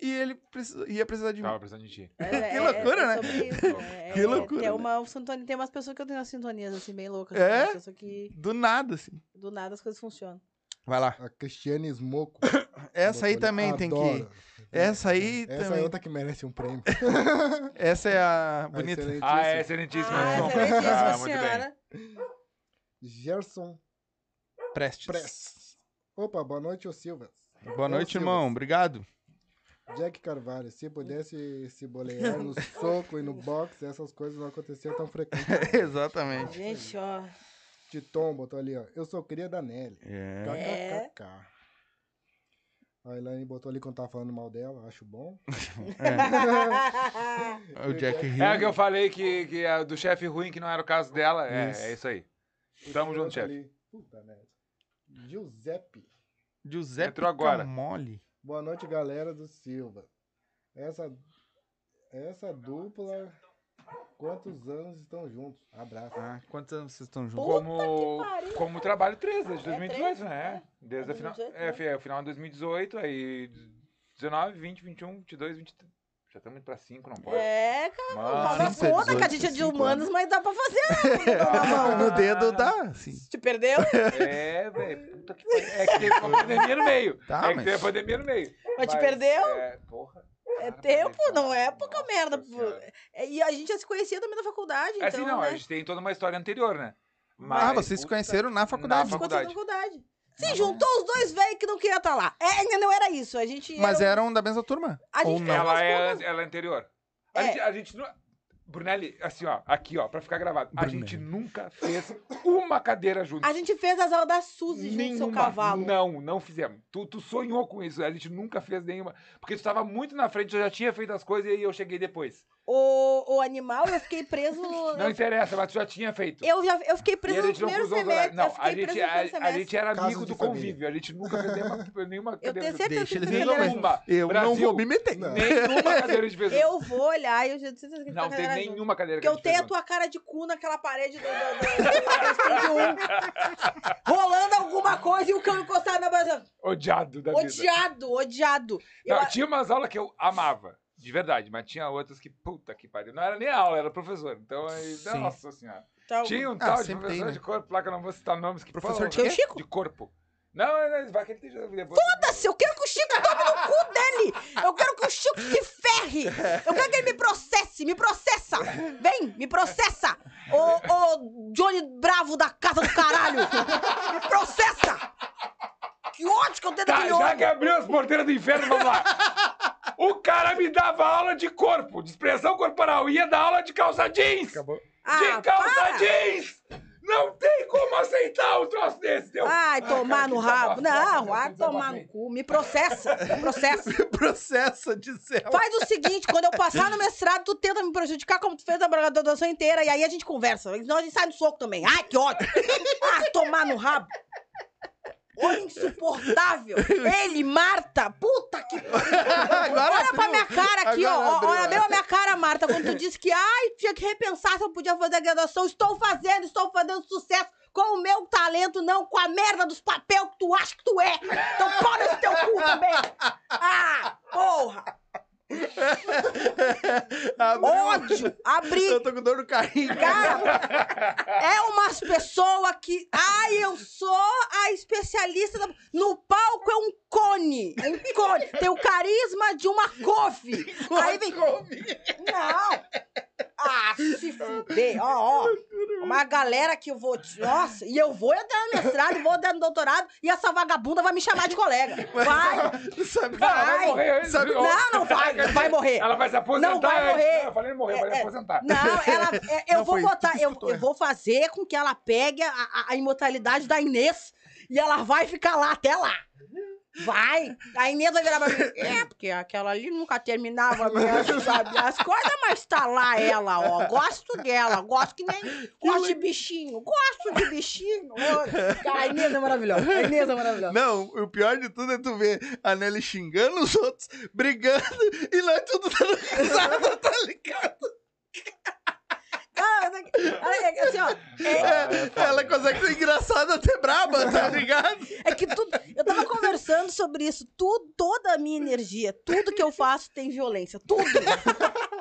e ele precisa- ia precisar de mim. Tava precisando de ti. É, Que loucura, né? isso, é, Que é, loucura, Tem, né? uma sintonia, tem umas pessoas que eu tenho umas sintonias assim, bem loucas. É? assim, que Do nada, assim. do nada as coisas funcionam. Vai lá. A Cristiane Smoco. *coughs* Essa aí também tem que. Essa aí Essa também. é outra que merece um prêmio. *laughs* Essa é a bonita. excelente. Ah, é excelentíssimo. Ah, som. excelentíssima Ah, muito bem. senhora. Gerson Prestes. Press. Opa, boa noite, ô Silvas. Boa noite, irmão. Obrigado. Jack Carvalho, se pudesse se bolear no soco e no boxe, essas coisas não aconteciam tão frequentemente. *laughs* Exatamente. Gente, ó. Titon botou ali, ó. Eu sou cria da Nelly. É. KKKK. A Elaine botou ali quando tava falando mal dela, acho bom. *laughs* *laughs* O Jack Hill. É o que eu falei que, que é do chefe ruim, que não era o caso dela. É, Isso. é isso aí. Tamo junto, Outro chefe. Puta merda. Giuseppe. Giuseppe Entrou agora. Camoli. Boa noite, galera do Silva. Essa, essa dupla, quantos anos estão juntos? Abraço. Ah, quantos anos vocês estão juntos? Puta Como, pariu. como trabalho 13, desde É 2018, 13, né? é. Desde É o final. 2018, É, né? fi- é, o final de 2018, aí 19, 20, 21, 22, 23. Já estamos indo pra 5, não pode. É, cara, Mano, não sim, conta que a 18, gente é de 5 humanos, mas dá pra fazer. né? Não. *laughs* *laughs* No dedo dá, sim. Te perdeu? *laughs* É, velho. Puta que pariu. É que teve uma pandemia no meio. Tá, é que mas- teve a pandemia no meio. Mas te perdeu? É, porra. É tempo, mas, não é nossa pouca merda. Senhora. É, E a gente já se conhecia também na faculdade, É assim, então, não, né? a gente tem toda uma história anterior, né? Ah, vocês se conheceram na faculdade. Na Ficou na faculdade. faculdade. Se juntou os dois velhos que não queriam estar lá. É, ainda não era isso. A gente. Mas era... eram da mesma turma? A Ou gente não? era- Ela Mas é, ela é anterior. A, É. gente, a gente não. Brunelli, assim, ó, aqui, ó, pra ficar gravado. A Brunelli. gente nunca fez uma cadeira junto. A gente fez as aulas da Suzy junto com seu cavalo. Não, não fizemos. Tu, tu sonhou com isso. A gente nunca fez nenhuma. Porque tu tava muito na frente, eu já tinha feito as coisas e aí eu cheguei depois. O, o animal e eu fiquei preso. Não interessa, mas tu já tinha feito. eu, já, eu fiquei E preso no não primeiro semestre. Não, eu a gente, a, a gente era amigo de do família. convívio. A gente nunca fez nenhuma, nenhuma Eu cadeira. tenho certeza Deixa que eles Nenhuma. Eu não Brasil, vou me meter. Não. Nenhuma cadeira a gente fez. Eu vou olhar e eu já tenho certeza que Não tem nenhuma cadeira Porque que a eu tenho a tua cara de cu naquela parede do, do, do, do estúdio 1. rolando alguma coisa e o cão encostado na mesa. Odiado da vida. Odiado, odiado. Eu, Não, tinha umas aulas que eu amava, de verdade, mas tinha outras que, puta que pariu. Não era nem aula, era professor. Então, aí, Sim. nossa senhora. então, Tinha um Ah, tal de professor tem, né? de corpo lá, que eu não vou citar nomes. Que, Professor porra, de quê? Chico? De corpo. Não, não, vai que ele esteja depois. Foda-se, eu quero que o Chico tome no cu dele. Eu quero que o Chico se ferre. Eu quero que ele me processe, me processa. Vem, me processa. Ô, ô Johnny Bravo da casa do caralho. Me processa. Que ódio que eu tenho Tá, daquele já homem. que abriu as porteiras do inferno, vamos lá. O cara me dava aula de corpo, de expressão corporal. Ia dar aula de calça jeans. Acabou. Ah, de calça para. jeans. Não tem como aceitar um troço desse, teu. Ai, tomar cara, no rabo. Não, vai tomar no cu. Me processa, me processa. *laughs* Processa de céu. Faz o seguinte, quando eu passar no mestrado, tu tenta me prejudicar como tu fez a graduação inteira, e aí a gente conversa. Senão a gente sai no soco também. Ai, que ódio! Ah, tomar no rabo! Homem insuportável! *laughs* Ele, Marta! Puta que Agora Olha pra minha cara aqui, Agora ó. abriu. Olha bem a minha cara, Marta, quando tu disse que, ai, tinha que repensar se eu podia fazer a graduação. Estou fazendo, estou fazendo sucesso com o meu talento, não com a merda dos papéis que tu acha que tu é. Então pau nesse teu cu também. Ah, porra. *laughs* Ódio. Abri. Eu tô com dor no carrinho. Cara, é umas pessoas que. Ai, eu sou a especialista. da- No palco é um cone. Um cone. Tem o carisma de uma couve. Aí vem. Não! Ah, se fuder. Ó, ó. Uma galera que eu vou. Nossa, e eu vou entrar no mestrado, vou entrar no doutorado, e essa vagabunda vai me chamar de colega. Vai! Sabe? Ela vai Vai. morrer. Sabe-? Não, não vai, não vai morrer. Ela vai se aposentar. Não vai morrer. Não, eu falei morrer, vai É, é. aposentar. Não, ela, é, eu Não, vou botar, eu, eu vou fazer com que ela pegue a, a- a imortalidade da Inês e ela vai ficar lá até lá. Vai! A Inês vai virar pra mim. É, porque aquela ali nunca terminava mesmo, sabe? As coisas, mas tá lá ela, ó. Gosto dela, gosto que nem. Gosto de bichinho, gosto de bichinho. A Inês é maravilhosa. A Inês é maravilhosa. Não, o pior de tudo é tu ver a Nelly xingando os outros, brigando, e nós tudo dando risada, *laughs* tá ligado? Cara, olha aqui, assim, ó. é- É, ela consegue ser engraçada até braba, tá *laughs* ligado? É que tudo. Eu tava conversando sobre isso. Tudo, toda a minha energia, tudo que eu faço tem violência. Tudo.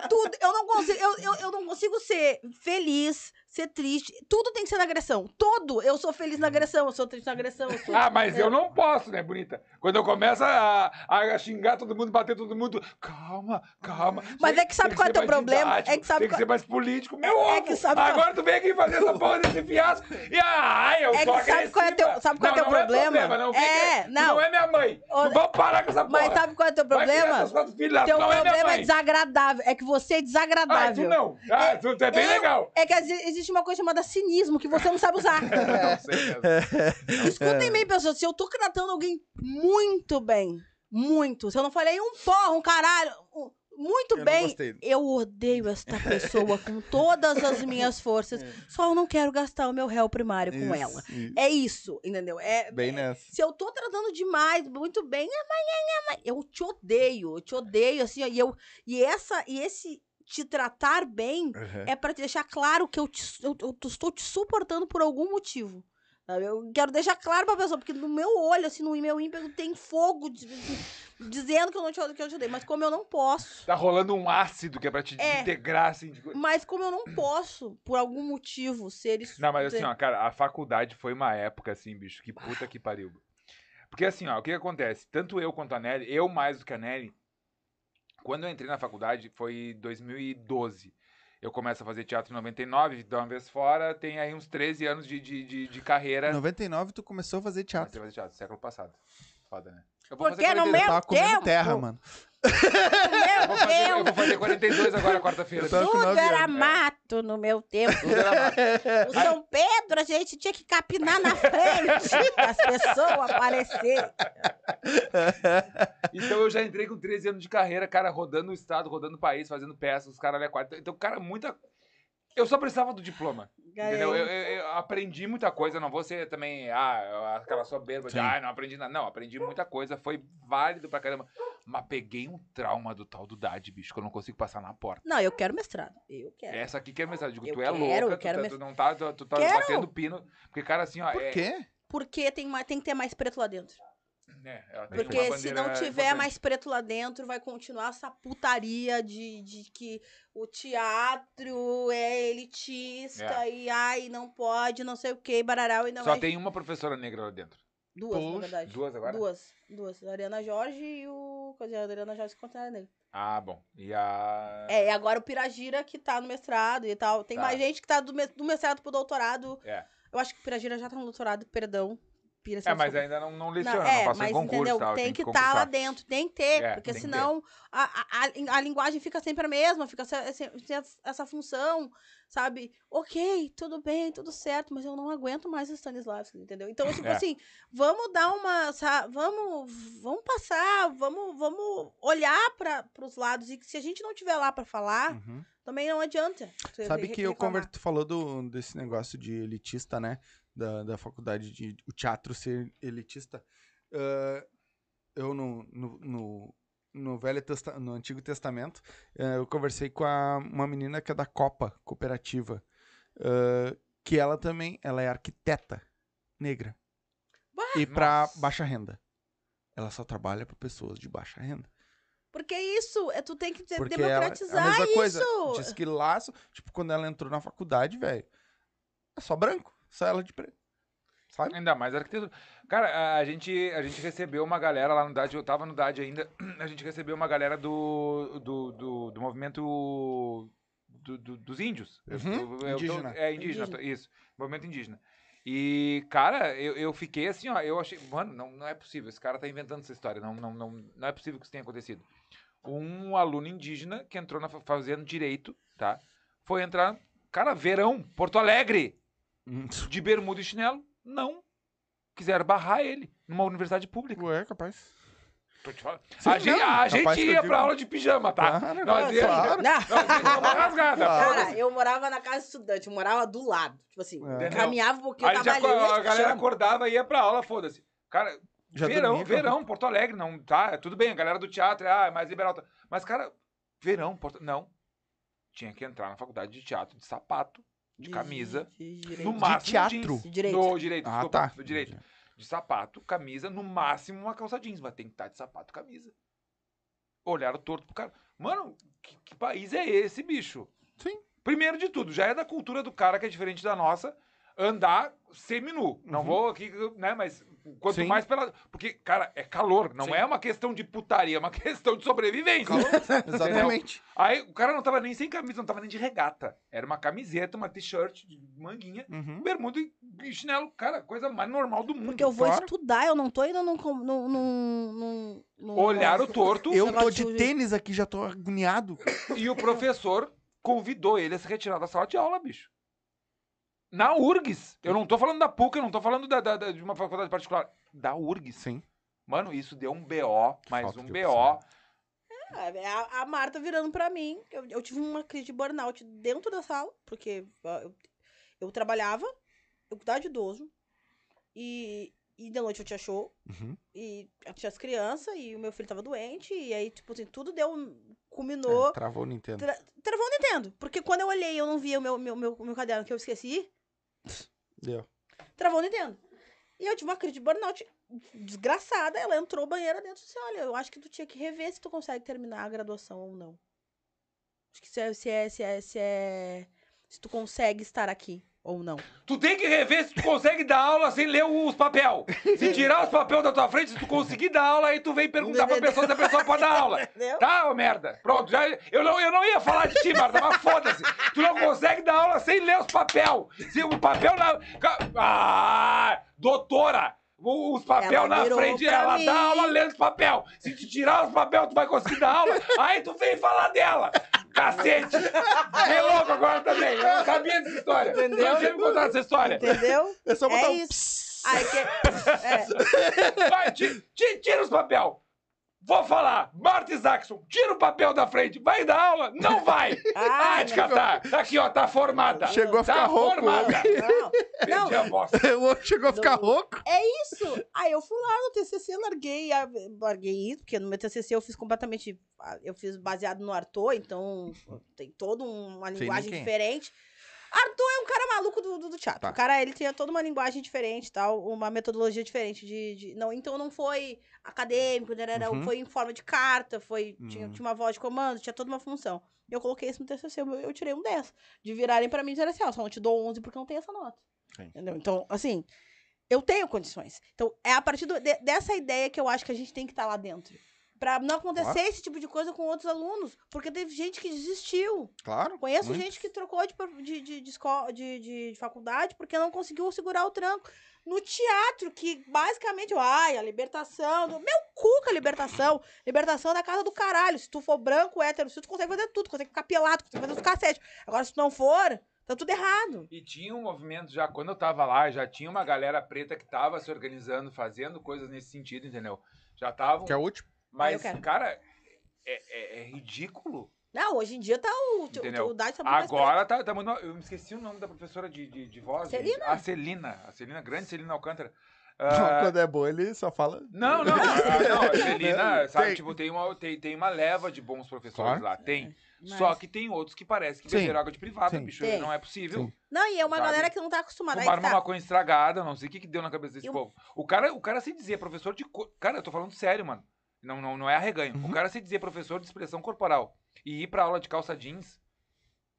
Tudo. Eu não consigo, eu, eu, eu não consigo ser feliz, ser triste. Tudo tem que ser na agressão. Todo. Eu sou feliz na agressão, eu sou triste na agressão. Sou, Ah, mas eu não posso, né, bonita? Quando eu começo a, a xingar todo mundo, bater todo mundo, calma, calma. Mas Tem- é que sabe qual é teu problema? didático, É que sabe Tem que qual- ser mais político. Meu É ovo! que sabe qual- Agora tu vem aqui fazer essa porra desse fiasco e ai, eu É sou sabe qual é teu- sabe qual é não, teu não problema? É, problema não, É, que- não. não é minha mãe. Ô, Não vamos parar com essa porra. Mas sabe qual é teu problema? filhos, Teu é problema é mãe. desagradável. É que você é Ah, tu desagradável. não. Ah, tu, tu é bem Eu- legal. É que exi- existe uma coisa chamada cinismo que você não sabe usar. *laughs* Não sei mesmo. Escutem bem, pessoas. Se eu tô tratando alguém muito bem, muito, se eu não falei um porra, um caralho, um- muito Eu bem, eu odeio esta pessoa com todas as minhas forças. *laughs* Só eu não quero gastar o meu réu primário com Isso, ela. isso. É isso, entendeu? É, Bem é- nessa. se eu tô tratando demais, muito bem, é, é, mas, eu te odeio, eu te odeio, assim, e, eu, e, essa, e esse te tratar bem Uhum. é pra te deixar claro que eu, te- eu, eu estou te suportando por algum motivo. Eu quero deixar claro pra pessoa, porque no meu olho, assim, no meu ímpeto, tem fogo de- dizendo que eu não te, que eu te odeio. Mas como eu não posso. Tá rolando um ácido que é pra te É. desintegrar, assim. de- Mas como eu não posso, por algum motivo, ser isso. Não, mas assim, ó, cara, a faculdade foi uma época, assim, bicho, que puta que pariu. Porque assim, ó, o que, que acontece? Tanto eu quanto a Nelly, eu mais do que a Nelly, quando eu entrei na faculdade, foi 2012. Eu começo a fazer teatro em 99, de uma vez fora, tem aí uns 13 anos de, de, de, de carreira. Em 99 tu começou a fazer Comecei a teatro. fazer teatro, século passado. Foda, né? Eu vou Porque fazer no 42 Eu meu tava comendo tempo. terra, mano. No Vou fazer, eu meu vou tempo, fazer 42 agora, quarta-feira. Eu tudo era anos. mato no meu tempo. Tudo era mato. O São Pedro, a gente tinha que capinar na frente para as pessoas aparecerem. Então eu já entrei com 13 anos de carreira, cara, rodando o estado, rodando o país, fazendo peças, os caras ali a quatro. Então, cara, muita. Eu só precisava do diploma. Entendeu? Eu, eu- eu aprendi muita coisa, não vou ser também ah, aquela soberba de ah, não aprendi nada. Não, aprendi muita coisa, foi válido pra caramba. Mas peguei um trauma do tal do DAD, bicho, que eu não consigo passar na porta. Não, eu quero mestrado. Eu quero. Essa aqui que é a mensagem. Digo, Eu tu é quero, louca, eu tu, quero tá- mes- tu não tá, tu, tu tá Quero. batendo pino. Porque, cara, assim, ó. Por é, quê? Porque tem, mais, tem que ter mais preto lá dentro. Uma Porque se não tiver importante. mais preto lá dentro, vai continuar essa putaria de, de que o teatro é elitista e ai, não pode, não sei o que, bararau e não Só é. tem uma professora negra lá dentro. Duas, na verdade. Duas agora? Duas. Duas. A Ariana Jorge e o. Quer dizer, a Ariana Jorge se considera nele. Ah, bom. E a. É, e agora o Piragira que tá no mestrado e tal. Tem Tá. mais gente que tá do, do mestrado pro doutorado. É. Eu acho que o Piragira já tá no doutorado, perdão. Pira, É, eu mas sou- ainda não, não Não, leciona, não, é, passou mas em concurso entendeu? tal. tem que estar concursar. lá dentro, tem que ter, É, porque que ter. senão a, a, a, linguagem fica sempre a mesma, fica se- essa função, sabe? Ok, tudo bem, tudo certo, mas eu não aguento mais o Stanislavski, entendeu? Então, tipo *laughs* É. assim, vamos dar uma, sa- vamos, vamos passar, vamos, vamos olhar para os lados e que se a gente não tiver lá para falar, Uhum. também não adianta. Sabe que eu reclamar. conver... tu falou do, desse negócio de elitista, né? Da, da faculdade de o teatro ser elitista. Ah, eu no, no, no, no Velho Testa... no Antigo Testamento, eh, eu conversei com a- uma menina que é da Copa Cooperativa, ah, que ela também, ela é arquiteta negra. e pra Nossa. baixa renda. Ela só trabalha para pessoas de baixa renda. Porque é isso, é, tu tem que de- Porque ela, é a democratizar mesma isso. coisa. Diz que lá, tipo, quando ela entrou na faculdade, velho, é só branco. Só ela de preto. Sabe? Ainda mais arquitetura. Cara, a- gente, a gente recebeu uma galera lá no DAD, eu tava no DAD ainda, *clears throat* a gente recebeu uma galera do, do, do, do movimento do- do- dos índios. Eu- Uhum, eu- eu- indígena. é, indígena, Indígena. isso. Movimento indígena. E, cara, eu, eu fiquei assim, ó, eu achei, mano, não, não é possível, esse cara tá inventando essa história, não, não, não, não é possível que isso tenha acontecido. Um aluno indígena que entrou na, fa- fazendo direito, tá? Foi entrar, cara, verão, Porto Alegre, de bermuda e chinelo? Não. Quiseram barrar ele numa universidade pública. Ué, capaz. Tô te falando. Sim, a gente, a capaz gente ia digo. pra aula de pijama, tá? Claro, Nós ia- claro. Não. Nós ia uma rasgada. Cara, eu morava na casa de estudante, eu morava do lado. Tipo assim, É. Caminhava um pouquinho, Aí já, tava ali. a galera acordava e ia pra aula, foda-se. Cara, Já verão, dormia verão, Porto Alegre, não, tá? Tudo bem, a galera do teatro é, ah, é mais liberal. tá. Mas, cara, verão, Porto... Não. Tinha que entrar na faculdade de teatro de sapato, de camisa, de no máximo teatro? jeans. De direito. No direito, Ah, desculpa, tá. no direito. De sapato, camisa, no máximo uma calça jeans, mas tem que estar de sapato, camisa. Olharam torto pro cara. Mano, que, que país é esse, bicho? Sim. Primeiro de tudo, já é da cultura do cara que é diferente da nossa, andar seminu. Não Uhum. vou aqui, né, mas quanto Sim. mais pela... Porque, cara, é calor, não Sim. é uma questão de putaria, é uma *laughs* questão de sobrevivência. Exatamente. Aí o cara não tava nem sem camisa, não tava nem de regata. Era uma camiseta, uma t-shirt de manguinha, Uhum. bermuda e chinelo. Cara, coisa mais normal do mundo. Porque eu vou claro. estudar, eu não tô indo num. num, num, num, num Olharam negócio- torto Eu tô de tênis aqui, já tô agoniado. e o professor convidou ele a se retirar da sala de aula, bicho. Na URGS. Eu não tô falando da PUC, eu não tô falando da, da- da- de uma faculdade particular. Da URGS. Sim. Mano, isso deu um BO, mais Falta um BO. opção. É, A, a Marta virando pra mim. Eu, eu tive uma crise de burnout dentro da sala, porque eu, eu trabalhava, eu cuidava de idoso, e, e de noite eu tinha show, Uhum. e eu tinha as crianças, e o meu filho tava doente, e aí, tipo assim, tudo deu. culminou. É, travou o Nintendo. Tra travou o Nintendo. Porque quando eu olhei e eu não via o meu, meu, meu, meu caderno que eu esqueci, Travou o Nintendo. E eu tive uma crise de burnout desgraçada. Ela entrou banheira dentro e disse: Olha, eu acho que tu tinha que rever se tu consegue terminar a graduação ou não. Acho que se é, se é, se é, se é. Se tu consegue estar aqui ou não. Tu tem que rever se tu consegue dar aula sem ler os papel. Se tirar os papel da tua frente, se tu conseguir dar aula, aí tu vem perguntar pra pessoa se a pessoa pode dar aula. Tá, ô merda? Pronto, já, eu, não, eu não ia falar de ti, Marta, mas foda-se. Tu não consegue dar aula sem ler os papel. Se o papel na. Ah! Doutora! os papel na frente, ela mim. dá aula lendo os papel. Se te tirar os papel, tu vai conseguir dar aula. Aí tu vem falar dela. Cacete! Fiquei louco agora também. Eu não sabia dessa história. Entendeu? Não tinha me contado essa história. Entendeu? É só botar É um isso. Aí que... é. Vai, ti- ti- tira os papel. Vou falar, Marta Isaacson, tira o papel da frente. Vai dar aula? Não vai. Ah, Ah, de catar. Tá aqui, ó, tá formada. Chegou a tá ficar rouco. formada. Não, *laughs* Perdi a voz. *laughs* O chegou a ficar rouco. é isso. Aí eu fui lá no TCC, larguei, a- larguei isso, porque no meu TCC eu fiz completamente, eu fiz baseado no Arthur, então tem toda uma linguagem quem é. Arthur é um cara maluco do, do, do teatro. Tá. O cara, ele tinha toda uma linguagem diferente, tal, uma metodologia diferente de, de- não, então não foi acadêmico, né, né, Uhum. foi em forma de carta, foi tinha, Hum. tinha uma voz de comando, tinha toda uma função. Eu coloquei isso no TCC, eu, eu tirei um 10. De virarem pra mim e dizer assim, ó, só não te dou 11 porque não tem essa nota. Sim. Entendeu? Então, assim, eu tenho condições. Então, é a partir do- de- dessa ideia que eu acho que a gente tem que estar lá dentro. Pra não acontecer Claro. esse tipo de coisa com outros alunos. Porque teve gente que desistiu. Claro. Conheço muito. gente que trocou de, de, de, de, escola, de, de, de faculdade porque não conseguiu segurar o tranco. No teatro, que basicamente, ai, a libertação. do- Meu cu com a libertação. Libertação da casa do caralho. Se tu for branco, hétero, se tu consegue fazer tudo, consegue ficar pelado, consegue fazer os cacete. Agora, se tu não for, tá tudo errado. E tinha um movimento já, quando eu tava lá, já tinha uma galera preta que tava se organizando, fazendo coisas nesse sentido, entendeu? Já estavam. Que é o último. Mas, Eu quero. cara, é, é- é ridículo. Não, hoje em dia tá o, o, Entendeu? o Dade tá muito mais Agora tá, tá muito. Eu me esqueci o nome da professora de, de, de voz. Celina? A Celina. A Celina, grande Celina Alcântara. *laughs* Ah, Quando é bom, ele só fala. Não, não, ah, não, a Celina, *laughs* sabe, Tem. tipo, tem uma, tem, tem uma leva de bons professores Claro. lá, tem. Mas- Só que tem outros que parece que beberam água de privada, Sim. bicho, Tem. não é possível. Sim. Não, e é uma Sabe? galera que não tá acostumada. Fumaram que uma tá. maconha estragada, não sei o que, que deu na cabeça desse E o- povo. O cara, o cara se dizia professor de. co- Cara, eu tô falando sério, mano. Não, não, não é arreganho. Uhum. O cara se dizia professor de expressão corporal e ir pra aula de calça jeans.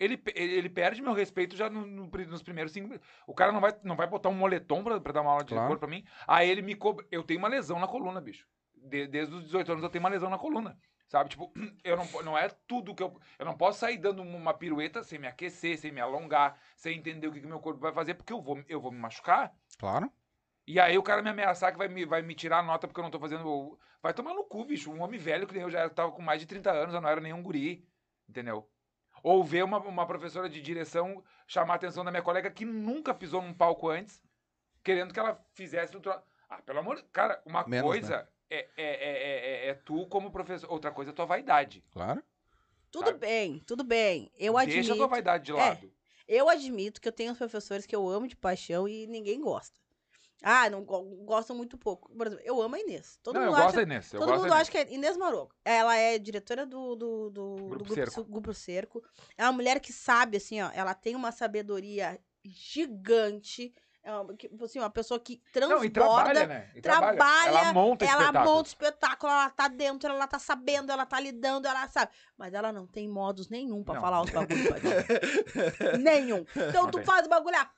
Ele, ele, ele perde meu respeito já no- no nos primeiros cinco. O cara não vai, não vai botar um moletom pra, pra dar uma aula de Claro. cor pra mim. Aí ele me cobra. Eu tenho uma lesão na coluna, bicho. De- desde os 18 anos eu tenho uma lesão na coluna. Sabe? Tipo, *clears throat* eu não, não é tudo que eu. Eu não posso sair dando uma pirueta sem me aquecer, sem me alongar, sem entender o que, que meu corpo vai fazer, porque eu vou, eu vou me machucar. Claro. E aí o cara me ameaçar que vai me, vai me tirar a nota porque eu não tô fazendo. Vai tomar no cu, bicho. Um homem velho que nem eu já tava com mais de 30 anos, eu não era nenhum guri. Entendeu? Ou ver uma, uma professora de direção chamar a atenção da minha colega que nunca pisou num palco antes, querendo que ela fizesse o tro... Ah, pelo amor. Cara, uma Menos, coisa é, é, é, é, é- é tu como professor. Outra coisa é tua vaidade. Claro. Tudo sabe? bem, tudo bem. Eu Deixa a admito. tua vaidade de É. lado. Eu admito que eu tenho uns professores que eu amo de paixão e ninguém gosta. Ah, não go- gostam muito pouco. Por exemplo, eu amo a Inês. Todo não, eu mundo gosto acha, da Inês. Eu todo mundo Inês. acha que é Inês Maroco. Ela é diretora do, do, do, do Grupo grupo, Cerco. Grupo Cerco. É uma mulher que sabe, assim, ó, ela tem uma sabedoria gigante. É uma, assim, uma pessoa que Não, transborda. e trabalha, né? E trabalha. trabalha, Ela monta ela espetáculo. monta o espetáculo, ela tá dentro, ela tá sabendo, ela tá lidando, ela sabe. Mas ela não tem modos nenhum pra Não. falar os bagulhos *laughs* nenhum. Então Não tu tem. faz o bagulho, ah, não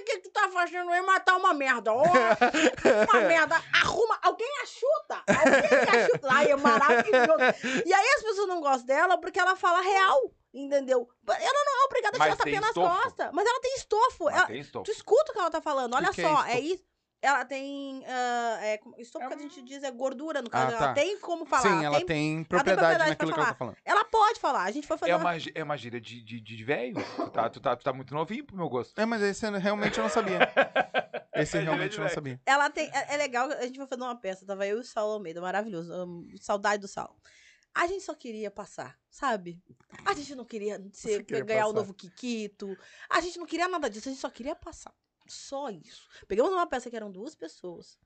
o que que tu tá fazendo aí, mas tá uma merda. Ó, uma *laughs* merda. Arruma, alguém achuta. Alguém achuta. Ai, é maravilhoso. E aí as pessoas não gostam dela porque ela fala real, entendeu? Ela não é obrigada a tirar tem tapinha nas costas. Mas ela tem estofo. Mas Ela- tem estofo. Tu escuta o que ela tá falando. Olha que é só, é, estofo? isso. Ela tem. ah, é, estofo É que a um- gente diz é gordura, no caso. Ah, Ela tá. tem como falar. Sim, ela tem propriedade propriedade naquilo que ela tá falando. Ela pode falar. A gente foi fazer É uma- é uma gíria de, de, de velho. Tu tá, tu, tá, tu tá muito novinho pro meu gosto. É, mas esse eu realmente eu não sabia. *laughs* Esse É realmente eu não sabia. Ela tem. É, é legal, a gente foi fazer uma peça, tava eu e o Saulo Almeida, maravilhoso. amo, saudade do Saulo. A gente só queria passar, sabe? A gente não queria, ser, queria ganhar o passar. novo Kikito. A gente não queria nada disso, a gente só queria passar. Só isso. Pegamos uma peça que eram duas pessoas.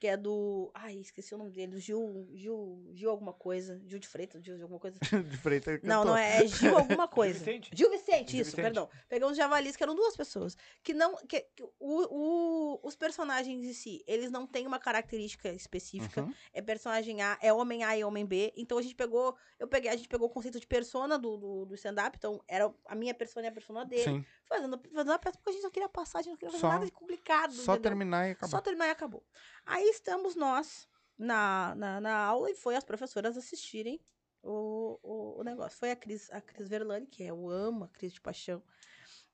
Que é do. Ai, esqueci o nome dele. Gil. Gil. Gil alguma coisa. Gil de Freitas, Gil de alguma coisa. *laughs* De Freitas Não, cantou. não é, é Gil alguma *laughs* coisa. Vicente. Gil Vicente, Gil isso, Vicente. perdão. Pegamos javalis que eram duas pessoas. Que não. Que, que o, o- os personagens em si, eles não têm uma característica específica. Uhum. É personagem A, é homem A e homem B. Então a gente pegou. Eu peguei, a gente pegou o conceito de persona do, do, do stand-up. Então, era a minha persona e a persona dele. Sim. Fazendo, fazendo a peça porque a gente só queria passar, a gente não queria fazer Só- nada de complicado. Só entendeu? terminar e acabar. Só terminar e acabou. Aí estamos nós na, na, na aula e foi as professoras assistirem o, o, o negócio. Foi a Cris, a Cris Verlani, que eu amo, a Cris de paixão.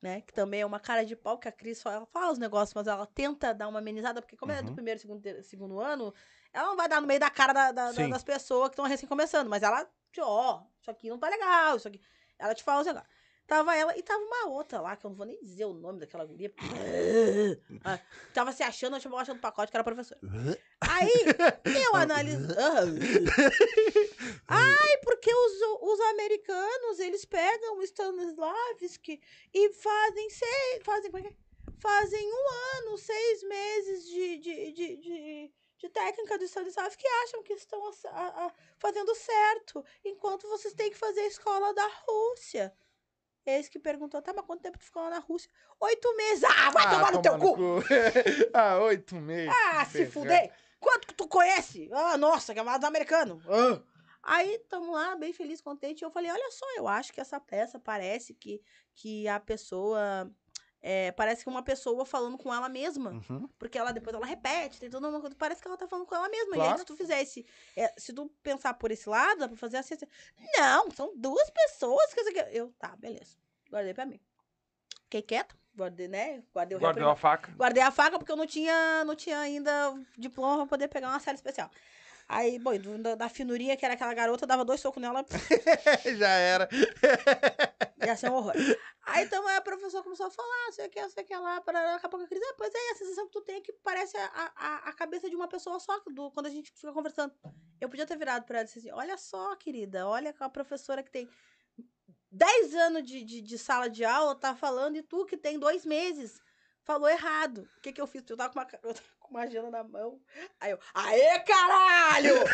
né? Que também é uma cara de pau, que a Cris só ela fala os negócios, mas ela tenta dar uma amenizada, porque como ela é do Uhum. primeiro, segundo, segundo ano, ela não vai dar no meio da cara da- da- das pessoas que estão recém começando, mas ela, ó, isso aqui não tá legal, isso aqui. Ela te fala os negócios. Tava ela e tava uma outra lá, que eu não vou nem dizer o nome daquela guria. *laughs* Ah, tava se achando, eu tava achando pacote que era professora. Aí, eu *laughs* analiso. *laughs* Ai, porque os, os americanos, eles pegam o Stanislavski e fazem seis. Fazem, como é que é? fazem um ano, seis meses de, de, de, de, de técnica do Stanislavski e acham que estão a- a- fazendo certo, enquanto vocês têm que fazer a escola da Rússia. Esse que perguntou, tá, mas quanto tempo tu ficou lá na Rússia? Oito meses. Ah, vai tomar no teu cu! *laughs* ah, oito meses. Ah, se Ferrado. fuder! Quanto que tu conhece? Ah, nossa, que é mais americano. Ah. Aí, tamo lá, bem feliz, contente. Eu falei, olha só, eu acho que essa peça parece que, que a pessoa... é, parece que uma pessoa falando com ela mesma. Uhum. Porque ela depois ela repete, tem toda uma coisa. Parece que ela tá falando com ela mesma. E Claro. aí, se tu fizesse. é, se tu pensar por esse lado, dá pra fazer assim. assim. Não, são duas pessoas que. Eu, tá, beleza. Guardei pra mim. Fiquei quieta, guardei, né? Guardei Guardou a faca. Guardei a faca porque eu não tinha, não tinha ainda diploma pra poder pegar uma série especial. Aí, bom, da, da finurinha, que era aquela garota, dava dois socos nela, *laughs* Já era. *laughs* ia ser um horror. Aí, então, a professora começou a falar, sei o que, sei o que lá, para daqui a pouco a Cris, ah, pois é, a sensação que tu tem é que parece a, a, a cabeça de uma pessoa só, do, quando a gente fica conversando. Eu podia ter virado pra ela e disse assim, olha só, querida, olha a professora que tem 10 anos de, de, de sala de aula, tá falando, e tu que tem dois meses, falou errado. O que que eu fiz? Eu tava com uma, eu tava com uma agenda na mão. Aí eu, aê, caralho! *laughs*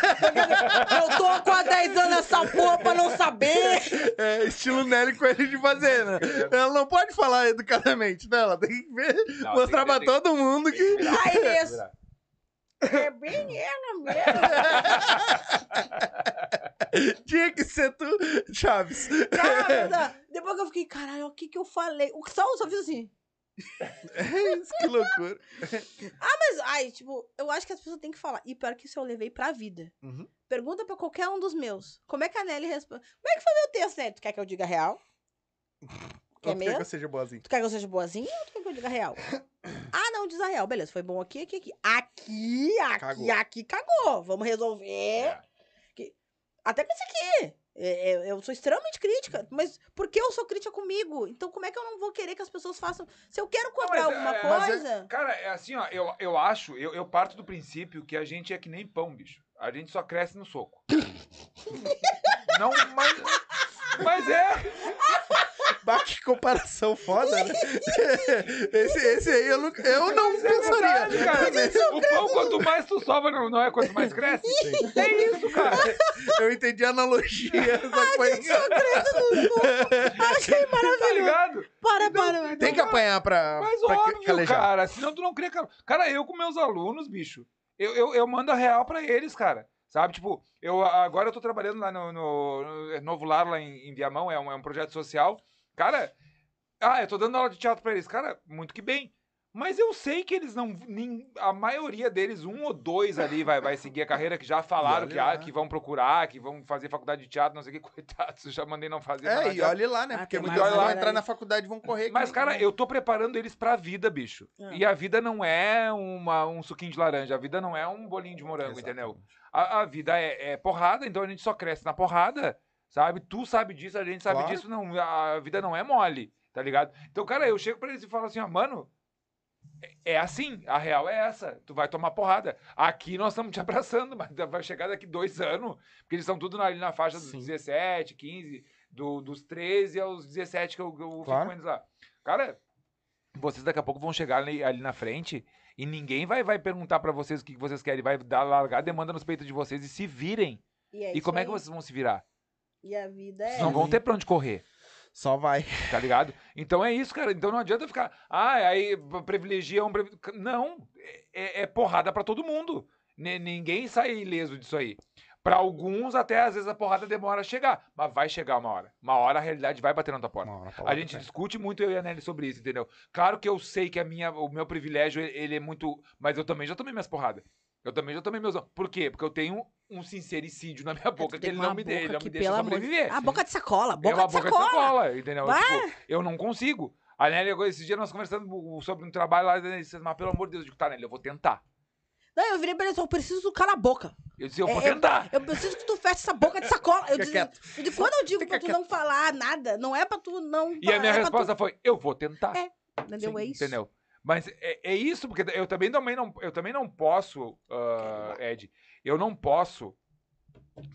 Eu tô com há 10 anos nessa porra pra não saber! É estilo Nelly Coelho de fazer, né? Ela não pode falar educadamente, né? Ela tem que ver, Não, mostrar tem pra tem todo mundo que que. virar. Aí, Tem que nesse- virar. É bem ela mesmo. *laughs* Tinha que ser tu, Chaves. Cara, depois que eu fiquei, caralho, o que que eu falei? O só, só fiz assim. *laughs* que loucura. *laughs* Mas, ai, tipo, eu acho que as pessoas têm que falar. E pior que isso eu levei pra vida. Uhum. Pergunta pra qualquer um dos meus. Como é que a Nelly responde? Como é que foi meu texto, Nelly? Tu quer que eu diga real? Quer tu quer que mesmo? eu seja boazinho? Tu quer que eu seja boazinha ou tu quer que eu diga real? *coughs* ah, não, diz a real. Beleza, foi bom aqui, aqui, aqui. Aqui, aqui, Cagou. aqui, cagou. Vamos resolver. É. Até com isso aqui. É, é, Eu sou extremamente crítica, mas por que eu sou crítica comigo? Então como é que eu não vou querer que as pessoas façam? Se eu quero cobrar mas, alguma é, mas é- coisa... Cara, é assim, ó, eu, eu acho, eu, eu parto do princípio que a gente é que nem pão, bicho. A gente só cresce no soco. *laughs* Não, mas. Mas é. Bah, que comparação foda, né? *laughs* esse, esse aí eu, nunca, eu não Mas é pensaria. verdade, cara. O pão, quanto mais tu sova, não, não é quanto mais cresce? É isso, cara. *laughs* Eu entendi a analogia, só que foi. Achei Tá maravilhoso. ligado? Para, para. Tem que apanhar pra, Mas pra óbvio, calejar. cara. Senão tu não cria. Cara, cara eu com meus alunos, bicho, eu, eu, eu mando a real pra eles, cara. Sabe, tipo, eu agora eu tô trabalhando lá no, no- no Novo Lar, lá em, em Viamão, é um, é um projeto social. Cara, ah, eu tô dando aula de teatro pra eles. Cara, muito que bem. Mas eu sei que eles não. nem- a maioria deles, um ou dois ali, vai, vai seguir a carreira, que já falaram que, ah, que vão procurar, que vão fazer faculdade de teatro, não sei o que, *laughs* coitados, eu já mandei não fazer. É, e olhe lá, né? Ah, Porque vezes vão entrar aí. na faculdade e vão correr. Mas, cara, eu tô preparando eles pra vida, bicho. Ah. E a vida não é uma, um suquinho de laranja, a vida não é um bolinho de morango, entendeu? A, a vida é, é porrada, então a gente só cresce na porrada, sabe? Tu sabe disso, a gente sabe Claro. disso, não, a vida não é mole, tá ligado? Então, cara, eu chego pra eles e falo assim, ó, mano, é, é assim, a real é essa, tu vai tomar porrada. Aqui nós estamos te *laughs* abraçando, mas vai chegar daqui dois anos, porque eles estão tudo na- ali na faixa dos Sim. 17, 15, do, dos 13 aos 17 que eu, eu fico Claro. com eles lá. Cara, vocês daqui a pouco vão chegar ali, ali na frente e ninguém vai, vai perguntar pra vocês o que vocês querem, vai dar largar a demanda nos peitos de vocês e se virem. E, é e como é que aí. vocês vão se virar? E a vida é. Não vão ter pra onde correr, Só vai. *laughs* tá ligado? Então é isso, cara. Então não adianta ficar, ah, aí privilegia um. privi-" Não, é, é porrada pra todo mundo. Ni- Ninguém sai ileso disso aí. Pra alguns, até às vezes a porrada demora a chegar, mas vai chegar uma hora. Uma hora a realidade vai bater na tua porta. Uma hora A gente discute muito eu e a Nelly sobre isso, entendeu? Claro que eu sei que a minha, o meu privilégio, ele é muito. Mas eu também já tomei minhas porradas. Eu também já tomei meus. Por quê? Porque eu tenho um sincericídio na minha boca tu que ele não me, dê, ele não me deixa sobreviver. A boca de sacola, boca é uma de boca sacola. de sacola, entendeu? Tipo, eu não consigo. A Nelly, esses dias nós conversando sobre um trabalho lá, e disse, mas pelo amor de Deus, eu digo, tá, Nelly, eu vou tentar. Não, eu virei pra ele, eu preciso calar a boca. Eu disse, eu vou É, eu- tentar. Eu preciso que tu feche essa boca de sacola. Eu disse, quieto. eu disse, quando eu digo Fica pra tu não falar nada, não é pra tu não. E a minha é resposta foi, eu vou tentar. É, Tu, entendeu? é isso. Entendeu? Mas é, é isso, porque eu também, também não, eu também não posso, ah, Ed, eu não posso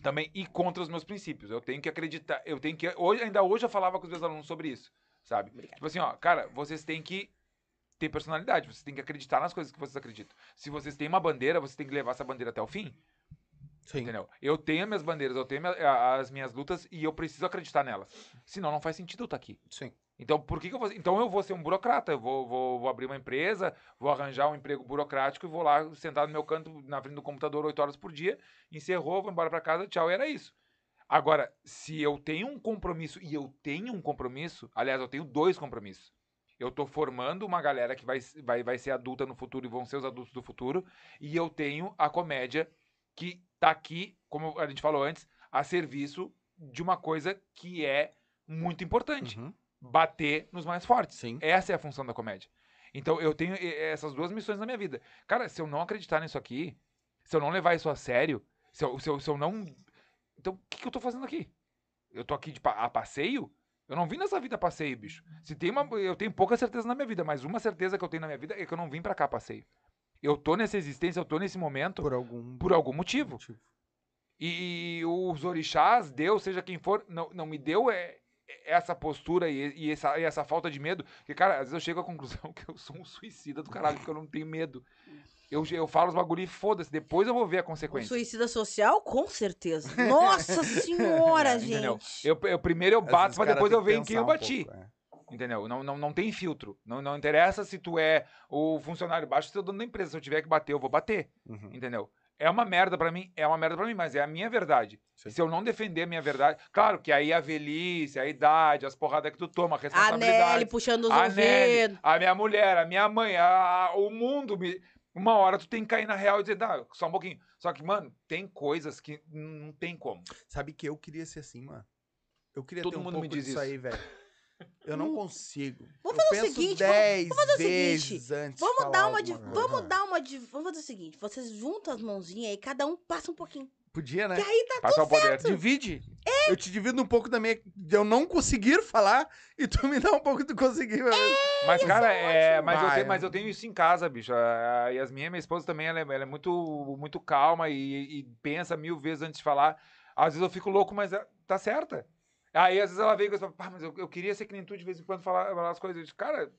também ir contra os meus princípios. Eu tenho que acreditar, eu tenho que. Hoje, ainda hoje eu falava com os meus alunos sobre isso, sabe? Tipo assim, ó, cara, vocês têm que ter personalidade, vocês têm que acreditar nas coisas que vocês acreditam. Se vocês têm uma bandeira, vocês têm que levar essa bandeira até o fim. Sim. Entendeu? Eu tenho as minhas bandeiras, eu tenho minha- as minhas lutas e eu preciso acreditar nelas. Senão não faz sentido eu estar aqui. Sim. Então, por que, que eu vou. Então, eu vou ser um burocrata. Eu vou, vou, vou abrir uma empresa, vou arranjar um emprego burocrático e vou lá sentar no meu canto, na frente do computador, oito horas por dia. Encerrou, vou embora pra casa, tchau, e era isso. Agora, se eu tenho um compromisso, e eu tenho um compromisso, aliás, eu tenho dois compromissos. Eu tô formando uma galera que vai, vai, vai ser adulta no futuro e vão ser os adultos do futuro. E eu tenho a comédia que tá aqui, como a gente falou antes, a serviço de uma coisa que é muito importante Uhum. Bater nos mais fortes. Sim. Essa é a função da comédia. Então eu tenho essas duas missões na minha vida. Cara, se eu não acreditar nisso aqui, se eu não levar isso a sério, se eu, se eu, se eu não. Então o que, que eu tô fazendo aqui? Eu tô aqui de pa- a passeio? Eu não vim nessa vida a passeio, bicho. Se tem uma, eu tenho pouca certeza na minha vida, mas uma certeza que eu tenho na minha vida é que eu não vim pra cá a passeio. Eu tô nessa existência, eu tô nesse momento Por algum por algum motivo. motivo. E, os orixás, Deus, seja quem for, não, não me deu é essa postura e, e essa, e essa falta de medo. Porque, cara, às vezes eu chego à conclusão *laughs* que eu sou um suicida do caralho, porque eu não tenho medo. Eu, eu falo os bagulho e foda-se, depois eu vou ver a Um consequência. suicida social, com certeza. *laughs* Nossa senhora, É, entendeu? gente. Eu, eu primeiro eu bato cara depois eu que ver em quem eu pensar um bati. pouco, é. Entendeu? Não, não, não tem filtro. Não, não interessa se tu é o funcionário baixo, se eu dono da empresa. Se eu tiver que bater, eu vou bater. Uhum. Entendeu? É uma merda pra mim, é uma merda pra mim, mas é a minha verdade. Sim. Se eu não defender a minha verdade, claro que aí a velhice, a idade, as porradas que tu toma, a A responsabilidade. Nelly puxando os a Nelly, ouvidos. a minha mulher, a minha mãe, a- a- o mundo. me- Uma hora tu tem que cair na real e dizer, dá, só um pouquinho. Só que, mano, tem coisas que não tem como. Sabe que eu queria ser assim, mano. Eu queria Todo ter um mundo me pouco diz disso isso. aí, velho. Eu não consigo. Vamos eu fazer o seguinte, vamos- 10 vamos fazer o seguinte, antes Vamos dar uma de. Vamos dar uma de. Vamos fazer o seguinte: vocês juntam as mãozinhas aí, cada um passa um pouquinho. Podia, né? Que aí tá Passar o poder. Divide. Eu te divido um pouco da minha. de eu não conseguir falar e tu me dá um pouco de conseguir. Mas, cara, é, mas, eu tenho, mas né? eu tenho isso em casa, bicho. A a Yasmin, minha esposa, também, ela é, ela é muito, muito calma e, e pensa mil vezes antes de falar. Às vezes eu fico louco, mas é- tá certa. Aí, às vezes, ela vem e fala, pá, mas eu, eu queria ser que nem tu de vez em quando falar, falar as coisas. Eu digo, cara,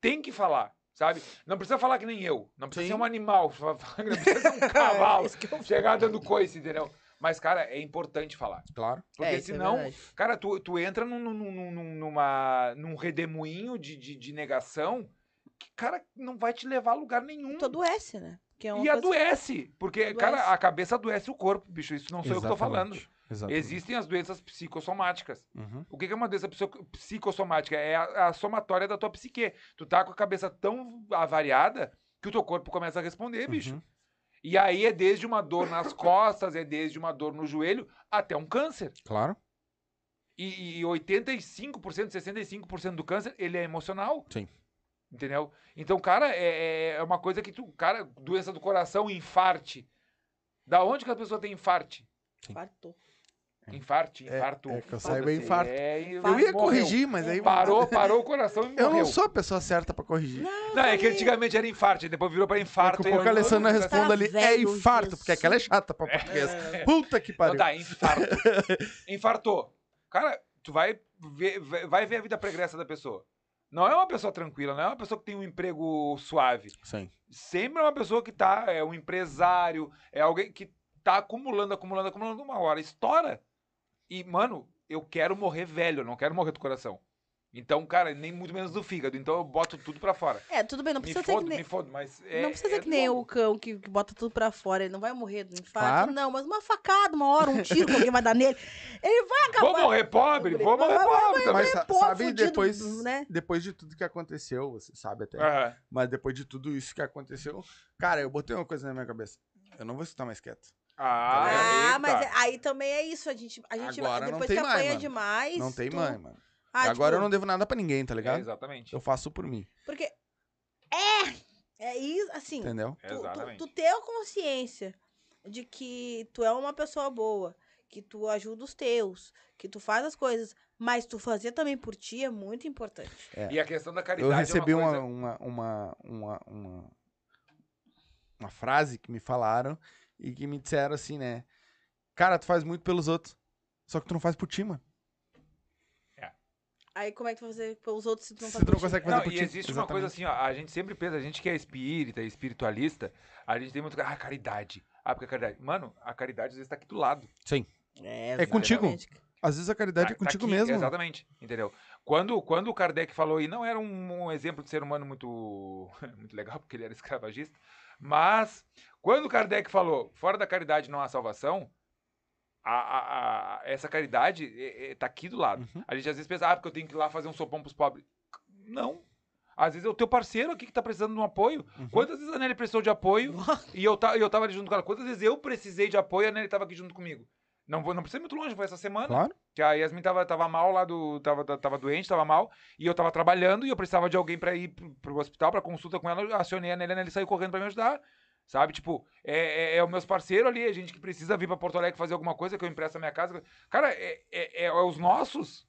tem que falar, sabe? Não precisa falar que nem eu. Não precisa Sim. ser um animal. *laughs* Não precisa ser um *laughs* cavalo. Isso que eu- chegar dando coice, entendeu? Mas, cara, é importante falar. Claro. Porque É, é senão, verdade. cara, tu, tu entra num, num, num, num- numa, num redemoinho de, de, de negação que, cara, não vai te levar a lugar nenhum. Tu adoece, né? Que é E adoece. Porque, Adoece. cara, a cabeça adoece o corpo, bicho. Isso não sou eu que tô falando. Exatamente. Existem as doenças psicossomáticas. Uhum. O que é uma doença psico- psicossomática? É a, a somatória da tua psique. Tu tá com a cabeça tão avariada que o teu corpo começa a responder, bicho. Uhum. E aí é desde uma dor nas costas, é desde uma dor no joelho, até um câncer. Claro. E, e 85%, 65% do câncer, ele é emocional. Sim. Entendeu? Então, cara, é, é uma coisa que tu. Cara, doença do coração, infarte. Da onde que a pessoa tem infarte? Infartou. Infarte, É, infarto. é que eu saiba, é infarto. É, Eu ia morreu. corrigir, mas aí. Parou, *laughs* parou o coração e Eu morreu. não sou a pessoa certa pra corrigir. Não, é que antigamente era infarte, depois virou pra infarto. Daqui a pouco e a eu- Alessandra Tá responde ali, é infarto, Jesus. porque aquela é chata pra português. Puta que pariu. tá, infarto. *laughs* Infartou. Cara, tu vai ver, vai ver a vida pregressa da pessoa. Não é uma pessoa tranquila, não é uma pessoa que tem um emprego suave. Sim. Sempre é uma pessoa que tá, é um empresário, é alguém que tá acumulando, acumulando, acumulando uma hora. Estoura. E, mano, eu quero morrer velho, eu não quero morrer do coração. Então, cara, nem muito menos do fígado. Então eu boto tudo pra fora. É, tudo bem, não Me precisa ser fodo, que nem. me fodo, mas. É, não precisa ser é que nem bom. o cão que, que bota tudo pra fora. Ele não vai morrer do infarto. Claro. Não, mas uma facada, uma hora, um tiro que alguém vai dar nele. Ele vai acabar. Vou morrer pobre, vou morrer vai- pobre também. Mas sabe, fudido, depois, né? depois de tudo que aconteceu, você sabe até. Aham. Mas depois de tudo isso que aconteceu, cara, eu botei uma coisa na minha cabeça. Eu não vou estar mais quieto. Ah, Ah, eita. mas é- aí também é isso. A gente, a gente Agora não depois tem que mais, apanha mano. demais. Não tem tu- mãe, mano. Ah, Agora eu tipo, não devo nada pra ninguém, tá É, ligado? exatamente. Eu faço por mim, Porque. É! É isso, assim. entendeu? tu, tu, Exatamente. tu ter a consciência de que tu é uma pessoa boa, que tu ajuda os teus, que tu faz as coisas, mas tu fazer também por ti é muito importante. E a questão da Eu caridade recebi é uma, uma, coisa... uma, uma, uma, uma, uma frase que me falaram e que me disseram assim, né? Cara, tu faz muito pelos outros, só que tu não faz por ti, mano. Aí como é que tu vai fazer pelos outros se tu não Se faz tu não consegue fazer Não, por e existe uma coisa assim, ó, a gente sempre pensa, a gente que é espírita, espiritualista, a gente tem muito, ah, caridade. Ah, porque a caridade. Mano, a caridade às vezes tá aqui do lado. Sim. É, É contigo. exatamente. Às vezes a caridade Tá- é tá contigo aqui, mesmo. Exatamente, entendeu? Quando, quando o Kardec falou, e não era um, um exemplo de ser humano muito, *laughs* muito legal, porque ele era escravagista, mas quando o Kardec falou, fora da caridade não há salvação, a, a- a- essa caridade é, é, tá aqui do lado. Uhum. A gente às vezes pensa, ah, porque eu tenho que ir lá fazer um sopão pros pobres. Não. Às vezes é o teu parceiro aqui que tá precisando de um apoio. Uhum. Quantas vezes a Nelly precisou de apoio e eu, ta, e eu tava ali junto com ela? Quantas vezes eu precisei de apoio e a Nelly tava aqui junto comigo? Não, não precisa ir muito longe, foi essa semana. Claro. Que a Yasmin tava, tava mal lá do. Tava, tava doente, tava mal. E eu tava trabalhando e eu precisava de alguém pra ir pro, pro hospital, pra consulta com ela. Eu acionei a Nelly, a Nelly saiu correndo pra me ajudar. Sabe? Tipo, é, é, é os meus parceiros ali, a gente que precisa vir pra Porto Alegre fazer alguma coisa, que eu empresto a minha casa. Cara, é, é, é- é os nossos,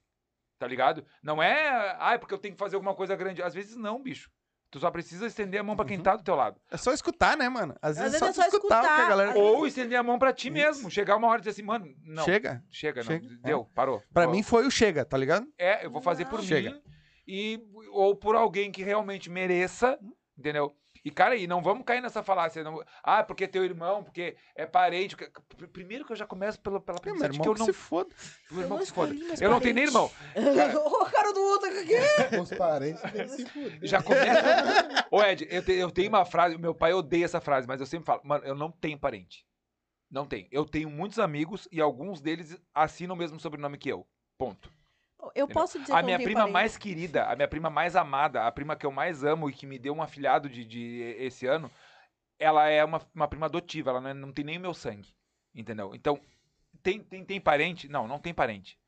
tá ligado? Não é. Ah, é porque eu tenho que fazer alguma coisa grande. Às vezes não, bicho. Tu só precisa estender a mão pra quem Uhum. tá do teu lado. É só escutar, né, mano? Às vezes, vezes só, é tu só escutar, o que a escutar, galera. às Ou estender a mão pra ti Isso. mesmo. Chegar uma hora e dizer assim, mano, não. Chega. Chega, não. Chega, Deu, parou. Pra mim foi o chega, tá ligado? É, eu vou fazer por. Chega. mim e ou por alguém que realmente mereça, entendeu? E cara, e não vamos cair nessa falácia, não, ah, porque é teu irmão, porque é parente, primeiro que eu já começo pela pela É, premissa meu de irmão que eu não, se foda. o irmão que se foda. Eu não tenho nem irmão. parentes. o *laughs* cara do outro aqui. *laughs* Os parentes têm que se fuder. Já começa. Ô Ed, eu, te- eu tenho uma frase, meu pai odeia essa frase, mas eu sempre falo, mano, eu não tenho parente. Não tenho. Eu tenho muitos amigos e alguns deles assinam o mesmo sobrenome que eu. Ponto. Eu posso dizer A minha prima mais querida, a minha prima mais amada, a prima que eu mais amo e que me deu um afilhado de, de esse ano, ela é uma, uma prima adotiva, ela não, é- não tem nem o meu sangue. Entendeu? Então, tem, tem, tem parente? Não, não tem parente.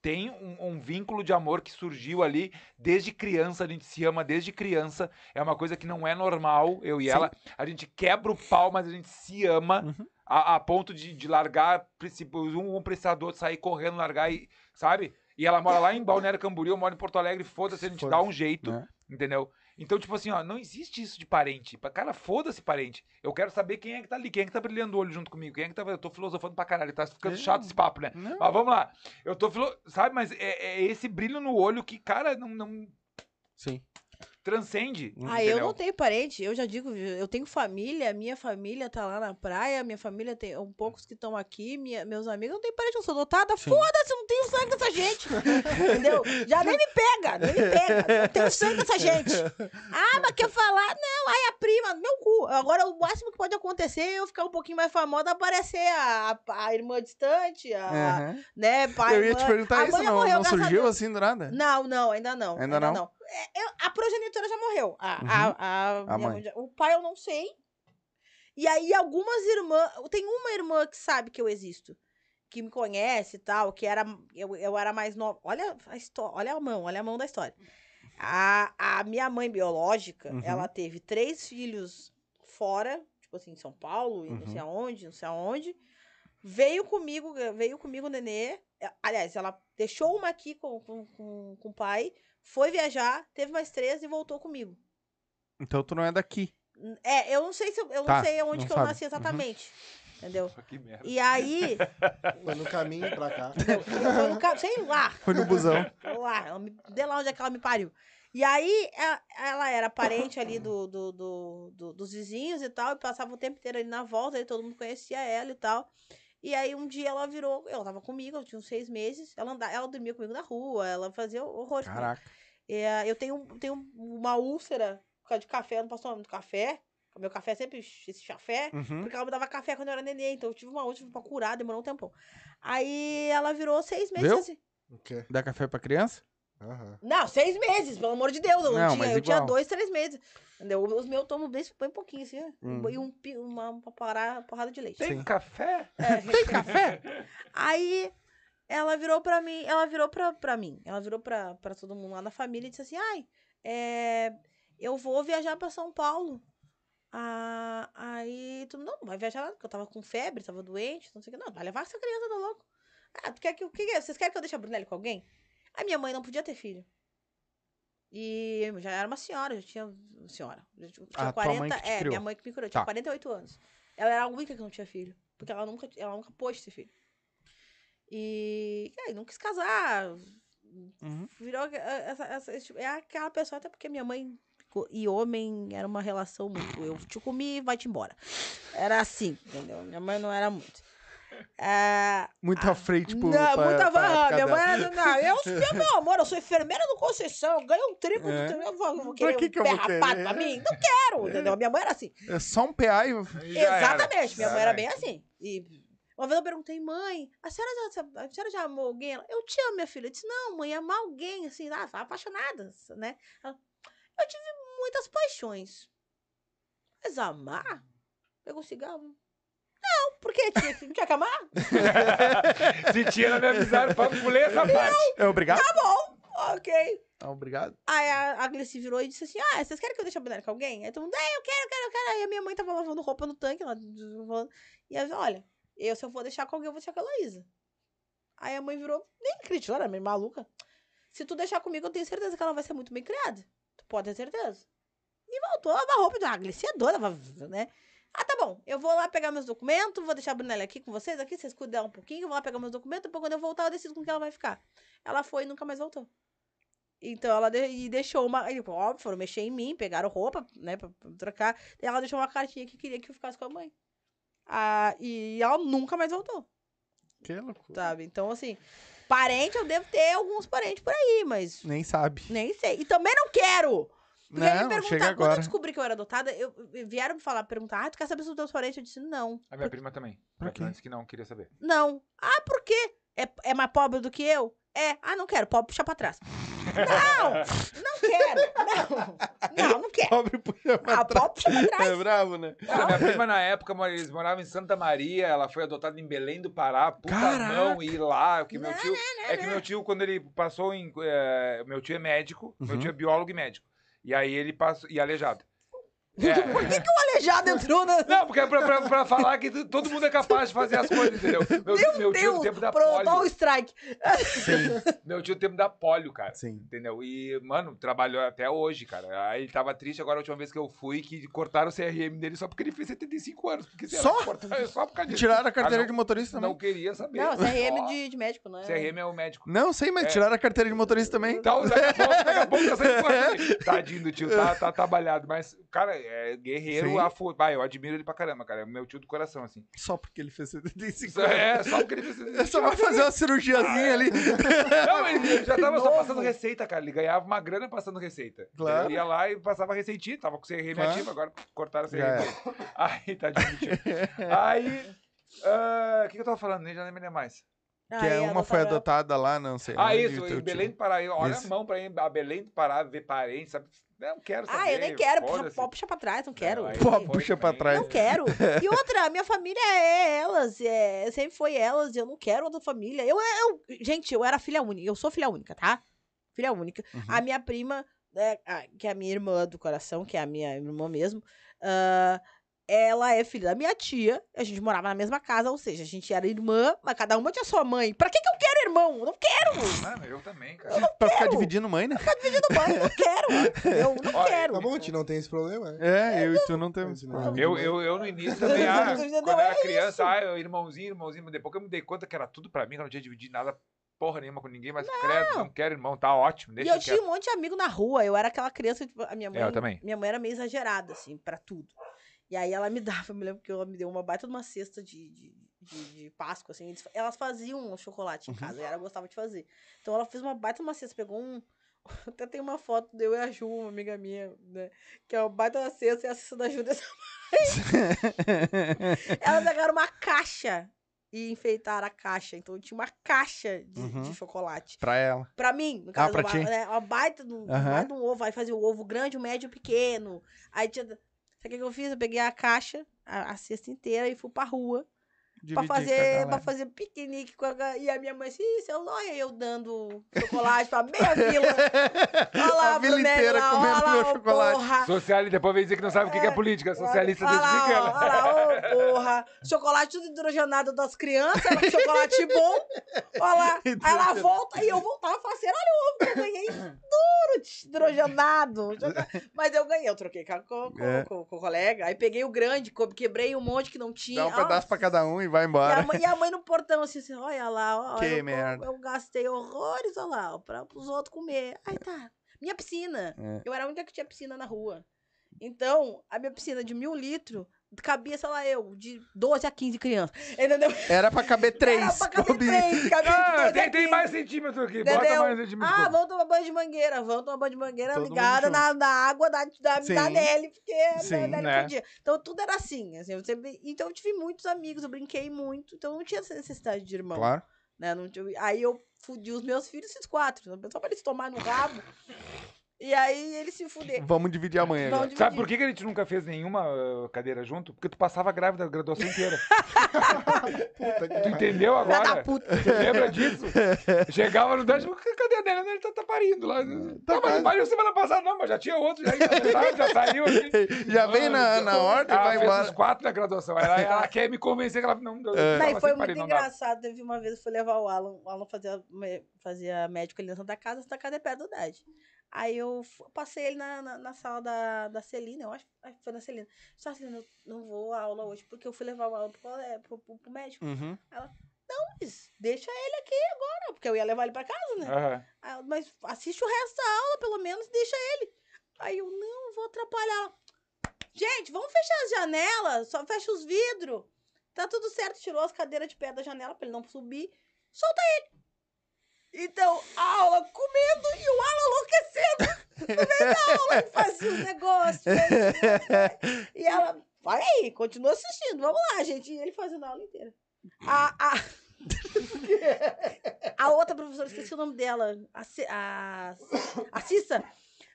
Tem um, um vínculo de amor que surgiu ali desde criança, a gente se ama desde criança. É uma coisa que não é normal, eu e Sim. ela. A gente quebra o pau, mas a gente se ama Uhum. a, a ponto de, de largar, um, um prestador, sair correndo, largar e. Sabe? E ela mora lá em Balneário Camboriú, eu moro em Porto Alegre, foda-se, a gente dá Foda-se. um jeito, né? entendeu? Então, tipo assim, ó, não existe isso de parente. Pa- Cara, foda-se parente. Eu quero saber quem é que tá ali, quem é que tá brilhando o olho junto comigo, quem é que tá. Eu tô filosofando pra caralho, tá ficando É. chato esse papo, né? Não. Mas vamos lá. Eu tô filo... Sabe, mas é, é esse brilho no olho que, cara, não, não Sim. Transcende. Ah, eu entendeu? não tenho parente, eu já digo, eu tenho família, minha família tá lá na praia, minha família tem um poucos que estão aqui, minha- meus amigos, não tem parente, eu sou adotada, Sim. foda-se, eu não tenho sangue dessa gente, entendeu? Já nem me pega, nem me pega, eu tenho sangue dessa gente. Ah, mas quer falar? Não, ai, a prima, meu cu. Agora, o máximo que pode acontecer é eu ficar um pouquinho mais famosa, aparecer a, a, a irmã distante, a, Aham. né, pai, Eu ia te perguntar A isso, não, morreu, não surgiu assim do nada? Não, não, ainda não. Ainda não? É, eu- a progenitora já morreu. A, Uhum. a, a minha o pai eu não sei. E aí algumas irmãs. Tem uma irmã que sabe que eu existo. Que me conhece e tal, que era. Eu, eu era mais nova. Olha a história. Olha a mão, olha a mão da história. A, a minha mãe biológica, Uhum. ela teve três filhos fora, tipo assim, em São Paulo, e não Uhum. sei aonde, não sei aonde. Veio comigo, veio comigo o nenê. É, Aliás, ela deixou uma aqui com, com, com, com o pai, foi viajar, teve mais três e voltou comigo. Então tu não é daqui. É, eu não sei se eu, eu Tá, não sei onde não que eu sabe. nasci Uhum. exatamente. Entendeu? Que merda. E aí, *laughs* Foi no caminho pra cá. *laughs* eu no ca- sei lá, Foi no busão. lá, me, de lá onde é que ela me pariu. E aí, a- ela era parente ali do, do, do- do- dos vizinhos e tal, e passava o tempo inteiro ali na volta, e todo mundo conhecia ela e tal. E aí, um dia ela virou, ela tava comigo, eu tinha uns seis meses, ela, andava, ela dormia comigo na rua, ela fazia comigo. Caraca. É, eu tenho, tenho uma úlcera por causa de café, eu não posso tomar muito café. O meu café é sempre esse chafé. Uhum. Porque ela me dava café quando eu era neném, então eu tive uma úlcera pra curar, demorou um tempão. Aí ela virou seis meses Viu? assim. O quê? Dá café pra criança? Aham. Não, seis meses, pelo amor de Deus. Eu, Não, tinha, eu tinha dois, três meses. Entendeu? Os meus eu tomo bem, bem pouquinho, assim. Hum. E um, uma, uma parada- porrada de leite. Tem Sim. café? É, Tem café? Aí ela virou pra mim, ela virou pra, pra mim, ela virou pra, pra todo mundo lá na família e disse assim, ai, é, eu vou viajar pra São Paulo. Ah, aí, tu não, não vai viajar porque eu tava com febre, tava doente, não sei o que. Não, vai levar essa criança, tá louco? Ah, tu quer que, o que que é? Vocês querem que eu deixe a Brunelli com alguém? A minha mãe não podia ter filho. E eu já era uma senhora, já tinha. Senhora. Já tinha Ah, tua mãe que te é, criou. minha mãe que me criou, tinha Tá. 48 anos. Ela era a única que não tinha filho. Porque ela nunca, ela nunca pôde ter filho. E. aí, não quis casar. Uhum. Virou. eh, Essa, essa- esse tipo- é aquela pessoa, até porque minha mãe e homem era uma relação muito. Eu te comi vai-te embora. Era assim, entendeu? Minha mãe não era muito. *laughs* É, Muito à frente, tipo. não, pra- muito pra Minha mãe era. Não, eu, *laughs* eu, meu amor, eu sou enfermeira do Conceição, eu ganho um triplo É. do eu vou, eu vou Pra querer que um que eu pé vou querer? pra mim? Não quero, entendeu? Minha mãe era assim. É só um PA e. Aí já era. Exatamente, minha mãe era Exatamente. bem assim. E uma vez eu perguntei, mãe, a senhora já, a senhora já amou alguém? Eu te amo, minha filha. Eu disse, não, mãe, amar alguém, assim, ah, apaixonada, né? Eu tive muitas paixões. Mas amar? Pegou um cigarro? Porque *laughs* tinha, não tinha que amar? Se tinha, me avisaram pra pulei essa parte. É obrigado? Ok. Ah, obrigado. Aí a, a Gleice virou e disse assim: Ah, vocês querem que eu deixe a boneca com alguém? Aí todo mundo, é, eu quero, eu quero, eu quero. Aí a minha mãe tava lavando roupa no tanque, ela, lavando. e ela disse, olha, eu se eu for deixar com alguém, eu vou deixar com a Heloísa. Aí a mãe virou, nem criticou, era meio maluca. Se tu deixar comigo, eu tenho certeza que ela vai ser muito bem criada. Tu pode ter certeza. E voltou a lavar roupa. Ah, a Gleice é doida, né? Ah, tá bom. Eu vou lá pegar meus documentos, vou deixar a Brunella aqui com vocês, aqui, vocês cuidam dela um pouquinho, eu vou lá pegar meus documentos, depois quando eu voltar, eu decido com quem ela vai ficar. Ela foi e nunca mais voltou. Então ela de- e deixou uma. aí, Óbvio, foram mexer em mim, pegaram roupa, né, pra, pra trocar. E ela deixou uma cartinha que queria que eu ficasse com a mãe. Ah, e ela nunca mais voltou, Que loucura. sabe? Então, assim, parente, eu devo ter alguns parentes por aí, mas Nem sabe. nem sei. E também não quero! Porque aí me Não, perguntaram, chega quando eu agora. descobri que eu era adotada, eu, vieram me falar, perguntar, ah, tu quer saber sobre os teus parentes? Eu disse, não. A minha prima também. Por quê? disse que não, queria saber. Não. Ah, por quê? É, é mais pobre do que eu? É. Ah, não quero. Pobre puxa pra trás. *laughs* Não! Não quero. Não. Não, não quero. Pobre puxa pra Ah, trás. pobre puxa pra trás. É bravo, né? Cara, minha prima na época, eles moravam em Santa Maria, ela foi adotada em Belém do Pará, puta Caraca! mão, e ir lá, que meu Não, tio, é que meu tio, quando ele passou em, é, meu tio é médico, meu Uhum. tio é biólogo e médico, e aí ele passou, e aleijado. É. *laughs* Por que, que o aleijado entrou na. Não, porque é pra, pra, pra falar que todo mundo é capaz de fazer as coisas, entendeu? Meu, meu tio no tempo da polio, strike. Sim, *laughs* meu tio no tempo da polio, cara. sim. Entendeu? E, mano, trabalhou até hoje, cara. Aí ele tava triste agora a última vez que eu fui, que cortaram o CRM dele só porque ele fez 75 anos. Porque, sei lá, Só? cortaram- só por causa disso. Tiraram a carteira Ah, não- de motorista também. Não queria saber. Não, CRM de, de médico, não é? CRM é o médico. Não, sei, mas É. tiraram a carteira de motorista também. Então, daqui a pouco, daqui a pouco tá dele. Tadinho do tio, tá, tá trabalhado. Mas, cara, é guerreiro. Sim. A fu- Vai, eu admiro ele pra caramba, cara. É meu tio do coração, assim. Só porque ele fez 75 Isso anos. é, só porque ele fez. É só vai fazer uma cirurgiazinha ali. Não, ele, já tava só passando receita, cara. Ele ganhava uma grana passando receita. Claro. Ele ia lá e passava receitinha, tava com CRM Claro. ativo, agora cortaram o CRM. Dele. Aí, tadinho do tio. *laughs* Aí, ah, o que, que eu tava falando? Nem já nem me lembro mais. Que é uma foi adotada lá, não sei. Ah, onde, isso, em Belém do Pará. Olha Isso. a mão pra ir a Belém do Pará ver parentes, sabe? Não quero saber. Ah, eu nem quero. Puxa, puxar pra trás, não quero. Não, Pô, puxa pra trás. Não quero. E *laughs* outra, minha família é elas, é, sempre foi elas, eu não quero outra família. Eu, eu, gente, eu era filha única, eu sou filha única, tá? Filha única. Uhum. A minha prima, né, a- que é a minha irmã do coração, que é a minha irmã mesmo, ah, ela é filha da minha tia, a gente morava na mesma casa, ou seja, a gente era irmã, mas cada uma tinha sua mãe. Pra que, que eu quero irmão? Eu não quero! Mano, eu também, cara. Pra ficar quero. dividindo mãe, né? Dividindo mãe, eu não quero! Eu não Olha, quero! Tá bom, a gente não tem esse problema, né? É, eu e tu não temos. Não, Eu, eu, eu no início *laughs* também, ah, quando eu era É criança, ah, eu, irmãozinho, irmãozinho, mas depois que eu me dei conta que era tudo pra mim, que eu não tinha dividido nada, porra nenhuma com ninguém, mas credo, não quero irmão, tá ótimo, E deixa eu quieto. tinha um monte de amigo na rua. Eu era aquela criança, tipo, a minha mãe. É, eu também. Minha mãe era meio exagerada, assim, pra tudo. E aí ela me dava, eu me lembro que ela me deu uma baita de uma cesta de, de, de, de Páscoa, assim. eles- Elas faziam chocolate Uhum. em casa, e ela gostava de fazer. Então ela fez uma baita de uma cesta, pegou um. *laughs* Até tem uma foto de eu e a Ju, uma amiga minha, né? Que é uma baita da cesta e a cesta da Ju dessa *laughs* Elas pegaram uma caixa e enfeitaram a caixa. Então tinha uma caixa de, Uhum. de chocolate. pra ela. Pra mim, no caso, pra uma, ti. né, uma baita de um, Aham. baita de um ovo. Aí fazia o ovo grande, o médio e o pequeno. Aí tinha. Sabe o que eu fiz? Eu peguei a caixa, a, a cesta inteira e fui pra rua. Dividir pra fazer, galera. pra fazer piquenique com a, e a minha mãe assim, "Ih, seu olha eu dando chocolate pra meia vila. *laughs* Olha lá, A vila inteira lá, comendo olha lá, meu ô, chocolate. Porra. Socialista, depois vem dizer que não sabe o que que é política. Socialista olha desde lá, pequeno. olha lá, ô, porra. Chocolate tudo hidrogenado das crianças, era um chocolate bom. Olha lá. *laughs* Aí ela volta e eu voltava e falava assim, olha o ovo que eu ganhei duro, hidrogenado. Mas eu ganhei, eu troquei com, com, com- É. com- com o colega. Aí peguei o grande, quebrei um monte que não tinha. Dá um pedaço pra Nossa. cada um e vai E embora. a, mãe, e a mãe no portão, assim, assim, olha lá, ó, Que eu, eu- merda. Eu, gastei horrores, olha lá, ó, pra, pros outros comer. Aí tá, minha piscina. É. Eu era a única que tinha piscina na rua. Então, a minha piscina de mil litros cabia, sei lá, eu, de 12 a 15 crianças. Entendeu? Era pra caber *laughs* três. Era pra caber três, cabia de Ah, 12 a tem, tem 15. mais centímetro aqui. Bota Entendeu? mais centímetro. Ah, vamos tomar banho de mangueira. Vamos tomar banho de mangueira Todo ligada na, na água da, da, Sim. da Nelly, porque Sim, a Nelly né? podia. Então tudo era assim. assim eu sempre- então eu tive muitos amigos, eu brinquei muito. Então não tinha essa necessidade de irmão. Claro. né? Não tinha- aí eu fudi os meus filhos, esses quatro. Só pra eles tomarem no rabo. E aí eles se fuderam. Vamos dividir amanhã agora. dividir. Sabe por que, que a gente nunca fez nenhuma uh, cadeira junto? Porque tu passava grávida a graduação inteira. *laughs* Puta que Tu entendeu da agora? puta. Tu lembra disso? Chegava no Dante, cadê a dela? Ele tá, tá parindo lá. Tá, mas quase. pariu semana passada, não, mas já tinha outro, já, já, já saiu aqui. *laughs* Já vem na, na ordem e Ela vai fez embora. os quatro na graduação. Ela, ela *laughs* quer me convencer que ela não. não É. Não, e tava foi muito parir, não engraçado. Teve uma vez eu fui levar o Alan. O Alan fazia, fazia médico ali na Santa Casa. Santa Casa é perto do DAD. Aí eu passei ele na, na, na sala da, da Celina. Eu acho, que foi na Celina. Só Celina, eu não vou à aula hoje porque eu fui levar o pro, cole- pro, pro, pro médico. Uhum. Mas deixa ele aqui agora, porque eu ia levar ele pra casa, né? Aham. Aí mas assiste o resto da aula, pelo menos, deixa ele. Aí eu, não, vou atrapalhar. Gente, vamos fechar as janelas, só fecha os vidros. Tá tudo certo, tirou as cadeiras de pé da janela pra ele não subir. Solta ele. Então, a aula comendo e o Alan enlouquecendo. No meio da aula, fazia os negócios. E ela, vai aí, continua assistindo, vamos lá, gente. E ele fazendo a aula inteira. A, a... *laughs* A outra professora, esqueci o nome dela, a, a, a Cissa,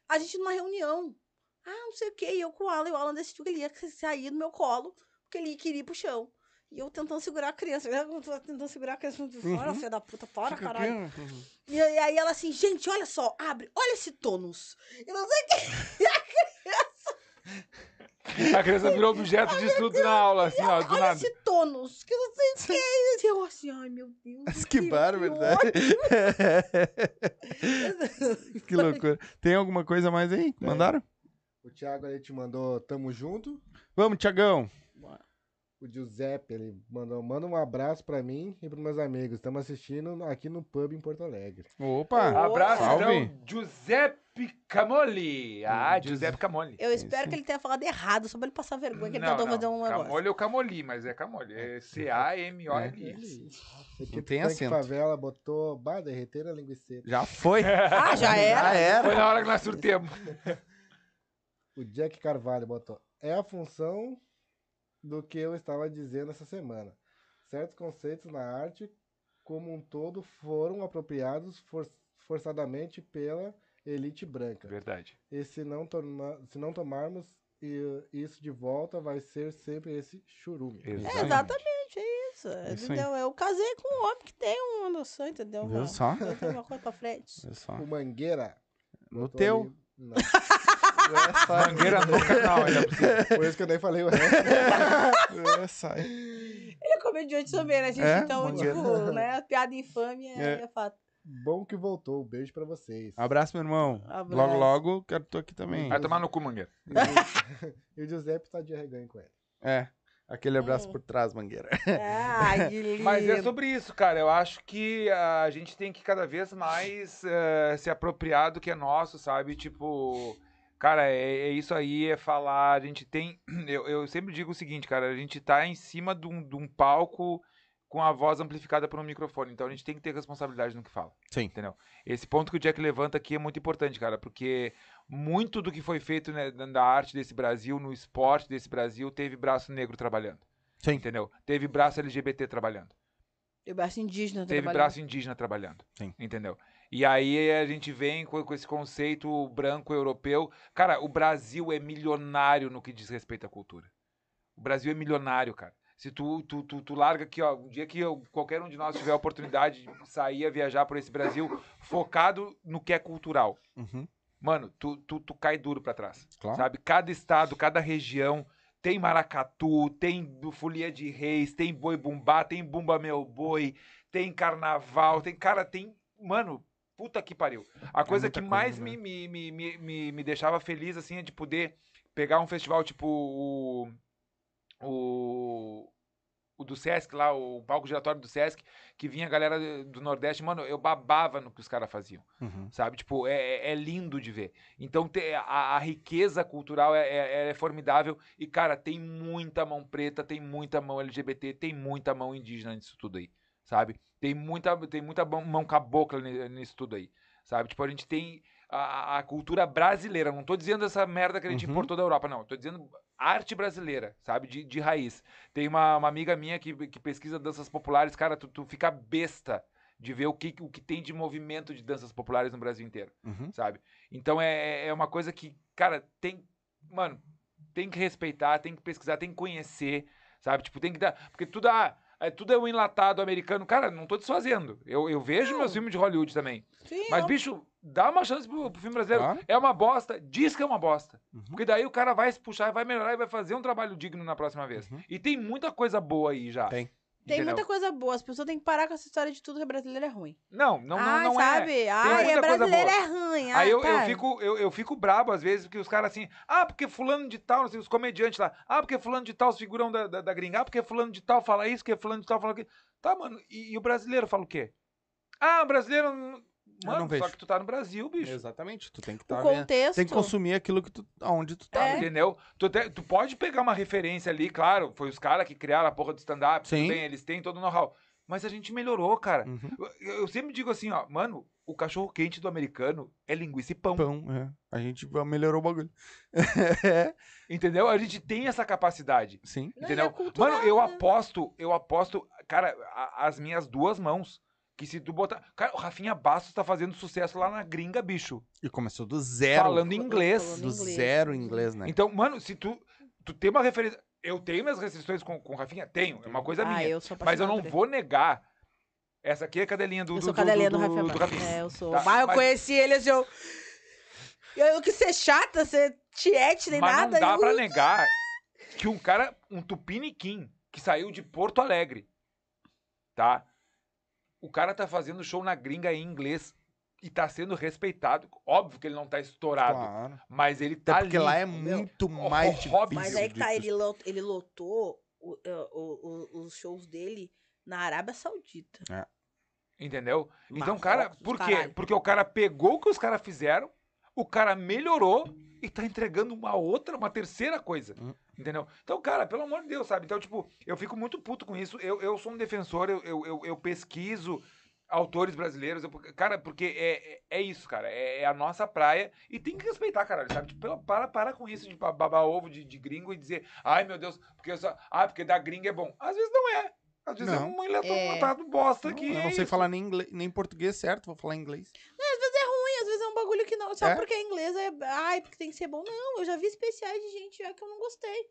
a gente numa reunião. Ah, não sei o quê, e eu com o Alan, e o Alan decidiu que ele ia sair do meu colo, porque ele queria ir pro chão. E eu tentando segurar a criança, eu tô tentando segurar a criança, fora, Uhum. filha da puta, fora, Fica caralho. aqui, uhum. E aí aí ela assim, gente, olha só, abre, olha esse tônus. E não sei o quê. *laughs* E a criança, A criança virou objeto de estudo na aula, assim, ó, do olha nada. esse tônus, que não sei o quê. E eu assim, ai meu Deus. Mas que que bárbaro, né? *laughs* que loucura. Tem alguma coisa mais aí que Tem. mandaram? O Thiago ali te mandou tamo junto. Vamos, Tiagão. O Giuseppe, ele mandou, manda um abraço pra mim e pros meus amigos. Estamos assistindo aqui no pub em Porto Alegre. Opa. Abraço, Salve. então, Giuseppe Camoli. Ah, Giuseppe Camoli. Eu espero Isso. que ele tenha falado errado, só pra ele passar vergonha, que ele Não, tentou não. fazer um negócio. Camoli é o Camoli, mas é Camoli. É C-A-M-O-L-I. Aqui tem Tanque acento. favela botou, bah, derreteram a linguiça. Já foi. *laughs* Ah, já era? Já era. Foi na hora que nós surtemos. *laughs* O Jack Carvalho botou, é a função do que eu estava dizendo essa semana. Certos conceitos na arte como um todo foram apropriados for- forçadamente pela elite branca. Verdade. E se não, se não tomarmos isso de volta, vai ser sempre esse churume. É, exatamente, é isso. Isso aí. entendeu? Eu casei com um homem que tem uma noção, entendeu? Viu só? Eu tenho uma coisa pra frente. Olha só. O Mangueira. No teu. ali- Não, Mangueira no canal, ainda por isso que eu nem falei o resto. *laughs* É, sai. Ele é comediante também, né, gente? É, então, Mangueira. tipo, né? Piada infame é, É. é fato. Bom que voltou. Beijo pra vocês. Abraço, meu irmão. Abraço. Logo, logo, quero tô aqui também. Vai tomar no cu, Mangueira. E o Giuseppe tá de arreganho com ele. É. Aquele abraço Hum. por trás, Mangueira. Ai, que lindo. *laughs* Mas é sobre isso, cara. Eu acho que a gente tem que cada vez mais eh, se apropriar do que é nosso, sabe? Tipo, cara, é, é isso aí, é falar. A gente tem. *clears throat* Eu, eu sempre digo o seguinte, cara, a gente tá em cima de um, de um palco com a voz amplificada por um microfone. Então a gente tem que ter responsabilidade no que fala. Sim. Entendeu? Esse ponto que o Jack levanta aqui é muito importante, cara, porque muito do que foi feito né, na arte desse Brasil, no esporte desse Brasil, teve braço negro trabalhando. Sim. Entendeu? Teve braço LGBT trabalhando. E o braço indígena Teve trabalhando. braço indígena trabalhando. Sim. Entendeu? E aí a gente vem com, com esse conceito branco europeu. Cara, o Brasil é milionário no que diz respeito à cultura. O Brasil é milionário, cara. Se tu, tu, tu, tu larga aqui, ó, um dia que eu- qualquer um de nós tiver a oportunidade de sair a viajar por esse Brasil focado no que é cultural, Uhum, mano, tu, tu, tu cai duro pra trás. claro. Sabe? Cada estado, cada região tem maracatu, tem folia de reis, tem boi bumbá, tem bumba meu boi, tem carnaval, tem cara, tem, mano, puta que pariu. A coisa muita que coisa, mais né? me, me, me, me, me, deixava feliz assim é de poder pegar um festival tipo o o o do Sesc lá, o palco giratório do Sesc, que vinha a galera do Nordeste, mano, eu babava no que os caras faziam Uhum. sabe? Tipo, é, é- é lindo de ver. Então, te- a, a riqueza cultural é, é- é formidável. E, cara, tem muita mão preta, tem muita mão LGBT, tem muita mão indígena nisso tudo aí, sabe? Tem muita, tem muita mão, cabocla ni- nisso tudo aí, sabe? Tipo, a gente tem a, a cultura brasileira. Não tô dizendo essa merda que a gente Uhum. importou da Europa, não. Tô dizendo arte brasileira, sabe? De, de raiz. Tem uma, uma amiga minha que, que pesquisa danças populares. Cara, tu, tu fica besta de ver o que, o que tem de movimento de danças populares no Brasil inteiro Uhum. sabe? Então é, é uma coisa que, cara, tem. Mano, tem que respeitar, tem que pesquisar, tem que conhecer, sabe? Tipo, tem que dar. Porque tudo, ah, é, tudo é o enlatado americano. Cara, não tô desfazendo. Eu, eu vejo Não. meus filmes de Hollywood também. Sim, Mas, bicho, dá uma chance pro, pro filme brasileiro. Claro. É uma bosta, diz que é uma bosta. Uhum. Porque daí o cara vai se puxar, vai melhorar e vai fazer um trabalho digno na próxima vez. Uhum. E tem muita coisa boa aí já. Tem. Tem entendeu? muita coisa boa. As pessoas têm que parar com essa história de tudo que é brasileiro é ruim. Não, não, não, Ai, não é. sabe? Ai, muita é coisa brasileiro boa. é ruim. Aí ah, eu, eu, fico, eu, eu fico brabo às vezes, porque os caras assim, ah, porque fulano de tal, sei, os comediantes lá, ah, porque fulano de tal, os figurão da, da, da gringa, ah, porque fulano de tal fala isso, porque fulano de tal fala aquilo. Tá, mano, e, e o brasileiro fala o quê? Ah, o brasileiro. Mano, não só vejo. que tu tá no Brasil, bicho. Exatamente. Tu tem que O estar contexto. Tem que consumir aquilo que tu, aonde tu tá. É. né? Entendeu? Tu, te- tu pode pegar uma referência ali, claro, foi os caras que criaram a porra do stand-up, Sim. bem, eles têm todo o know-how. Mas a gente melhorou, cara. Uhum. Eu, eu sempre digo assim, ó, mano, o cachorro quente do americano é linguiça e pão. Pão, é. A gente melhorou o bagulho. *laughs* Entendeu? A gente tem essa capacidade. Sim. Não, é Entendeu? cultural, Mano, eu né? aposto, eu aposto, cara, a- as minhas duas mãos. Que se tu botar. Cara, o Rafinha Bastos tá fazendo sucesso lá na gringa, bicho. E começou do zero. Falando inglês. Falando do inglês. zero inglês, né? Então, mano, se tu. Tu tem uma referência. Eu tenho minhas restrições com, com o Rafinha? Tenho. É uma coisa Ah, minha. eu sou Mas eu não vou negar. Essa aqui é a cadelinha do. Eu do, sou do- cadelinha do, do- Rafael. do Rafinha. É, eu sou. Tá, Mas eu mas- conheci ele assim, eu. Eu quis ser chata, ser tiete, nem Mas nada. não dá eu- pra negar que um cara, um tupiniquim, que saiu de Porto Alegre, tá? O cara tá fazendo show na gringa em inglês e tá sendo respeitado. Óbvio que ele não tá estourado, Claro. mas ele Até tá porque ali. lá é meu. muito Ó, mais difícil. Mas aí que tá, ele, lot- ele lotou o- é, o- o- os shows dele na Arábia Saudita. Entendeu? Então, cara, por quê? caralho. Porque o cara pegou o que os caras fizeram, o cara melhorou e tá entregando uma outra, uma terceira coisa. Hum. Entendeu? Então, cara, pelo amor de Deus, sabe? Então, tipo, eu fico muito puto com isso. Eu, eu sou um defensor, eu, eu, eu, eu pesquiso autores brasileiros. eu- cara, porque é, é, é isso, cara. É, é a nossa praia e tem que respeitar, caralho, sabe? Tipo, pela- para, para com isso de ba- babar ovo de, de gringo e dizer, ai meu Deus, porque eu só. Ah, porque da gringa é bom. Às vezes não é. Às vezes é Não. um enlatado É. bosta Não, que. eu não é sei isso. falar nem, inglês, nem português certo, vou falar inglês. Às vezes é ruim, às vezes é um bagulho que não. Só É? porque é inglês é. Ai, porque tem que ser bom. Não, eu já vi especiais de gente já que eu não gostei.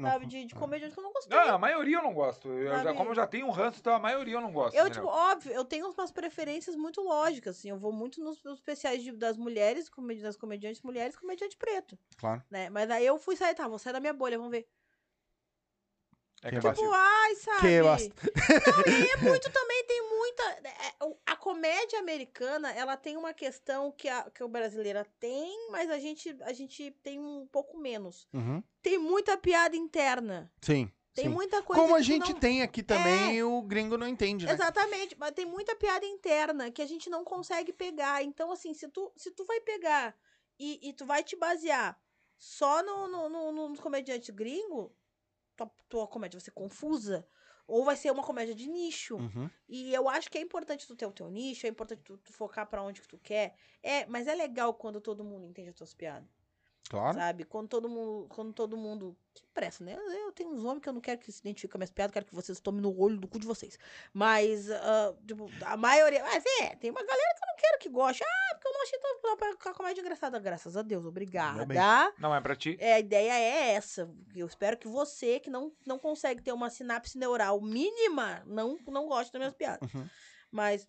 Sabe? De, de comediante que eu não gostei. Não, a maioria eu não gosto. Eu já, como eu já tenho um ranço, então a maioria eu não gosto. Eu, tipo, óbvio, eu tenho umas preferências muito lógicas, assim. Eu vou muito nos, nos especiais de- das mulheres, comedi das comediantes mulheres, comediante preto, Claro. né? Mas aí eu fui sair, tá, vou sair da minha bolha, vamos ver. É que é é Tipo, ai, sabe? Que. Não, e é *laughs* muito também, tem muita. é, A comédia americana, ela tem uma questão que a, que o brasileira tem, mas a gente, a gente tem um pouco menos. Uhum. Tem muita piada interna. Sim. Tem sim. muita coisa. Como a gente não- É. tem aqui também, o gringo não entende, né? Exatamente, mas tem muita piada interna que a gente não consegue pegar. Então, assim, se tu, se tu vai pegar e, e tu vai te basear só no, no, no, no- nos comediantes gringo, tua, tua comédia vai ser confusa. Ou vai ser uma comédia de nicho. Uhum. E eu acho que é importante tu ter o teu nicho, é importante tu, tu focar pra onde que tu quer. É, mas é legal quando todo mundo entende as tuas piadas. Claro. Sabe? Quando todo mundo. Quando todo mundo. Que pressa, né? Eu tenho uns homens que eu não quero que se identifiquem com as minhas piadas, quero que vocês tomem no olho do cu de vocês. Mas, ah, tipo, a maioria. Mas é, tem uma galera que eu não quero que goste. Ah, porque eu não achei tão a comédia engraçada. Graças a Deus, obrigada. Não é pra ti? É, a ideia é essa. Eu espero que você, que não, não consegue ter uma sinapse neural mínima, não, não goste das minhas piadas. Uhum. Mas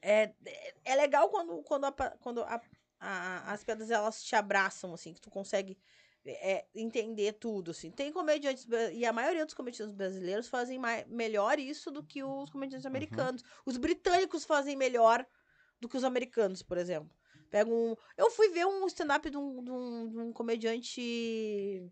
é, é, é legal quando, quando, a quando a- a- as piadas elas te abraçam, assim, que tu consegue é, entender tudo, assim. Tem comediantes, e a maioria dos comediantes brasileiros fazem mai- melhor isso do que os comediantes americanos. Os britânicos fazem melhor do que os americanos, por exemplo. Pega um... Eu fui ver um stand-up de um, de um, de um comediante...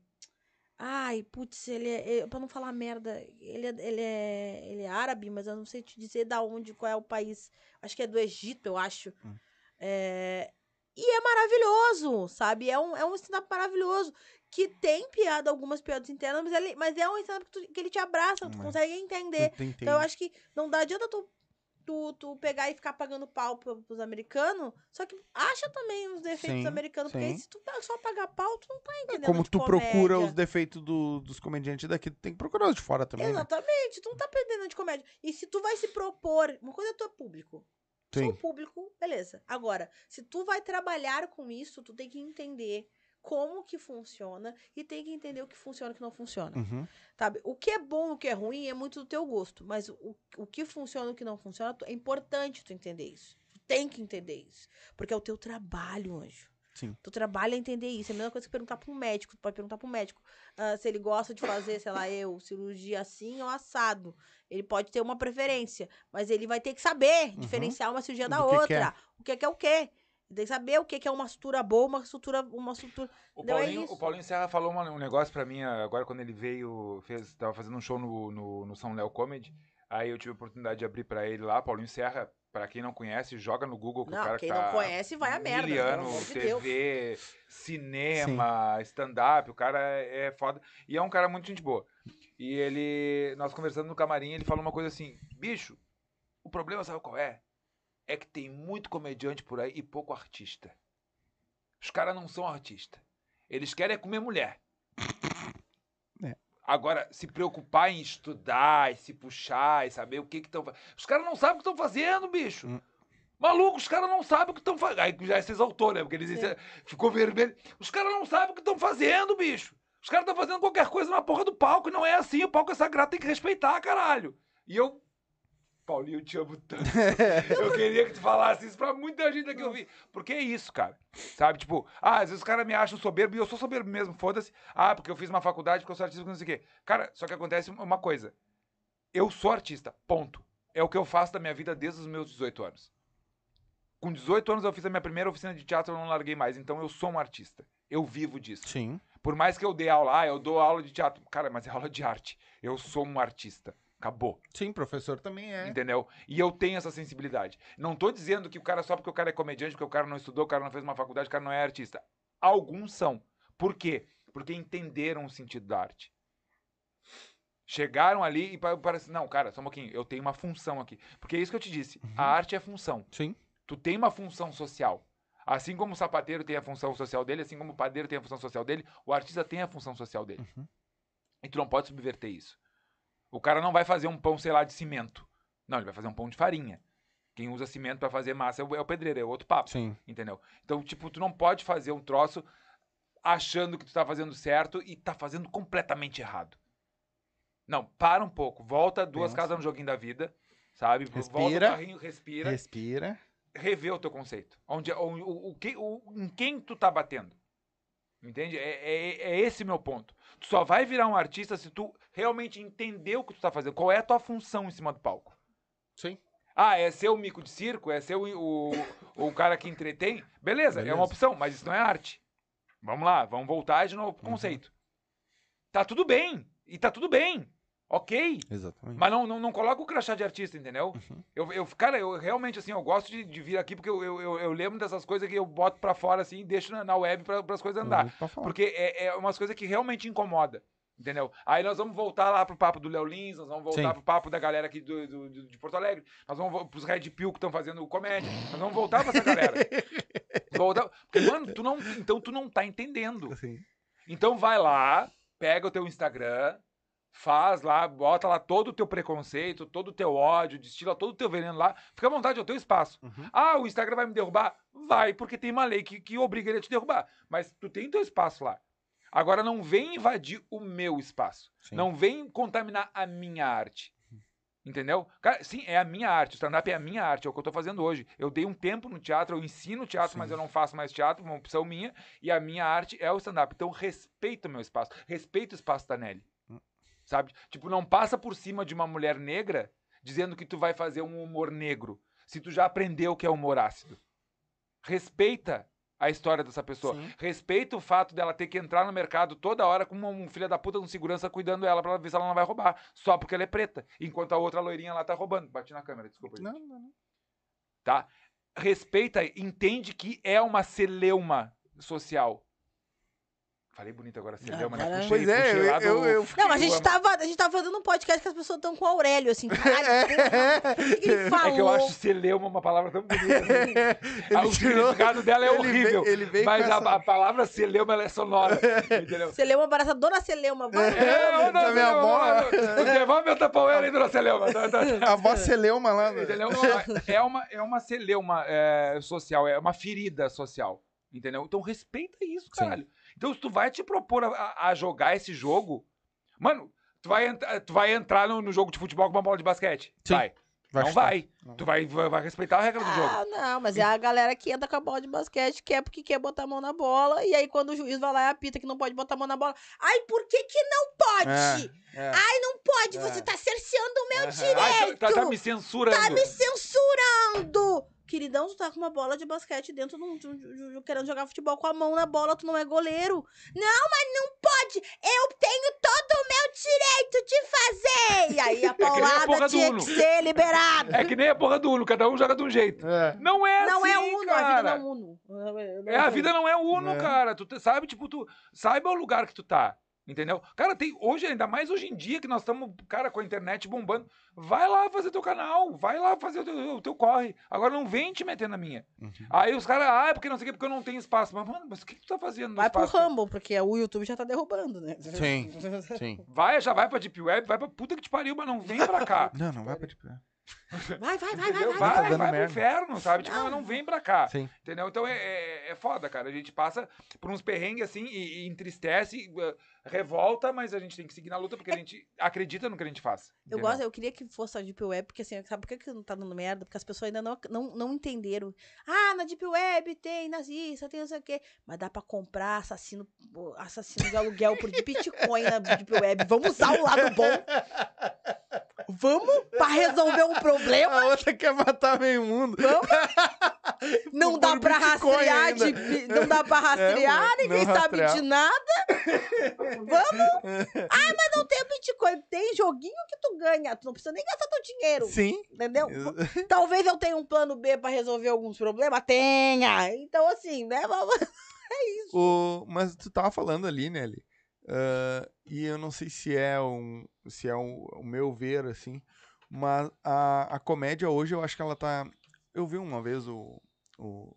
Ai, putz, ele é. é- Pra não falar merda, ele é, ele, é, ele é árabe, mas eu não sei te dizer da onde, qual é o país. Acho que é do Egito, eu acho. Hum. É, e é maravilhoso, sabe? É um, é um stand-up maravilhoso. Que tem piada, algumas piadas internas, mas, ele, mas é um stand-up que, tu- que ele te abraça, tu Hum, é. consegue entender. Tentei. Então eu acho que não dá adianta tu, tu, tu pegar e ficar pagando pau pro- pros americanos, só que acha também os defeitos Sim, americanos, porque sim. aí se tu só pagar pau, tu não tá entendendo Como tu procura comédia. os defeitos do- dos comediantes daqui, tu tem que procurar os de fora também, né? Exatamente, tu não tá aprendendo de comédia. E se tu vai se propor, uma coisa é tu é público. Sou Sim. público, beleza. Agora, se tu vai trabalhar com isso, tu tem que entender como que funciona e tem que entender o que funciona e o que não funciona. Uhum. Sabe? O que é bom, o que é ruim é muito do teu gosto, mas o, o que funciona e o que não funciona, é importante tu entender isso. Tu tem que entender isso, porque é o teu trabalho, anjo. Sim. Tu trabalho é entender isso. É a mesma coisa que perguntar para um médico. Tu pode perguntar para um médico ah, se ele gosta de fazer, sei lá, eu, cirurgia assim ou assado. Ele pode ter uma preferência, mas ele vai ter que saber diferenciar uma cirurgia da Uhum. Do que outra. O que que é o quê? Tem que saber o que que é uma sutura boa, uma sutura, uma sutura. O Não, é Paulinho, isso. o Paulinho Serra falou uma- um negócio pra mim agora quando ele veio, fez, tava fazendo um show no, no, no São Léo Comedy. Aí eu tive a oportunidade de abrir pra ele lá. Paulinho Serra, pra quem não conhece, joga no Google que o Não, cara quem tá não conhece vai a merda. Miliano, de Deus. TV, cinema, stand-up, o cara é, é foda. E é um cara muito gente boa. E ele, nós conversando no camarim, ele falou uma coisa assim: bicho, o problema sabe qual é? É que tem muito comediante por aí e pouco artista. Os caras não são artistas. Eles querem é comer mulher. É. Agora, se preocupar em estudar, e se puxar, e saber o que estão fazendo. Os caras não sabem o que estão fazendo, bicho. Hum. Maluco, os caras não sabem o que estão fazendo. Aí já se exaltou, né? Porque eles ficou vermelho. Os caras não sabem o que estão fazendo, bicho. Os caras estão fazendo qualquer coisa na porra do palco e não é assim. O palco é sagrado, tem que respeitar, caralho. E eu. Paulinho, eu te amo tanto. *laughs* eu queria que tu falasse isso pra muita gente aqui ouvir. Porque é isso, cara. Sabe? Tipo, ah, às vezes os caras me acham soberbo e eu sou soberbo mesmo, foda-se. Ah, porque eu fiz uma faculdade, porque eu sou artista, não sei o quê. Cara, só que acontece uma coisa. Eu sou artista, ponto. É o que eu faço da minha vida desde os meus 18 anos. Com 18 anos eu fiz a minha primeira oficina de teatro, eu não larguei mais. Então eu sou um artista. Eu vivo disso. Sim. Por mais que eu dê aula, ah, eu dou aula de teatro. Cara, mas é aula de arte. Eu sou um artista. Acabou. Sim, professor também é. Entendeu? E eu tenho essa sensibilidade. Não tô dizendo que o cara, só porque o cara é comediante, porque o cara não estudou, o cara não fez uma faculdade, o cara não é artista. Alguns são. Por quê? Porque entenderam o sentido da arte. Chegaram ali e pa- parece, não, cara, só um pouquinho, eu tenho uma função aqui. Porque é isso que eu te disse. A arte é função. Sim. Tu tem uma função social. Assim como o sapateiro tem a função social dele, assim como o padeiro tem a função social dele, o artista tem a função social dele. Uhum. E tu não pode subverter isso. O cara não vai fazer um pão, sei lá, de cimento. Não, ele vai fazer um pão de farinha. Quem usa cimento pra fazer massa é o, é o pedreiro, é outro papo. Sim. Entendeu? Então, tipo, tu não pode fazer um troço achando que tu tá fazendo certo e tá fazendo completamente errado. Não, para um pouco. Volta duas Pensa. casas no joguinho da vida, sabe? Volta Respira. o carrinho, respira Respira. rever o teu conceito. Onde, o, o, o, que, o, em quem tu tá batendo. Entende? É, é, é esse meu ponto. Tu só vai virar um artista se tu realmente entender o que tu tá fazendo. Qual é a tua função em cima do palco. Sim. Ah, é ser o mico de circo? É ser o, o, o cara que entretém? Beleza, é Beleza. uma opção, mas isso não é arte. Vamos lá, vamos voltar de novo pro Uhum. conceito. Tá tudo bem. E tá tudo bem. Ok. Exatamente. Mas não, não, não coloca o crachá de artista, entendeu? Uhum. Eu, eu, cara, eu realmente, assim, eu gosto de, de vir aqui porque eu, eu, eu, lembro dessas coisas que eu boto pra fora, assim, e deixo na, na web pra, as coisas andar. Porque é, é umas coisas que realmente incomoda. Entendeu? Aí nós vamos voltar lá pro papo do Léo Lins, nós vamos voltar Sim. pro papo da galera aqui do, do- do- de Porto Alegre, nós vamos pros Red Pill que estão fazendo comédia, nós vamos voltar pra essa galera. Nós *laughs* Volta- Porque, mano, tu não, então tu não tá entendendo. Assim. Então vai lá, pega o teu Instagram, faz lá, bota lá todo o teu preconceito, todo o teu ódio, destila todo o teu veneno lá, fica à vontade, é o teu espaço. Uhum. Ah, o Instagram vai me derrubar? Vai, porque tem uma lei que, que obriga ele a te derrubar. Mas tu tem teu espaço lá. Agora não vem invadir o meu espaço. Sim. Não vem contaminar a minha arte. Entendeu? Cara, sim, é a minha arte. O stand-up é a minha arte, é o que eu tô fazendo hoje. Eu dei um tempo no teatro, eu ensino teatro, mas Sim. eu não faço mais teatro, uma opção minha. E a minha arte é o stand-up. Então respeita o meu espaço. Respeita o espaço da Nelly. Sabe? Tipo, não passa por cima de uma mulher negra dizendo que tu vai fazer um humor negro. Se tu já aprendeu o que é humor ácido. Respeita a história dessa pessoa. Sim. Respeita o fato dela ter que entrar no mercado toda hora com um filho da puta de um segurança cuidando ela pra ver se ela não vai roubar. Só porque ela é preta. Enquanto a outra loirinha lá tá roubando. Bati na câmera, desculpa. gente. Não, não, não. Tá? Respeita, entende que é uma celeuma social. Falei bonito agora, celeuma, né? Agora- Puxei, Pois é, puxei eu- lá do- eu- eu Não, mas a gente, amo. tava, a gente tava fazendo um podcast que as pessoas estão com o Aurélio, assim. *laughs* Caralho, porra, o que, que ele falou? É que eu acho celeuma uma palavra tão bonita. *laughs* assim. Ah, o tirou- significado dela é ele horrível. veio- ele veio mas a, essa- a palavra celeuma ela é sonora. *laughs* Entendeu? Celeuma, abraça Dona Celeuma. vai. É, ô, Da dona minha Celeuma, avó. ok, Vamos ver o tapauera aí, dona Celeuma. Tá, tá. A voz celeuma lá. né? É uma, é uma celeuma é, social, é uma ferida social. Entendeu? Então respeita isso, Sim. Então, se tu vai te propor a- a, jogar esse jogo, mano, tu vai, entra- tu vai entrar no, no jogo de futebol com uma bola de basquete? Sim. Vai. Vai não chutar. vai. Tu vai, vai, vai respeitar a regra do jogo. Ah, não, mas é a galera que entra com a bola de basquete, quer porque quer botar a mão na bola, e aí quando o juiz vai lá e apita que não pode botar a mão na bola. Ai, por que que não pode? É, é. Ai, não pode, É. você tá cerceando o meu direito. Ai, tá, tá me censurando. Tá me censurando! Queridão, tu tá com uma bola de basquete dentro, de um- de um- de um- querendo jogar futebol com a mão na bola, tu não é goleiro. Não, mas não pode! Eu tenho todo o meu direito de fazer! E aí a *laughs* a porra paulada do tinha Uno. que ser liberada. É que nem a porra do Uno, cada um joga de um jeito. É. Não é não é assim, Uno, cara. a vida não é Uno. É, a vida não é Uno, É. cara. Tu sabe, tipo, tu saiba o lugar que tu tá. Entendeu? Cara, tem hoje, ainda mais hoje em dia que nós estamos, cara, com a internet bombando. Vai lá fazer teu canal, vai lá fazer o teu, o teu corre. Agora não vem te meter na minha. Uhum. Aí os caras, ah, é porque não sei o que, porque eu não tenho espaço. Mas, mano, mas o que, que tu tá fazendo Vai pro espaço? Rumble, porque o YouTube já tá derrubando, né? Sim. *laughs* Sim. Vai, já vai pra Deep Web, vai pra puta que te pariu, mas não vem pra cá. Não, não vai pra tipo. Vai, vai, vai, vai, vai. Vai, Tá vai, pro inferno, sabe? Tipo, Não. vem pra cá. Sim. Entendeu? Então é, é, é foda, cara. A gente passa por uns perrengues assim e, e entristece, eh, revolta, mas a gente tem que seguir na luta porque a gente acredita no que a gente faz. Eu entendeu? gosto, eu queria que fosse a Deep Web, porque assim, sabe por que que não tá dando merda? Porque as pessoas ainda não, não, não entenderam. Ah, na Deep Web tem nazista, tem não sei o quê. Mas dá pra comprar assassino, assassino de aluguel por de Bitcoin na Deep Web. Vamos usar o lado bom. *laughs* Vamos pra resolver um problema. A outra quer matar meio mundo. Vamos. *laughs* Não dá pra Bitcoin rastrear, de, não dá pra *laughs* rastrear, mano, ninguém sabe rastrear. de nada. Vamos. *laughs* Ah, mas não tem Bitcoin, tem joguinho que tu ganha, tu não precisa nem gastar teu dinheiro. Sim. Entendeu? Talvez eu tenha um plano B pra resolver alguns problemas. Tenha! Então, assim, né? vamos- O, mas tu tava falando ali, Nelly. Ah, e eu não sei se é um, se é um- o meu ver, assim. Mas a, a comédia hoje, eu acho que ela tá. Eu vi uma vez o, o,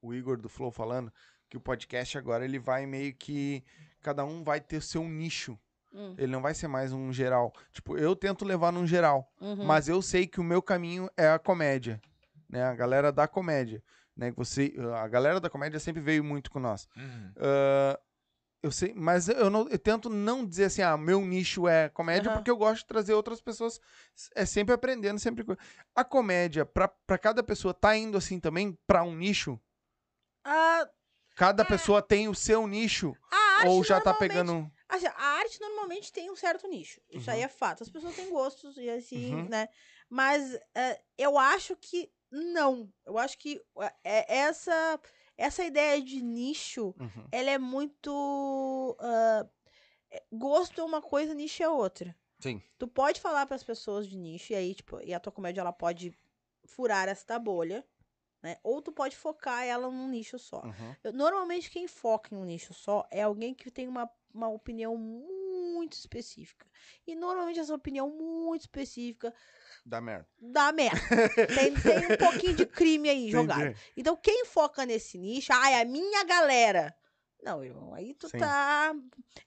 o Igor do Flow falando que o podcast agora ele vai meio que. Cada um vai ter o seu nicho. Hum, Ele não vai ser mais um geral. Tipo, eu tento levar num geral. uhum. Mas eu sei que o meu caminho é a comédia, né? A galera da comédia, né? Que Você, a galera da comédia sempre veio muito com nós. Uhum. Ah, eu sei, mas eu, não, eu tento não dizer assim, ah, meu nicho é comédia, Aham. porque eu gosto de trazer outras pessoas, é sempre aprendendo, sempre. A comédia, pra, pra cada pessoa, tá indo assim também pra um nicho? Ah, Cada pessoa tem o seu nicho? ou já tá pegando. a arte normalmente tem um certo nicho. Isso aí é fato. As pessoas têm gostos e assim, Uhum. né? Mas é, eu acho que não. Eu acho que é, é essa, essa ideia de nicho Uhum. ela é muito. é, gosto é uma coisa, nicho é outra. Sim. Tu pode falar para as pessoas de nicho, e aí, tipo, e a tua comédia ela pode furar esta bolha, né? Ou tu pode focar ela num nicho só. Uhum. Eu- normalmente, quem foca em um nicho só é alguém que tem uma, uma opinião muito muito específica. E normalmente essa opinião muito específica Dá merda. dá merda. tem, tem um pouquinho de crime aí *laughs* jogado. Entendi. Então, quem foca nesse nicho, ah, é a minha galera. Não, irmão, aí tu Sim. tá.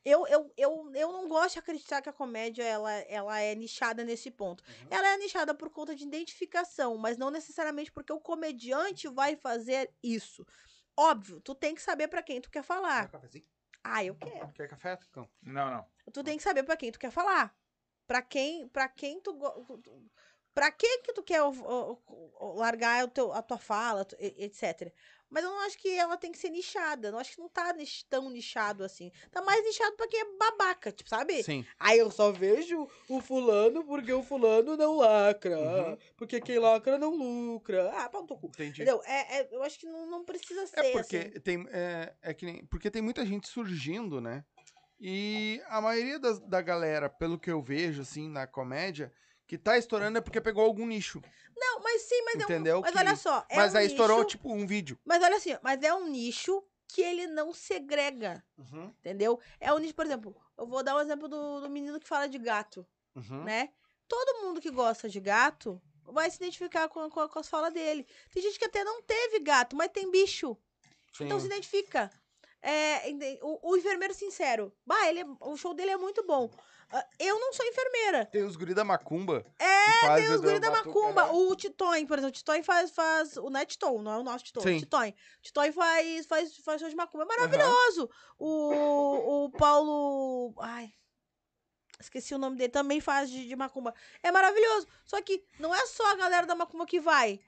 Eu, eu, eu, eu não gosto de acreditar que a comédia ela, ela é nichada nesse ponto. Uhum. Ela é nichada por conta de identificação, mas não necessariamente porque o comediante vai fazer isso. Óbvio, tu tem que saber pra quem tu quer falar. Ah, eu quero. Quer café? Não, não. Tu tem que saber pra quem tu quer falar. Pra quem, para quem tu, pra quem que tu quer largar o teu, a tua fala, etc. Mas eu não acho que ela tem que ser nichada. Eu não acho que não tá tão nichado assim. Tá mais nichado pra quem é babaca, tipo, sabe? Sim. Aí eu só vejo o fulano porque o fulano não lacra. Uhum. Porque quem lacra não lucra. Ah, pau no teu cu. Entendi. Entendeu? É, é- eu acho que não, não precisa ser É porque assim. tem, é, é que nem, porque tem muita gente surgindo, né? E a maioria das, da galera, pelo que eu vejo, assim, na comédia, que tá estourando é porque pegou algum nicho. Não, mas sim, mas é um. Entendeu? Mas Que- olha só. É mas um aí estourou, nicho- tipo, um vídeo. Mas olha assim, mas é um nicho que ele não segrega, entendeu? É um nicho, por exemplo, eu vou dar um exemplo do, do menino que fala de gato, Uhum. né? Todo mundo que gosta de gato vai se identificar com, com, com as falas dele. Tem gente que até não teve gato, mas tem bicho. Então se identifica. É, o, o enfermeiro sincero. Bah, ele é- o show dele é muito bom. Ah, eu não sou enfermeira. Tem os guri da Macumba. É, tem os guri da Macumba. O Titói, por exemplo, o Titói faz, faz. O não é Titon, não é o nosso Titon. Sim. O Titói. O Titói faz, faz, faz show de macumba. É maravilhoso. O, o Paulo. Ai. Esqueci o nome dele, também faz de, de macumba. É maravilhoso. Só que não é só a galera da macumba que vai.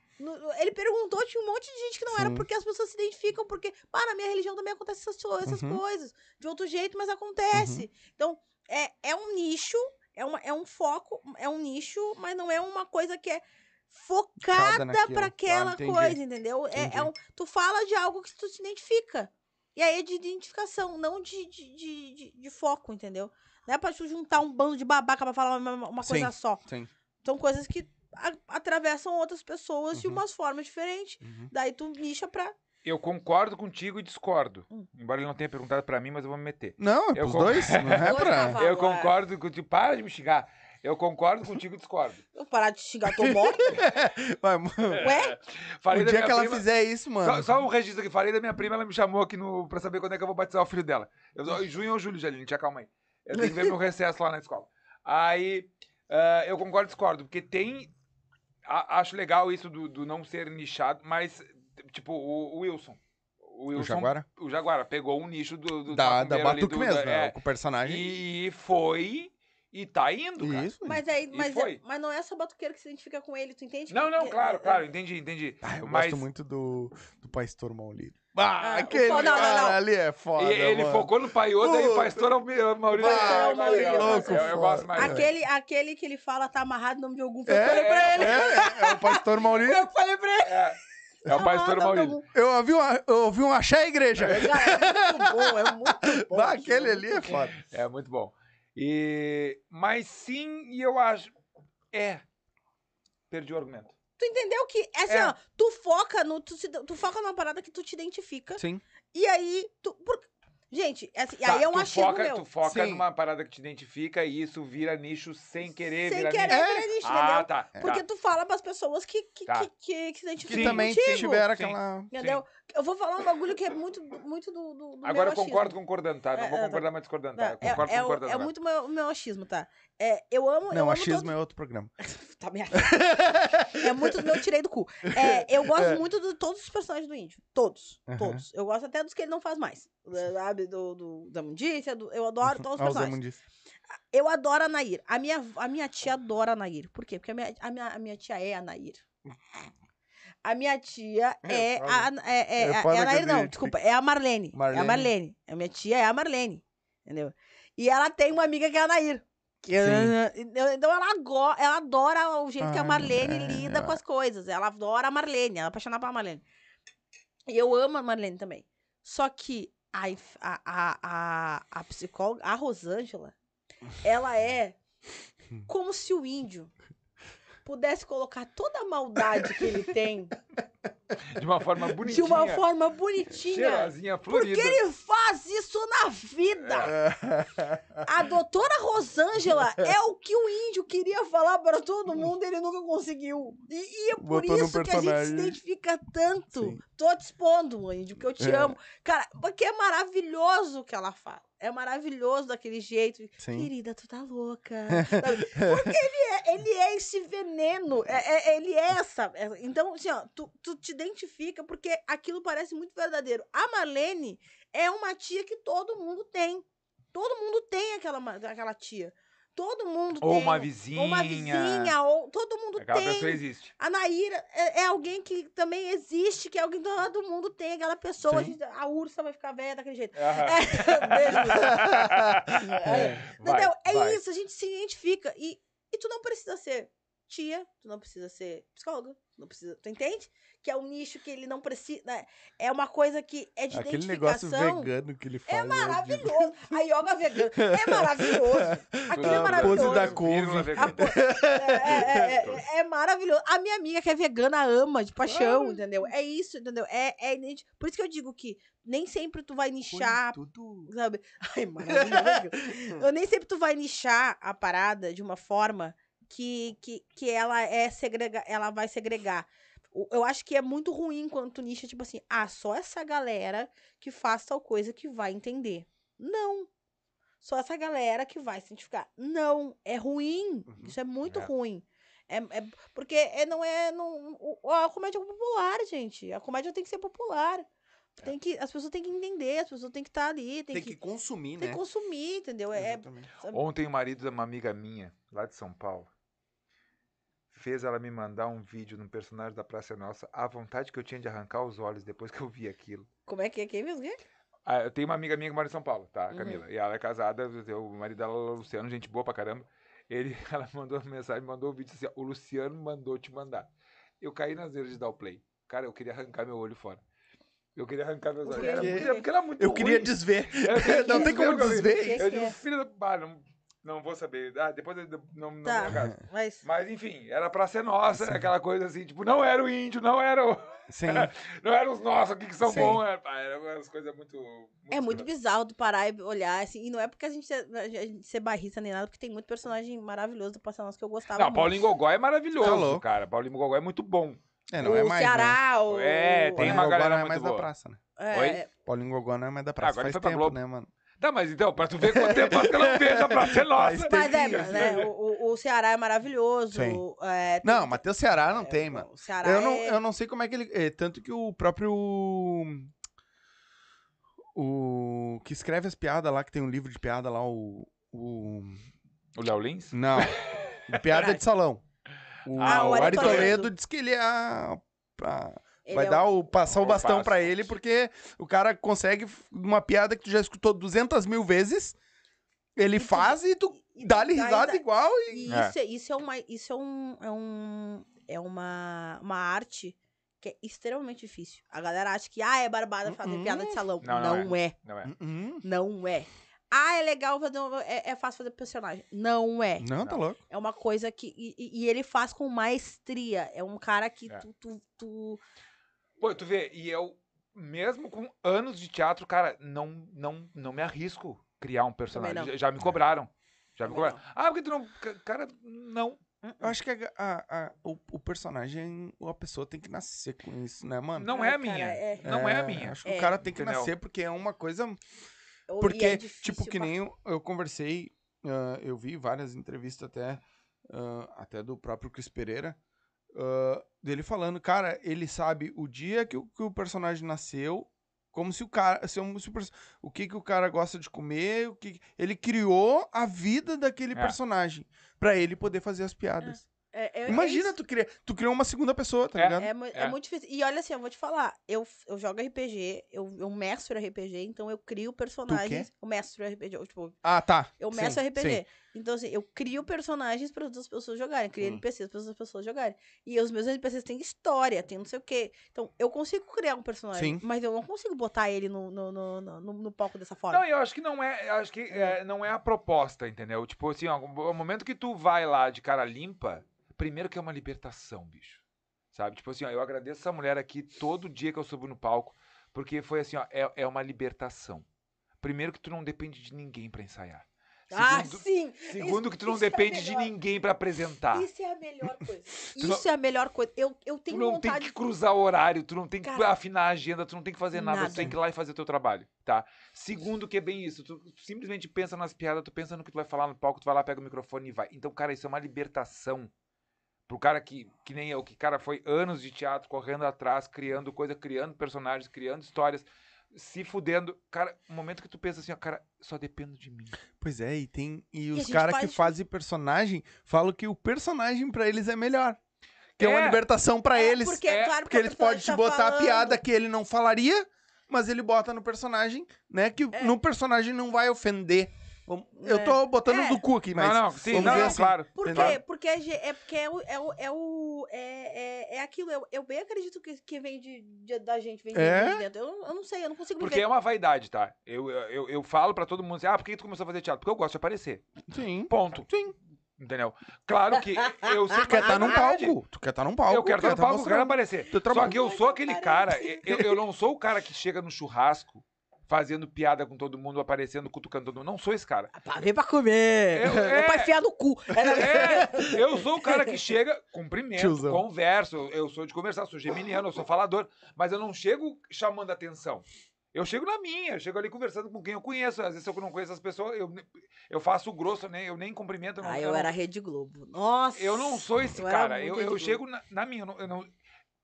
Ele perguntou, tinha um monte de gente que não era, Sim. porque as pessoas se identificam, porque, pá, na minha religião também acontece essas, essas Uhum. coisas. De outro jeito, mas acontece. Então, é, é um nicho, é, uma, é um foco, é um nicho, mas não é uma coisa que é focada aquela Ah, entendi. coisa, entendeu? É, é um, tu fala de algo que tu se identifica. E aí é de identificação, não de, de, de, de- de foco, entendeu? Não é pra tu juntar um bando de babaca pra falar uma, uma coisa Sim, só. sim. São coisas que a- atravessam outras pessoas de Uhum. umas formas diferentes. Uhum. Daí tu nicha pra. Eu concordo contigo e discordo. Hum. Embora ele não tenha perguntado pra mim, mas eu vou me meter. Não, é Eu pros con- dois. Não *laughs* é pra. Eu concordo contigo. Para de me xingar. Eu concordo contigo e discordo. *laughs* Eu parar de xingar, tô morto. *laughs* Vai, mano. Ué? Falei O da dia minha que ela prima- fizer isso, mano. Só, só um registro aqui. Falei da minha prima, ela me chamou aqui no, pra saber quando é que eu vou batizar o filho dela. Eu, sou- junho ou julho, Jaline, te acalma aí. Eu tenho que ver meu recesso lá na escola. Aí, ah, eu concordo e discordo, porque tem... a- acho legal isso do, do não ser nichado, mas, tipo, o, o Wilson. O O Wilson, Jaguara? o Jaguara pegou um nicho do, do Da, da Batuque do- mesmo, da- né? é, Com o personagem. e foi e tá indo, cara. Isso. Mas, aí, E mas, foi. é- mas não é só batuqueiro que se identifica com ele, tu entende? Não, não, claro, é- claro, entendi, entendi. Ah, eu mas gosto muito do, do Pastor Maulino. Ah, Ah, o aquele não, não, cara não. ali é foda, e ele mano. focou no Paiota e o pastor. Pastor Ah, Maurício, legal. louco, eu, eu gosto mais. Aquele, aquele que ele fala tá amarrado no nome de algum. Foi É, eu falei pra ele. É, é o Pastor Maulino. *laughs* Eu falei pra ele. É, é o pastor Ah, tá Maurício. Eu ouvi um, eu ouvi um axé igreja. Cara, é muito bom, é muito *laughs* bom. Aquele é ali é foda. É muito bom. E, mas sim, e eu acho. É. Perdi o argumento. Tu entendeu que, assim, É. ó, tu foca no. Tu, se- tu foca numa parada que tu te identifica. Sim. E aí, tu. por- Gente, assim, Tá, aí é um tu achismo foca, meu. Tu foca Sim. numa parada que te identifica e isso vira nicho sem querer. Sem vira querer, nicho. vira nicho, Ah, entendeu? tá. Porque tá. tu fala pras pessoas que, que, Tá. que, que, que se identificam Que Sim, também contigo. tiveram Sim. aquela. Entendeu? Eu vou falar um bagulho que é muito, muito do, do, do Agora eu concordo concordando, tá? Não É, vou é, concordar, mas discordando, tá? Não, Eu concordo é, é, o- concordando. é muito meu, meu achismo, tá? É, eu amo. eu Não, amo achismo todos- é outro programa. *laughs* Tá merda. É muito do meu tirei do cu. É, eu gosto muito de todos os personagens do índio. Todos. Todos. Eu gosto até dos que ele não faz mais. Sabe? Do, do, da Mundícia. do- eu adoro *laughs* todos os personagens. Eu adoro a Nair. A minha, a minha tia adora a Nair. Por quê? Porque a minha, a minha, a minha tia é a Nair. A minha tia É, é, a, é, é, É é a Nair, não, desculpa, é a Marlene. É a Marlene. Marlene. A minha tia é a Marlene. Entendeu? E ela tem uma amiga que é a Nair. Então ela, go- ela adora o jeito que a Ah, Marlene é, lida é. com as coisas. Ela adora a Marlene, ela é apaixonada pela Marlene. E eu amo a Marlene também. Só que a, a, a, a, a psicóloga, a Rosângela, ela é como se o índio pudesse colocar toda a maldade que ele tem *laughs* De uma forma de bonitinha. uma forma bonitinha. Cheirosinha, florida. Porque ele faz isso na vida. A doutora Rosângela *laughs* é o que o índio queria falar para todo mundo, ele nunca conseguiu. E, e é por Botou isso que a gente se identifica tanto. Sim. Tô te expondo, índio, que eu te É. amo. Cara, porque é maravilhoso o que ela fala. É maravilhoso daquele jeito. Sim. Querida, tu tá louca. *laughs* Porque ele é, ele é esse veneno. É, é- ele é essa. é- Então, assim, ó, tu, tu te identifica porque aquilo parece muito verdadeiro. A Marlene é uma tia que todo mundo tem. Todo mundo tem aquela, aquela tia. Todo mundo Ou tem. uma vizinha. Ou uma vizinha, ou todo mundo Aquela tem. pessoa existe. A Naíra é, é alguém que também existe, que é alguém que todo mundo tem, aquela pessoa. A, gente- a ursa vai ficar velha daquele jeito. Beijo. É, *laughs* *laughs* Vai, Entendeu? É vai. isso, a gente se identifica. E, e tu não precisa ser tia, tu não precisa ser psicóloga, não precisa. Tu entende? Que é um nicho que ele não precisa. né? É uma coisa que é de Aquele negócio identificação. vegano que ele faz. É né, de- maravilhoso. A yoga vegana é maravilhoso. Aquilo é A maravilhoso. pose da couve. po- é, é, é, é, é maravilhoso. A minha amiga que é vegana ama de paixão, entendeu? É isso, entendeu? É, é Por isso que eu digo que nem sempre tu vai nichar tudo. sabe? *laughs* Ai, maravilhoso. *laughs* Eu nem sempre tu vai nichar a parada de uma forma que, que, que ela é segrega, ela vai segregar. Eu acho que é muito ruim quando tu nicha, tipo assim, ah, só essa galera que faz tal coisa que vai entender. Não. Só essa galera que vai se identificar. Não, é ruim. Uhum. Isso é muito É. ruim. É, é- porque é, não é. Não, o- a comédia é popular, gente. A comédia tem que ser popular. Tem que, as pessoas têm que entender, as pessoas têm que estar ali, tem, Tem que, que consumir, tem né? que consumir, entendeu? É, sabe? Ontem o marido de uma amiga minha, lá de São Paulo, fez ela me mandar um vídeo num personagem da Praça é Nossa, a vontade que eu tinha de arrancar os olhos depois que eu vi aquilo. Como é que é que é mesmo? Ah, eu tenho uma amiga minha que mora em São Paulo, tá, Uhum. Camila? E ela é casada, o marido dela, o Luciano, gente boa pra caramba. Ele, *laughs* ela mandou uma mensagem, mandou um vídeo assim, ó, o Luciano mandou te mandar. Eu caí nas vezes de dar o play. Cara, eu queria arrancar meu olho fora. Eu queria arrancar meus olhos. Era porque era muito Eu queria ruim. desver. Eu queria *laughs* Não tem como desver, Eu é? digo, filho da... Ah, não, não vou saber. Ah, depois eu não, não Tá. me acaso. *laughs* Mas. Mas enfim, era pra ser nossa, aquela coisa assim, tipo, não era o índio, não era o, *laughs* Sim. não eram os nossos aqui que são Sim. bons, era, era umas coisas muito, É muito bizarro tu parar e olhar, assim. E não é porque a gente, é- a gente ser barrista nem nada, porque tem muito personagem maravilhoso do Passar Nossa que eu gostava. Não, muito. Paulinho Gogó é maravilhoso, Tá cara. Paulinho Gogó é muito bom. É, não o é mais. né? Ceará, o. É, tem Paulinho uma Gogó galera não é muito mais da boa. praça, né? É, Oi? Paulinho Gogó não é mais da praça. agora Faz pra tempo, Globo. né, mano? Tá, mas então, pra tu ver quanto tempo faz que eu não vejo a Praça é Nossa. Mas é, tempinho, né? O, o- Ceará é maravilhoso. Sim. é, tem- Não, Matheus Ceará não é, tem, mano. O Ceará Eu não, é... eu não sei como é que ele. é, tanto que o próprio. O. Que escreve as piadas lá, que tem um livro de piada lá, o. O. O Léo Lins? Não. *laughs* piada de salão. O, Ah, o o Ari Toledo. Diz que ele é. a- pra- ele vai é dar o. Passar o o bastão passo. pra ele, porque o cara consegue uma piada que tu já escutou 200 mil vezes. Ele E tu- faz e tu dá-lhe dá risada risada. igual e. E É. isso, é. isso é uma. Isso é um. É, um, é uma, uma arte que é extremamente difícil. A galera acha que, ah, é barbada fazer Uhum. piada de salão. Não, Não, não é. Não é. Uhum. Não é. Ah, é legal fazer. é, é fácil fazer personagem. Não é. Não, tá louco. É uma coisa que. E, e- e ele faz com maestria. É um cara que É. tu, tu, tu- Pô, tu vê, e eu, mesmo com anos de teatro, cara, não, não, não me arrisco criar um personagem. Já, já me cobraram. Já me cobraram. Ah, porque tu não. ca- Cara, não. Eu acho que a- a- a- o, o personagem, a pessoa tem que nascer com isso, né, mano? Não Ai, é a cara, minha. é. Não é a minha. Acho que É. o cara tem que Entendeu? nascer porque é uma coisa. Porque, é difícil tipo, que nem eu, eu conversei, ah, eu vi várias entrevistas até, ah, até do próprio Cris Pereira, ah, dele falando, cara, ele sabe o dia que o, que o personagem nasceu, como se o cara, se um- se o, o que que o cara gosta de comer, o que ele criou a vida daquele É. personagem pra ele poder fazer as piadas. É- é- é Imagina isso. tu criar, tu criou uma segunda pessoa, tá É. ligado? É, mu- é É. muito difícil. E olha assim, eu vou te falar. Eu, eu jogo RPG, eu, eu mestro RPG, então eu crio personagens. Eu mestro RPG. Eu, tipo, Ah, tá. eu Sim, mestro sim. RPG. Então, assim, eu crio personagens para outras pessoas jogarem. Crio Hum. NPCs para outras pessoas jogarem. E os meus NPCs têm história, tem não sei o quê. Então, eu consigo criar um personagem, Sim. mas eu não consigo botar ele no, no, no, no, no- palco dessa forma. Não, eu acho que não é. Acho que é, não é a proposta, entendeu? Tipo assim, ó, o momento que tu vai lá de cara limpa, primeiro que é uma libertação, bicho. Sabe? Tipo assim, ó, eu agradeço essa mulher aqui todo dia que eu subo no palco, porque foi assim, ó, é, é uma libertação. Primeiro que tu não depende de ninguém pra ensaiar. Ah, Segundo, sim! segundo que tu não isso é depende de melhor. ninguém pra apresentar. Isso é a melhor *clears throat* coisa. Tu não- Isso é a melhor coisa. Eu, eu Tu tenho não tem vontade que cruzar horário, tu não tem que Cara, afinar a agenda, tu não tem que fazer nada, tu nada. tem que ir lá e fazer o teu trabalho, tá? Segundo que é bem isso, tu simplesmente pensa nas piadas, tu pensa no que tu vai falar no palco, tu vai lá, pega o microfone e vai. Então, cara, isso é uma libertação. Pro cara que, que nem eu, que, cara, foi anos de teatro, correndo atrás, criando coisa, criando personagens, criando histórias, se fudendo. Cara, o momento que tu pensa assim, ó, cara, só dependo de mim. Pois é, e tem. E a os caras que faz- fazem personagem falam que o personagem pra eles é melhor. Que é, uma É. libertação pra É, eles. Porque, É, claro, Porque eles podem te tá botar a falando. piada que ele não falaria, mas ele bota no personagem, né? Que É. no personagem não vai ofender. Vamos- Eu É. tô botando É. do cu aqui, mas. não, não, sim, vamos não, ver não, assim. claro. Por quê? Porque é, é porque é o. É, o, é, o- é, é, é aquilo. Eu, eu bem acredito que, que vem de, de- da gente, vem de, É? de dentro. Eu, eu não sei, eu não consigo me Porque ver. é uma vaidade, tá? Eu, eu, eu falo pra todo mundo assim, ah, por que tu começou a fazer teatro? Porque eu gosto de aparecer. Sim. Ponto. Sim. Entendeu? Claro que eu *laughs* sei Tu quer estar num verdade. palco. Tu quer estar num palco. Eu quero estar no tá palco, eu quero aparecer. Teu Só que eu sou aquele cara, eu, eu não sou o cara que chega no churrasco fazendo piada com todo mundo, aparecendo, cutucando todo mundo. Não sou esse cara. Pá, vem pra comer. Eu- é. *laughs* É pra enfiar no cu. É, eu sou o cara que chega, cumprimento, Tiozão. converso, eu- sou de conversar, sou geminiano, eu sou falador, mas eu não chego chamando atenção. Eu chego na minha, eu chego ali conversando com quem eu conheço. Às vezes, se eu não conheço as pessoas, eu, eu faço o grosso, né? Eu nem cumprimento. Eu não, Ah, eu eu não- era Rede Globo. Nossa. eu não sou esse eu cara. Eu, eu chego na, na minha. Eu, não, eu, não-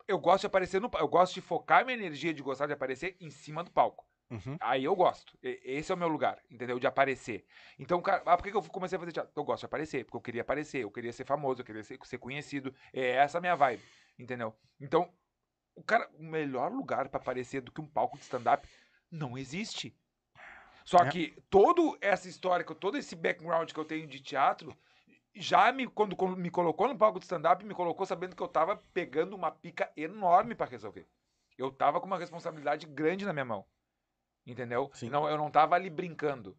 eu gosto de aparecer no palco. Eu gosto de focar minha energia de gostar de aparecer em cima do palco. Uhum. Aí eu gosto. Esse é o meu lugar, entendeu? De aparecer. Então, cara, ah, por que eu comecei a fazer teatro? Eu gosto de aparecer, porque eu queria aparecer, eu queria ser famoso, eu queria ser, ser conhecido. É essa a minha vibe, entendeu? Então, o cara, o melhor lugar pra aparecer do que um palco de stand-up não existe. Só É. que toda essa história, todo esse background que eu tenho de teatro, já me, quando, quando me colocou no palco de stand-up, me colocou sabendo que eu tava pegando uma pica enorme pra resolver. Eu tava com uma responsabilidade grande na minha mão. Entendeu? Sim. Não, eu não tava ali brincando.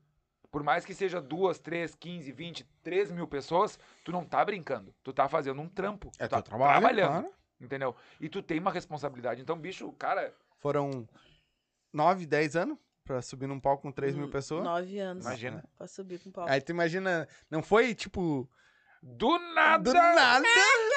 Por mais que seja duas, três, quinze, vinte, três mil pessoas, tu não tá brincando. Tu tá fazendo um trampo. É tu tá trabalho, trabalhando. claro. Entendeu? E tu tem uma responsabilidade. Então, bicho, cara, Foram 9, 10 anos pra subir num palco com 3 mil pessoas. Nove anos. Imagina. Pra subir com o palco. Aí tu imagina, não foi tipo. do nada. Do nada. *laughs*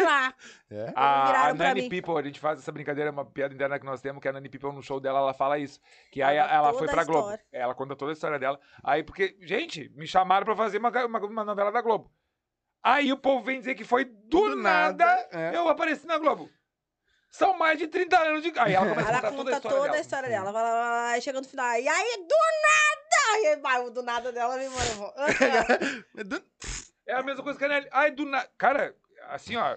Olá. É. A, a Nani mim. People, a gente faz essa brincadeira, é uma piada interna que nós temos, que a Nani People no show dela, ela fala isso. Que aí ela toda foi a pra Globo. história. Ela conta toda a história dela. Aí, porque, gente, me chamaram pra fazer uma, uma, uma novela da Globo. Aí o povo vem dizer que foi do, Do nada, nada, é. eu apareci na Globo. São mais de 30 anos de. Aí ela começa a Ela contar toda a conta história toda dela. a história dela. Vai lá, vai lá, Aí chega no final. E aí, do nada! E aí, vai, o do nada dela vem embora. eu vou. *laughs* Do- É a mesma coisa que a Nelly. Ai, do nada. Cara, assim, ó.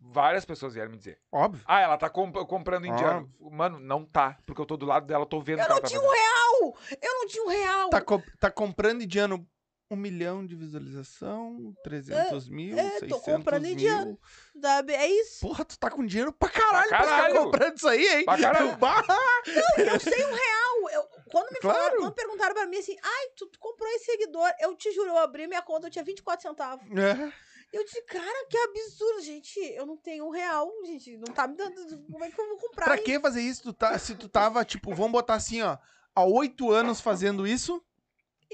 Várias pessoas vieram me dizer. Óbvio. Ah, ela tá comp- comprando indiano. Mano, não tá. Porque eu tô do lado dela, tô vendo Eu não tá tinha fazendo. um real! Eu não tinha um real! Tá, co- tá comprando indiano um milhão de visualização, 300 mil, é, tô 600 comprando mil. indiano. Sabe? É isso. Porra, tu tá com dinheiro pra caralho, Pra pra ficar caralho. comprando isso aí, hein? Pra caralho. Bah! Eu sei um real. Eu, quando me falaram, Claro. quando perguntaram pra mim assim, ai, tu, tu comprou esse seguidor, eu te juro, eu abri minha conta, eu tinha 24 centavos. É. Eu disse, cara, que absurdo, gente. Eu não tenho um real, gente. Não tá me dando. Como é que eu vou comprar? Pra isso? que fazer isso? Tu tá, se tu tava, tipo, vamos botar assim, ó, há oito anos fazendo isso,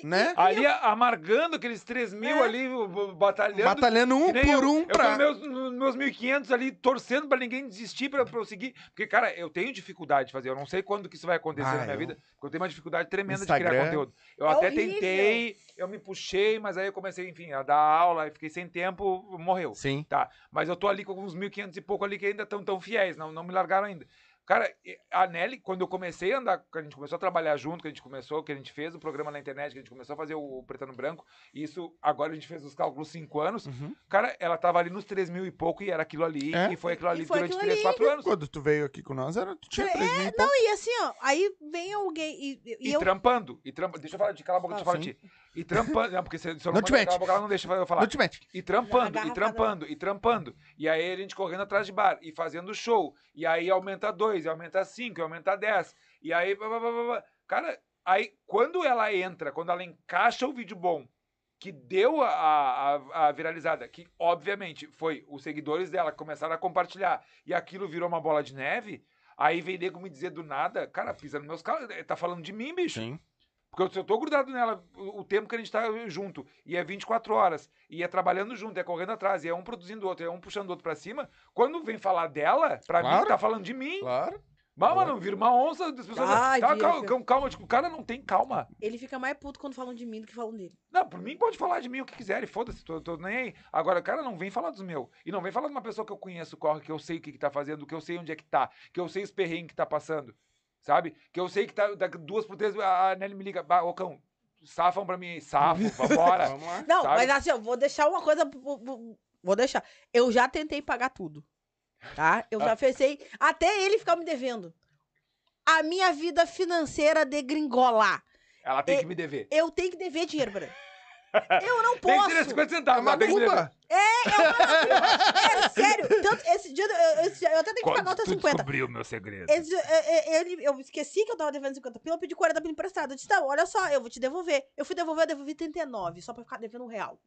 né? Ali amargando aqueles 3 mil É. ali, batalhando. Batalhando um por eu, um eu pra. nos meus, meus 1.500 ali, torcendo pra ninguém desistir, pra, pra eu seguir. Porque, cara, eu tenho dificuldade de fazer. Eu não sei quando que isso vai acontecer Ah, na minha eu- vida, porque eu tenho uma dificuldade tremenda de Instagram. criar conteúdo. Eu É até horrível. tentei, eu me puxei, mas aí eu comecei, enfim, a dar aula, e fiquei sem tempo, morreu. Sim. Tá, mas eu tô ali com uns 1.500 e pouco ali que ainda estão tão fiéis, não, não me largaram ainda. Cara, e- a Nelly, quando eu comecei a andar, quando a gente começou a trabalhar junto, que a gente começou, que a gente fez o programa na internet, que a gente começou a fazer o, Preto no Branco, isso, agora a gente fez os cálculos 5 anos, Uhum. cara, ela tava ali nos 3 mil e pouco e era aquilo ali, É? e foi aquilo E ali foi durante aquilo 3, ali. 4 anos. Quando tu veio aqui com nós, era, tu tinha É, 3 mil e pouco. Não, e assim, ó, aí vem alguém e, e- e E, eu. trampando, e trampando, deixa eu falar de cala a boca, deixa eu falar de ti. E trampando, não, porque se, se eu Não não te mete. boca, ela não deixa eu falar. Não te mete. E trampando, e trampando, e trampando. E aí a gente correndo atrás de bar, e fazendo show. E aí aumenta dois, e aumenta cinco, e aumenta dez. E aí. blá, blá, blá, blá, blá. Cara, aí quando ela entra, quando ela encaixa o vídeo bom, que deu a, a, a viralizada, que obviamente foi os seguidores dela que começaram a compartilhar e aquilo virou uma bola de neve, aí vem nego me dizer do nada, cara, pisa nos meus calos, tá falando de mim, bicho. Sim. Porque se eu tô grudado nela o, tempo que a gente tá junto, e é 24 horas, e é trabalhando junto, é correndo atrás, e é um produzindo o outro, é um puxando o outro pra cima, quando vem falar dela, pra mim, Claro. tá falando de mim. Claro. Mas, mano, vira uma onça das pessoas. Ai, tá, calma, calma, tipo, o cara não tem calma. Ele fica mais puto quando falam de mim do que falam dele. Não, por mim pode falar de mim o que quiser, e foda-se, tô, tô nem aí. Agora, o cara não vem falar dos meus. E não vem falar de uma pessoa que eu conheço, corre, que eu sei o que, que tá fazendo, que eu sei onde é que tá, que eu sei os perrengues que tá passando. Sabe? Que eu sei que tá daqui duas por três, a Nelly me liga, "Bah, ô cão, safam pra mim aí, safam, *laughs* vambora. Vamos lá. Não, Sabe? mas assim, eu vou deixar uma coisa. vou- deixar. Eu já tentei pagar tudo. Tá? Eu Ah. já pensei. Até ele ficar me devendo. A minha vida financeira degringolar. Ela tem E- que me dever. Eu tenho que dever dinheiro pra ele. Eu não Tem que posso. ter 50 É centavos, uma ela tem que dever. culpa. É sério. Tanto, esse dia eu, dia eu até tenho que pagar Quando outra tu 50. descobriu o meu segredo. Esse- é, é, ele, eu esqueci que eu tava devendo 50 pila, eu pedi 40 pila emprestado. Eu disse, tá, olha só, eu vou te devolver. Eu fui devolver, eu devolvi 39, só pra ficar devendo um real.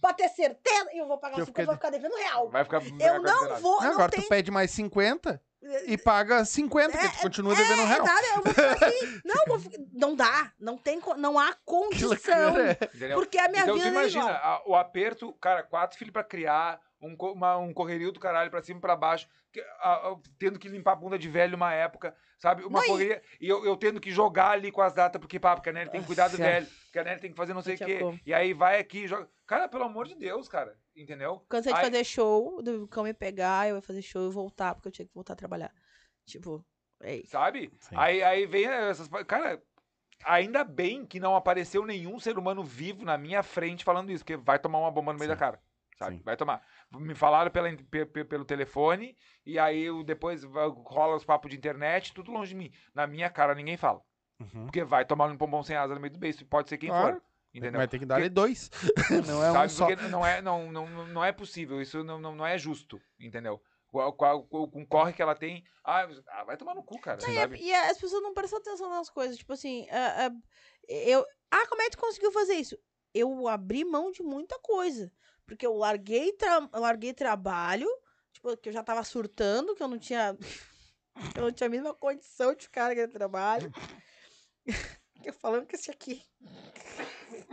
Pra ter certeza, eu vou pagar Eu os 50, fiquei- vou ficar devendo um real. Vai ficar. Eu não vou, Não, não agora tem... tu pede mais 50 e paga 50, que tu continua devendo um É, real. nada, eu vou ficar *laughs* assim. Não, eu vou ficar- não dá. Não, tem, não há condição. Entendeu? Porque a minha então, vida é imagina, igual. a- o aperto, cara, quatro filhos pra criar, um, uma- um correrio do caralho pra cima e pra baixo, que- a- a- tendo que limpar a bunda de velho uma época, sabe? Uma Não, e- correria. E eu, eu tendo que jogar ali com as datas, porque, pá, porque a Nelly tem que cuidar do velho, porque a Nelly tem que fazer não sei o quê. E aí vai aqui e joga. Cara, pelo amor de Deus, cara. Entendeu? Cansei de Aí- fazer show, do cão me pegar, eu ia fazer show e voltar, porque eu tinha que voltar a trabalhar. Tipo, é isso. Sabe? Sim. Aí, aí vem essas. pa- Cara, ainda bem que não apareceu nenhum ser humano vivo na minha frente falando isso, porque vai tomar uma bomba no meio Sim. da cara. Sabe? Sim. Vai tomar. Me falaram pela, in- pe- pe- pelo telefone, e aí eu depois rola os papos de internet, tudo longe de mim. Na minha cara ninguém fala. Uhum. Porque vai tomar um pompom sem asa no meio do beijo. Pode ser quem Claro. for. Entendeu? Mas tem que dar ali dois. *laughs* Não é um só. Porque não é, não, não, não- é possível, isso não, não, não é justo, entendeu? Com, com, com o corre que ela tem. Ah, ah, vai tomar no cu, cara. Não, e, e as pessoas não prestam atenção nas coisas. Tipo assim, ah, ah, eu. Ah, como é que tu conseguiu fazer isso? Eu abri mão de muita coisa. Porque eu larguei, tra larguei trabalho, tipo, que eu já tava surtando, que eu não tinha. *laughs* eu não tinha a mínima condição de ficar naquele trabalho. *laughs* eu falando que esse aqui.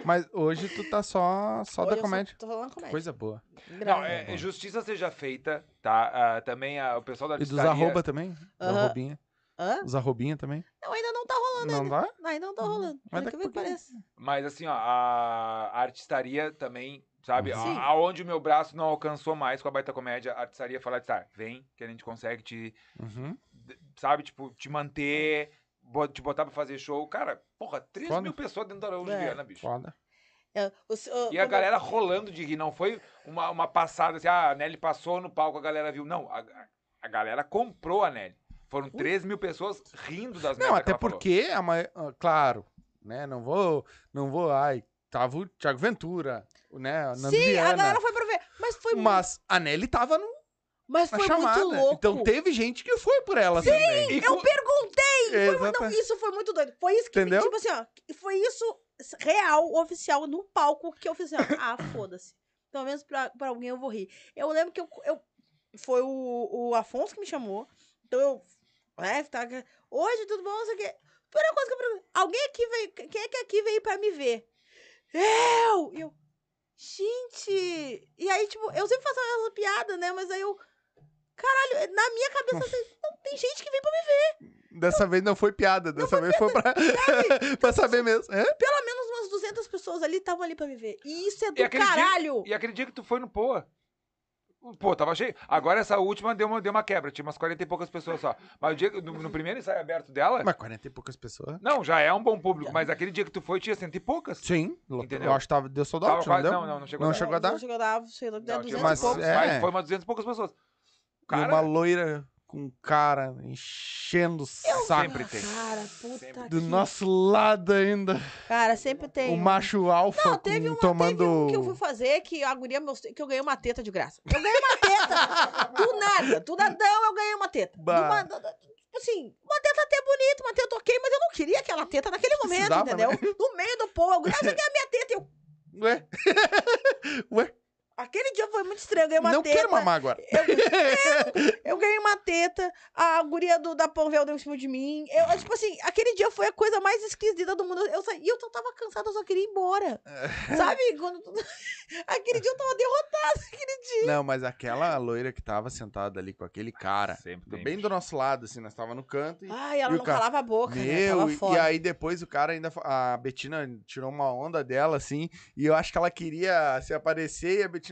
Mas hoje tu tá só, só Hoje da eu só comédia. Tô falando comédia. Coisa boa. Não, é, é justiça seja feita, tá? Ah, também o pessoal da E dos arroba também? Os Aham. arrobinha. Hã? Os arrobinha também. Não, ainda não tá rolando. Não ainda. Ainda não tá rolando. Mas Mas daqui que parece. Mas assim, ó, a artistaria também, sabe? Sim. A- Aonde o meu braço não alcançou mais com a baita comédia, a artistaria falar, tá, vem, que a gente consegue te, Uhum. sabe, tipo, te manter, te botar pra fazer show. Cara, porra, 3 Foda. mil pessoas dentro da Araújo É. Viana, bicho. Foda. É, o o- E a galera rolando de rir, não foi uma, uma passada assim, ah, a Nelly passou no palco, a galera viu. Não, a, a galera comprou a Nelly. Foram 3 mil pessoas rindo das Não, até porque, a ma... ah, claro, né? Não vou, não vou, ai, tava o Thiago Ventura, né? a Sim, a Viana, galera foi pra ver. Mas foi, Mas a Nelly tava no- mas foi chamada. muito louco. Então teve gente que foi por ela também. E Eu com- perguntei! Exata- Não, isso foi muito doido. Foi isso que, Entendeu? tipo assim, ó, foi isso real, oficial, no palco, que eu fiz assim, ó, ah, foda-se. Pelo menos pra, pra alguém eu vou rir. Eu lembro que eu, eu foi o, o Afonso que me chamou, então eu, é, tá, hoje tudo bom, não sei o quê. Primeira coisa que eu perguntei, alguém aqui veio, quem é que aqui veio pra me ver? Eu! E eu, gente! E aí, tipo, eu sempre faço essa piada, né, mas aí eu, caralho, na minha cabeça, assim, não, tem gente que vem pra Dessa vez não foi piada, dessa vez foi pra, *laughs* pra saber mesmo. É? pelo menos umas 200 pessoas ali estavam ali pra me ver. E isso é do E aquele dia- caralho! E aquele dia que tu foi no Poa. Pô, tava cheio. Agora essa última deu uma, deu uma quebra, tinha umas 40 e poucas pessoas só. Mas o dia, que- no, no primeiro ensaio aberto dela, Mas 40 e poucas pessoas. não, já é um bom público, mas aquele dia que tu foi tinha cento e poucas. Sim, Entendeu? eu acho que tava, deu sold Tava out, não não, não, não chegou Não a dar. chegou a dar? Não chegou a dar, sei lá, Não, 200 tinha e mas poucos. é. mas foi umas 200 e poucas pessoas. E Cara, uma loira com cara enchendo o saco. Sempre tem. Cara, puta. Do que- nosso lado ainda. Cara, sempre tem. O macho alfa Não, teve, com- uma, tomando... teve um que eu fui fazer que a guria mostrou, que eu ganhei uma teta de graça. Eu ganhei uma teta! *laughs* do nada, do nadão eu ganhei uma teta. Uma- tipo assim, uma teta até bonita, uma teta ok, mas eu não queria aquela teta naquele momento, Precisava, entendeu? né? No meio do povo, "Ah, você quer a minha teta? Eu, Ué? *laughs* Ué? Aquele dia foi muito estranho. Eu ganhei uma não teta. quero mamar agora. Eu ganhei uma teta, a guria do, da Panvel deu em cima de mim. Eu, eu, tipo assim, aquele dia foi a coisa mais esquisita do mundo. Eu, sa- e eu tava cansada, eu só queria ir embora. Sabe? Quando *laughs* aquele dia eu tava derrotada, aquele dia. Não, mas aquela loira que tava sentada ali com aquele cara, Sempre bem do nosso lado, assim, nós tava no canto. E, Ai, ela E não cara- calava a boca, né? meu, Tava e- e aí depois o cara ainda. A Betina tirou uma onda dela, assim, e eu acho que ela queria se aparecer e a Betina.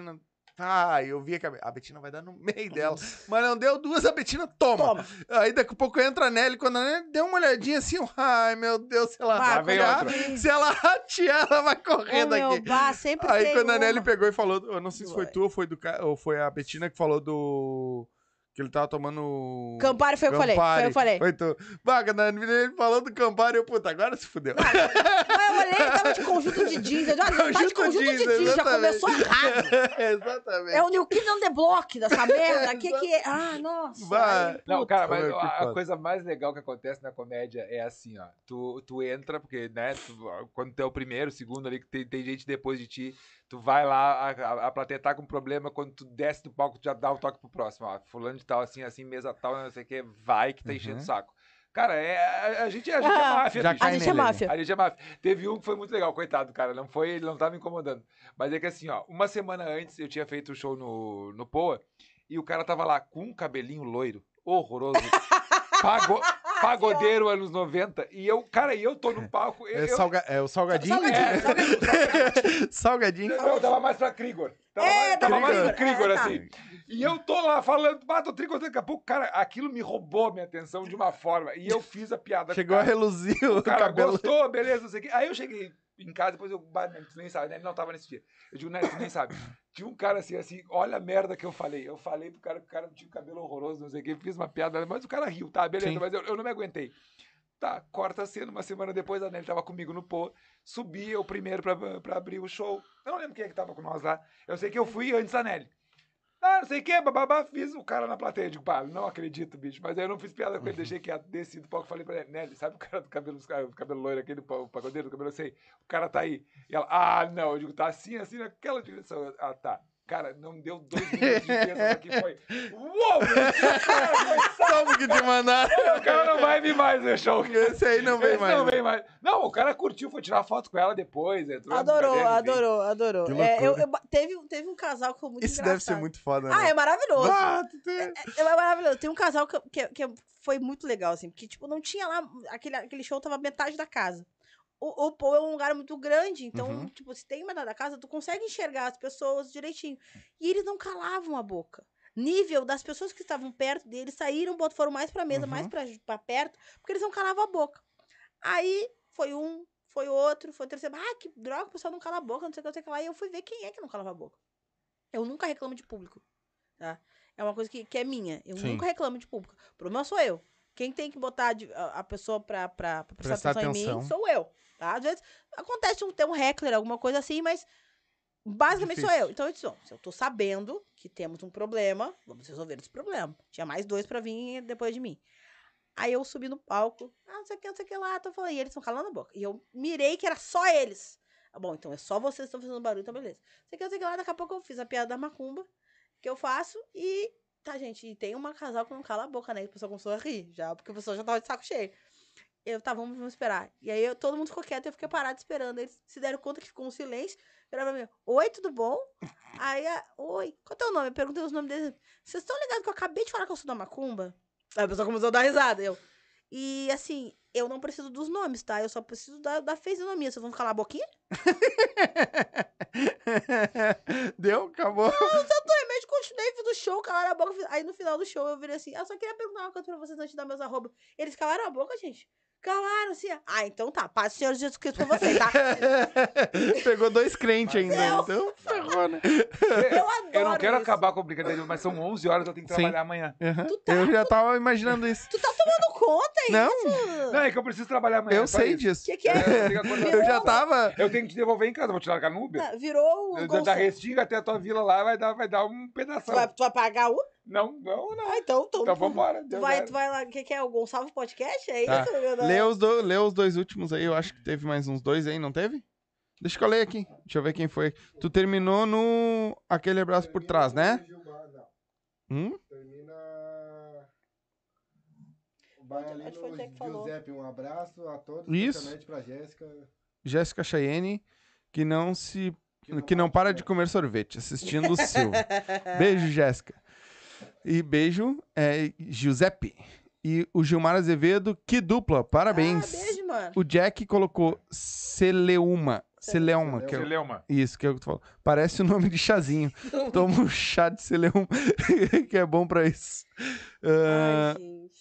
Ah, eu via que a, Be- a Betina vai dar no meio *laughs* dela. Mas não deu duas, a Betina toma. Toma. Aí daqui a pouco entra a Nelly, quando a Nelly deu uma olhadinha assim, ai meu Deus, se ela Bah, Lá vem outra. se ela ratear, ela vai correr Ô, meu, daqui. bah, sempre Aí quando a Nelly uma. pegou e falou, eu não sei se foi tu ou foi, do, ou foi a Betina que falou do. Que ele tava tomando. Campari foi o que eu falei. Foi o que eu falei. Foi tu. Bah, quando a Nelly falou do Campari, eu, puta, agora se fudeu. Mas eu olhei, ele tava de conjunto de jeans. Eu disse, ah, tá de conjunto de jeans, já exatamente. começou errado. *laughs* Exatamente. É o New Kid on the Block dessa merda. Que que é? Ah, nossa. Bah. aí, Não, cara, mas que a, a coisa mais legal que acontece na comédia é assim, ó. Tu, tu entra, porque, né, tu- quando tu é o primeiro, o segundo ali, que tem, tem gente depois de ti, tu vai lá, a, a, a plateia tá com problema, quando tu desce do palco, tu já dá o toque pro próximo, ó. Fulano de tal, assim, assim, mesa tal, não sei o que, vai que tá enchendo Uhum. o saco. Cara, é, a, a gente, a gente é Ah, máfia, já. A gente é nele, né? máfia. A gente é máfia. Teve um que foi muito legal, coitado, cara. Não foi, ele não tava me incomodando. Mas é que assim, ó, uma semana antes eu tinha feito o show no, no Poa e o cara tava lá com um cabelinho loiro, horroroso. *laughs* pago- pagodeiro anos 90. E eu, cara, e eu tô no palco. Eu, É, eu- salga- é o salgadinho? Salgadinho, é, salgadinho. *laughs* não, eu tava mais pra Krigor. Tava, É, mais, tava tava mais pro Krigor, Krigor, é, tá. assim. E eu tô lá falando, ah, tô tricotando. Daqui a pouco, cara, aquilo me roubou a minha atenção de uma forma. E eu fiz a piada. o Chegou a cara. reluzir o O cara cabelo. gostou, beleza, não sei o quê. Aí eu cheguei em casa, depois eu, tu nem sabe, né? Ele não tava nesse dia. Eu digo, Nelly, tu nem sabe. *laughs* Tinha um cara assim, assim, olha a merda que eu falei. Eu falei pro cara que o cara tinha cabelo horroroso, não sei o quê, fiz uma piada, mas o cara riu, tá, beleza, Sim. mas eu, eu não me aguentei. Tá, corta a cena, uma semana depois a Nelly tava comigo no pô, subi eu primeiro pra, pra abrir o show. Eu não lembro quem é que tava com nós lá. Eu sei que eu fui antes da Nelly. Ah, não sei o que, bababá, fiz o cara na plateia. Eu digo, pá, não acredito, bicho. Mas aí eu não fiz piada com ele, deixei que desci do palco falei pra ele, Nelly, sabe o cara do cabelo, do cabelo loiro, aquele o pagodeiro do cabelo, eu sei, o cara tá aí. E ela, ah, não, eu digo, tá assim, assim, naquela direção. Ah, tá. Cara, não deu dois minutos de pensa aqui, foi. Uou! Só porque *laughs* te mandaram. O cara não vai vir mais no show. Esse aí não vem Esse mais. Não né? vem mais. Não, o cara curtiu, foi tirar foto com ela depois. Entrou Adorou, enfim. adorou, adorou. Que É, eu, eu teve, teve um casal que foi muito Isso deve ser muito foda, né? Ah, é maravilhoso. Ah, tu tem- É, é maravilhoso. Tem um casal que, que, que foi muito legal, assim, porque, tipo, não tinha lá. Aquele, aquele show tava metade da casa. O, o Paul é um lugar muito grande, então, Uhum. tipo, se tem metade da casa, tu consegue enxergar as pessoas direitinho. E eles não calavam a boca. Nível das pessoas que estavam perto deles saíram, foram mais pra mesa, Uhum. mais pra, pra perto, porque eles não calavam a boca. Aí foi um, foi outro, foi o terceiro. Ah, que droga, o pessoal não cala a boca, não sei o que, não sei o que lá. E eu fui ver quem é que não calava a boca. Eu nunca reclamo de público, tá? É uma coisa que, que é minha. Eu Sim. nunca reclamo de público. O problema sou eu. Quem tem que botar a, pessoa pra, pra, pra prestar, Prestar atenção, em atenção. mim sou eu. Tá? Às vezes acontece um, ter um heckler, alguma coisa assim, mas basicamente sou Difícil. eu. Então eu disse, ó, se eu tô sabendo que temos um problema, vamos resolver esse problema. Tinha mais dois pra vir depois de mim. Aí eu subi no palco, ah, não sei o que, não sei o que lá, tô falando, e eles estão calando a boca. E eu mirei que era só eles. Ah, bom, então é só vocês que estão fazendo barulho, então beleza. Não sei o que, não sei o que lá, daqui a pouco eu fiz a piada da macumba, que eu faço, e tá, gente, e tem uma casal que não cala a boca, né? E a pessoa começou a rir, já, porque a pessoa já tava de saco cheio. Eu, tá, vamos, vamos esperar. E aí eu- todo mundo ficou quieto, eu fiquei parado esperando. Eles se deram conta que ficou um silêncio. Viraram pra mim, oi, tudo bom? *laughs* Aí, a, oi, qual é o teu nome? Eu perguntei os nomes deles. Vocês estão ligados que eu acabei de falar que eu sou da Macumba? Aí a pessoa começou a dar risada. Eu, e assim, eu não preciso dos nomes, tá? Eu só preciso da, da fisionomia. Vocês vão calar a boquinha? *laughs* Deu? Acabou? Realmente continuei, fiz o show, calaram a boca. fiz- Aí no final do show eu virei assim, eu só queria perguntar uma coisa pra vocês antes de dar meus arroba. Eles calaram a boca, gente? Calaram, assim. Ah, então tá. Paz do Senhor Jesus Cristo pra vocês, tá? *laughs* Pegou dois crentes ainda. Não. Então, *laughs* ferrou, né? Eu adoro Eu não quero isso. acabar com a brincadeira, mas são 11 horas, eu tenho que Sim. trabalhar amanhã. Uhum. Tu tá- Eu já tava imaginando isso. Tu tá tomando conta, é Não, isso? Não, é que eu preciso trabalhar amanhã. eu sei isso. disso. O que, que é? Eu. Eu já tava. Eu tenho que te devolver em casa, vou te largar no Uber. Tá, Virou o Da, da Gonçalo. Restinga até a tua vila lá vai dar, vai dar um pedaço. Tu vai, tu vai pagar o? Não, não, não. Ah, então, então. Então vambora. Tu vai, tu vai lá, o que, que é? O Gonçalves Podcast? É Tá. isso? meu Deus? Lê os, do- lê os dois últimos aí, eu acho que teve mais uns dois aí, não teve? Deixa que eu ler aqui. Deixa eu ver quem foi. Tu terminou no. Aquele abraço por trás, né? Não. Hum? Termina. Vai ali o no falou. Giuseppe, um abraço a todos, Isso. pra Jéssica. Jéssica Cheyenne, que não se. Que não para de comer sorvete, assistindo o *laughs* seu. Beijo, Jéssica. E beijo, é, Giuseppe. E o Gilmar Azevedo, que dupla, parabéns. Ah, beijo, mano. O Jack colocou Celeuma. Celeuma, que é Você o- leu uma? Isso, que é o que tu falou. Parece o nome de chazinho. *laughs* Toma um chá de celeuma, *laughs* que é bom pra isso. Ah, Ai, gente.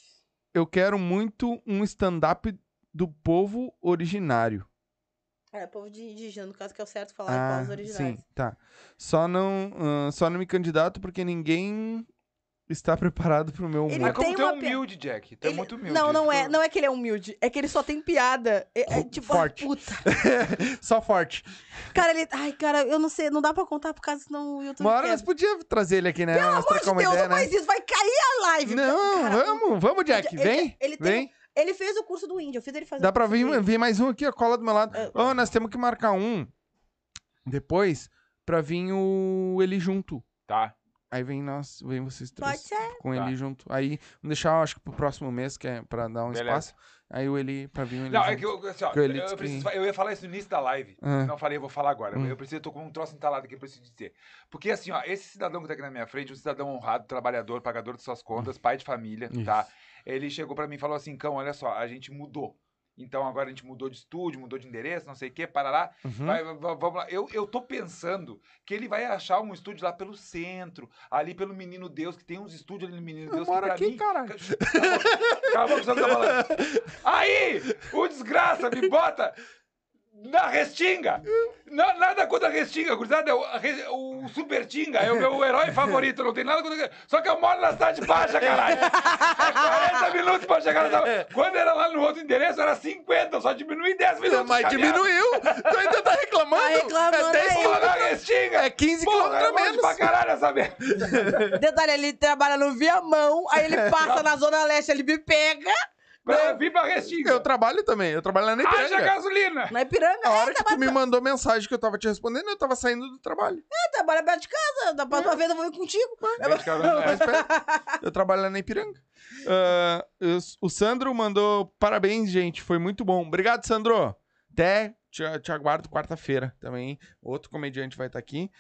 eu quero muito um stand-up do povo originário. É, povo de indígena, no caso que é o certo falar Ah, povos originais. sim, tá. Só não, ah, só não me candidato porque ninguém está preparado pro meu Ele humor. Mas como tem tu é humilde, Jack. Tu é Ele- muito humilde. Não, não é, não é que ele é humilde, é que ele só tem piada. É, é tipo, forte. ah, puta. *laughs* Só forte. Cara, ele. Ai, cara, eu não sei, não dá pra contar por causa senão o YouTube. Uma hora nós podíamos trazer ele aqui, né? Pelo amor de Deus, ideia, não né? faz isso, vai cair a live. Não, Cara, vamos, vamos, Jack. ele- Vem, ele tem- vem. Ele fez o curso do índio, eu fiz ele fazer Dá o pra vir, vir mais um aqui, ó, cola do meu lado. É. Ô, nós temos que marcar um depois pra vir o ele junto. Tá. Aí vem nós, vem vocês Pode três ser. com Tá. ele junto. Aí, vamos deixar, acho que pro próximo mês, que é pra dar um Beleza. espaço. Aí o ele, pra vir o ele Não, junto. é que eu, assim, ó, Que eu, disse preciso eu ia falar isso no início da live. Ah. Não falei, eu vou falar agora. Hum. Eu preciso, tô com um troço entalado aqui, eu preciso dizer. Porque assim, ó, esse cidadão que tá aqui na minha frente, um cidadão honrado, trabalhador, pagador de suas contas, pai de família, Isso. tá? Ele chegou pra mim e falou assim, cão, olha só, a gente mudou. Então agora a gente mudou de estúdio, mudou de endereço, não sei o quê, parará. Uhum. Vai, va- va- vamos lá. Eu, eu tô pensando que ele vai achar um estúdio lá pelo centro, ali pelo Menino Deus, que tem uns estúdios ali no Menino Eu Deus pra aqui, mim... caralho. Cala a boca, você não tá falando. *laughs* Aí, o desgraça me bota na Restinga. Na- nada contra a Restinga, gurizada. O, a Re- o Super Tinga é o meu herói favorito. Não tem nada contra. Só que eu moro na cidade baixa, caralho. É 40 minutos pra chegar na cidade. Quando era lá no outro endereço, era 50. Eu só diminui 10 minutos. Mas caminhada. diminuiu. Tu ainda tá reclamando. Tá reclamando é 10 aí. Na. Restinga. É 15 Porra, quilômetros é menos. pra caralho essa merda. Detalhe, ele trabalha no Viamão, aí ele passa na Zona Leste, ele me pega Pra vir pra Restinga. Eu trabalho também. Eu trabalho lá na Haja Ipiranga. gasolina. na Ipiranga. A hora é, que tu me mandou mensagem que eu tava te respondendo, eu tava saindo do trabalho. trabalha perto de casa, da próxima vez eu vou ir contigo. Gente, caramba, é. Mas eu trabalho lá na Ipiranga. Os- o Sandro mandou parabéns, gente. Foi muito bom. Obrigado, Sandro. Até te, te aguardo quarta-feira também. Outro comediante vai estar aqui.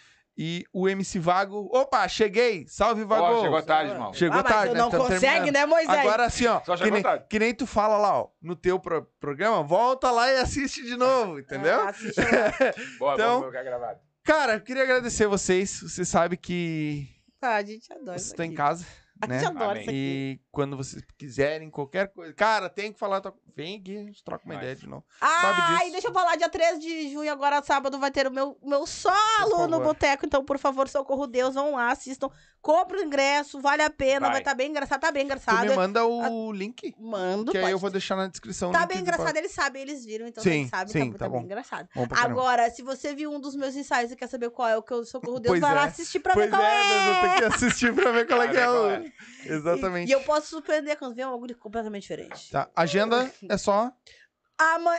E o MC Vago. Opa, cheguei! Salve, Vago! Ó, chegou tarde, irmão. Chegou ah, mas tarde, tu né? não Tá consegue, terminando. né, Moisés? Agora assim, ó, Só que chegou nem, tarde. que nem tu fala lá, ó, no teu pro- programa, volta lá e assiste de novo, entendeu? Ah, assiste. *laughs* Boa, Então- vamos colocar gravado. Cara, eu queria agradecer vocês. Você sabe que Ah, a gente adora vocês isso estão em casa, A né? gente adora Amém. isso aqui. E quando vocês quiserem, qualquer coisa. Cara, tem que falar. Vem aqui, a gente troca uma Nice. ideia de novo. Ah, e disso. deixa eu falar, dia 13 de junho, agora sábado, vai ter o meu, meu solo no boteco. Então, por favor, socorro Deus, vão lá, assistam. Compre o ingresso, vale a pena, Vai. vai estar bem engraçado, tá bem Tu engraçado. me manda o link, Mando, que aí eu vou deixar na descrição. Tá bem do engraçado, eles sabem, eles viram, então Sim, eles sabem, sim, tá, tá tá bem engraçado. Agora, se você viu um dos meus ensaios e quer saber qual é o que eu socorro Deus, Pois vai lá é. assistir pra Pois ver qual é, é. nós vamos ter que assistir pra ver qual é que é o. é? Exatamente. E, e eu posso surpreender quando vem algo de completamente diferente. Tá, agenda é só.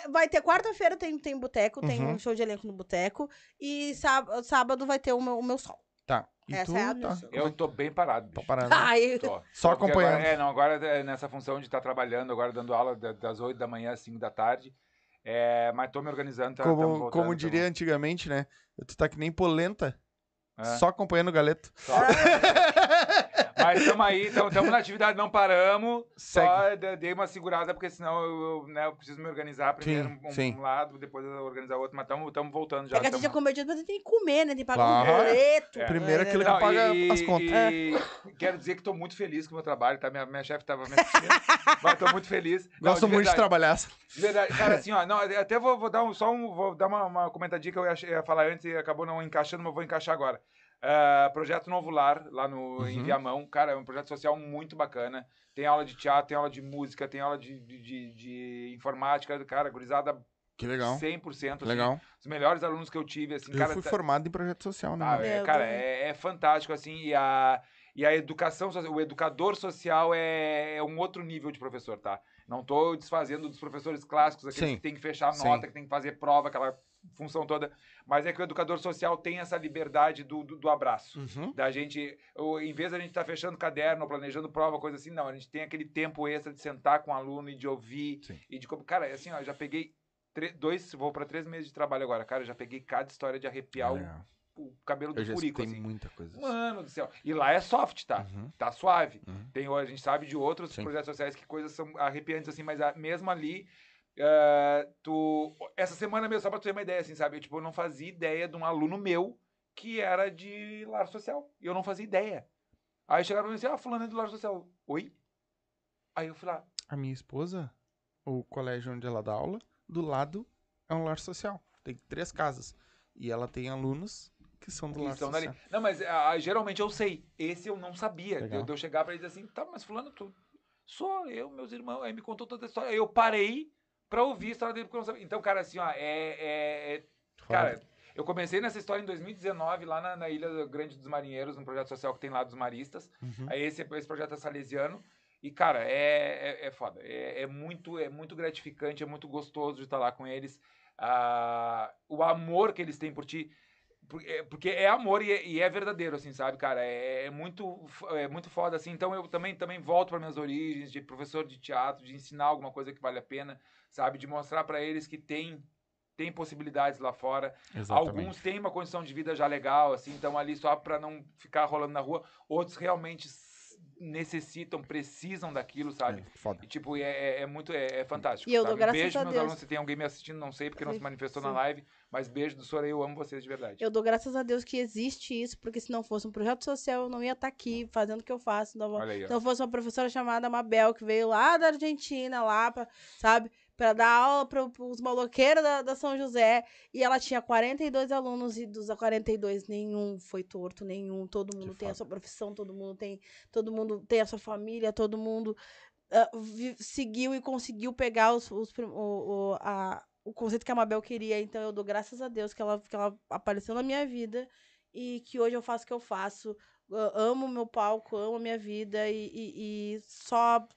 Vai ter quarta-feira, tem, tem boteco, tem Uhum. um show de elenco no boteco. E sábado, sábado vai ter o meu, o meu sol. Tá. E Essa tu é a tá. Eu tô bem parado, tá bicho. parado. Ai, Tô. Só Porque acompanhando. Agora, é, não, agora é nessa função de estar trabalhando, agora dando aula da- das 8 da manhã às 5 da tarde. É, mas tô me organizando, tá, tamo Como, voltando, como tamo- diria antigamente, né? Tu tá que nem polenta, É. só acompanhando o galeto. Só- *laughs* Mas estamos aí, estamos na atividade, não paramos. Só de- dei uma segurada, porque senão eu, eu, né, eu preciso me organizar. Primeiro Sim, um, sim. um lado, depois eu organizar outro, mas estamos voltando já. é que a gente é comediante, mas a gente tem que comer, né? Tem que pagar Claro. um boleto. É. Primeiro aquilo que Não, paga e- as contas. E quero dizer que estou muito feliz com o meu trabalho, tá? Minha, minha chefe estava me assistindo, *laughs* mas estou muito feliz. Não, Gosto muito de trabalhar. de verdade. Cara, assim, ó, não, até vou, vou dar um, só um, vou dar uma, uma comentadinha que eu ia, ia falar antes e acabou não encaixando, mas vou encaixar agora. Ah, projeto Novo Lar, lá no, em Uhum. Viamão. Cara, é um projeto social muito bacana. Tem aula de teatro, tem aula de música, tem aula de, de, de- de informática. Cara, gurizada Que legal. 100%. Que assim, legal. Os melhores alunos que eu tive, assim, Eu cara. fui tá- formado em projeto social, né? ah, é, Eu cara, é, é fantástico, assim, e, a, E a educação, social- o educador social é, é um outro nível de professor, tá? Não tô desfazendo dos professores clássicos, aqueles Sim. que tem que fechar a Sim. nota, que tem que fazer prova, aquela função toda. Mas é que o educador social tem essa liberdade do, do, do abraço. Uhum. Da gente, ou, em vez da gente estar fechando caderno, ou planejando prova, coisa assim, não, a gente tem aquele tempo extra de sentar com o aluno e de ouvir. Sim. E de como. Cara, é assim, ó, eu já peguei dois, vou para três meses de trabalho agora, cara, já peguei cada história de arrepiar É. o, cabelo do furico, assim. muita coisa. Mano do céu. E lá é soft, tá? Uhum. Tá suave. Uhum. Tem, a gente sabe de outros Sim. projetos sociais que coisas são arrepiantes, assim, mas a- mesmo ali. eh, tu, essa semana mesmo, só pra tu ter uma ideia, assim, sabe? Eu, tipo, eu não fazia ideia de um aluno meu que era de lar social. E eu não fazia ideia. Aí chegaram pra mim assim, ah, fulano é do lar social. Oi? Aí eu fui lá. A minha esposa, o colégio onde ela dá aula, do lado é um lar social. Tem três casas. E ela tem alunos que são do que social. dali. Não, mas ah, geralmente eu sei. Esse eu não sabia. Legal. De, eu chegar pra ele dizer assim, tá, mas fulano, tu sou eu, meus irmãos. Aí me contou toda a história. Eu parei pra ouvir a história dele, porque eu não sabia. Então, cara, assim, ó, é- é- é Cara, eu comecei nessa história em 2019, lá na, na Ilha Grande dos Marinheiros, um projeto social que tem lá dos maristas. Uhum. Aí esse, esse projeto é salesiano. E, cara, é, é, é foda. É, é muito, é muito gratificante, é muito gostoso de estar lá com eles. Ah, o amor que eles têm por ti. É- Porque é amor e é, e é verdadeiro, assim, sabe, cara? É, é muito, f- é muito foda, assim. Então eu também, também volto para minhas origens de professor de teatro, de ensinar alguma coisa que vale a pena, sabe? De mostrar para eles que tem, tem possibilidades lá fora. Exatamente. Alguns têm uma condição de vida já legal, assim, então ali só para não ficar rolando na rua. Outros realmente necessitam, precisam daquilo, sabe? É, foda. E, tipo, é, é- é muito, é, é fantástico. E eu sabe? dou graças beijo a meus Deus. alunos, se tem alguém me assistindo, não sei, porque não se manifestou sim. na live, mas beijo do Sora, eu amo vocês de verdade. Eu dou graças a Deus que existe isso, porque se não fosse um projeto social, eu não ia estar aqui fazendo o que eu faço. Não, aí, não fosse uma professora chamada Mabel, que veio lá da Argentina, lá, pra, sabe, para dar aula para os maloqueiros da, da São José. E ela tinha 42 alunos, e dos 42, nenhum foi torto, nenhum. Todo mundo tem a foda. sua profissão, todo mundo tem, todo mundo tem a sua família, todo mundo ah, vi- seguiu e conseguiu pegar os, os o, o, a, o conceito que a Mabel queria. Então eu dou graças a Deus que ela, que ela apareceu na minha vida e que hoje eu faço o que eu faço. Eu amo meu palco, amo a minha vida e, e, e só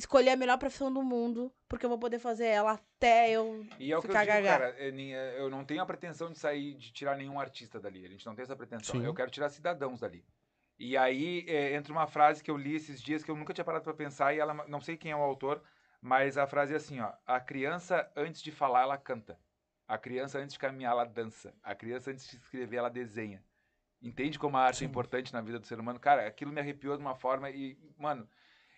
escolher a melhor profissão do mundo, porque eu vou poder fazer ela até eu. E é o que eu ficar digo, cara, é, nem- é, eu não tenho a pretensão de sair, de tirar nenhum artista dali. A gente não tem essa pretensão. Sim. Eu quero tirar cidadãos dali. E aí é, entra uma frase que eu li esses dias que eu nunca tinha parado pra pensar e ela não sei quem é o autor, mas a frase é assim, ó: a criança antes de falar ela canta. A criança antes de caminhar ela dança. A criança antes de escrever ela desenha. Entende como a arte Sim. é importante na vida do ser humano? Cara, aquilo me arrepiou de uma forma e, mano,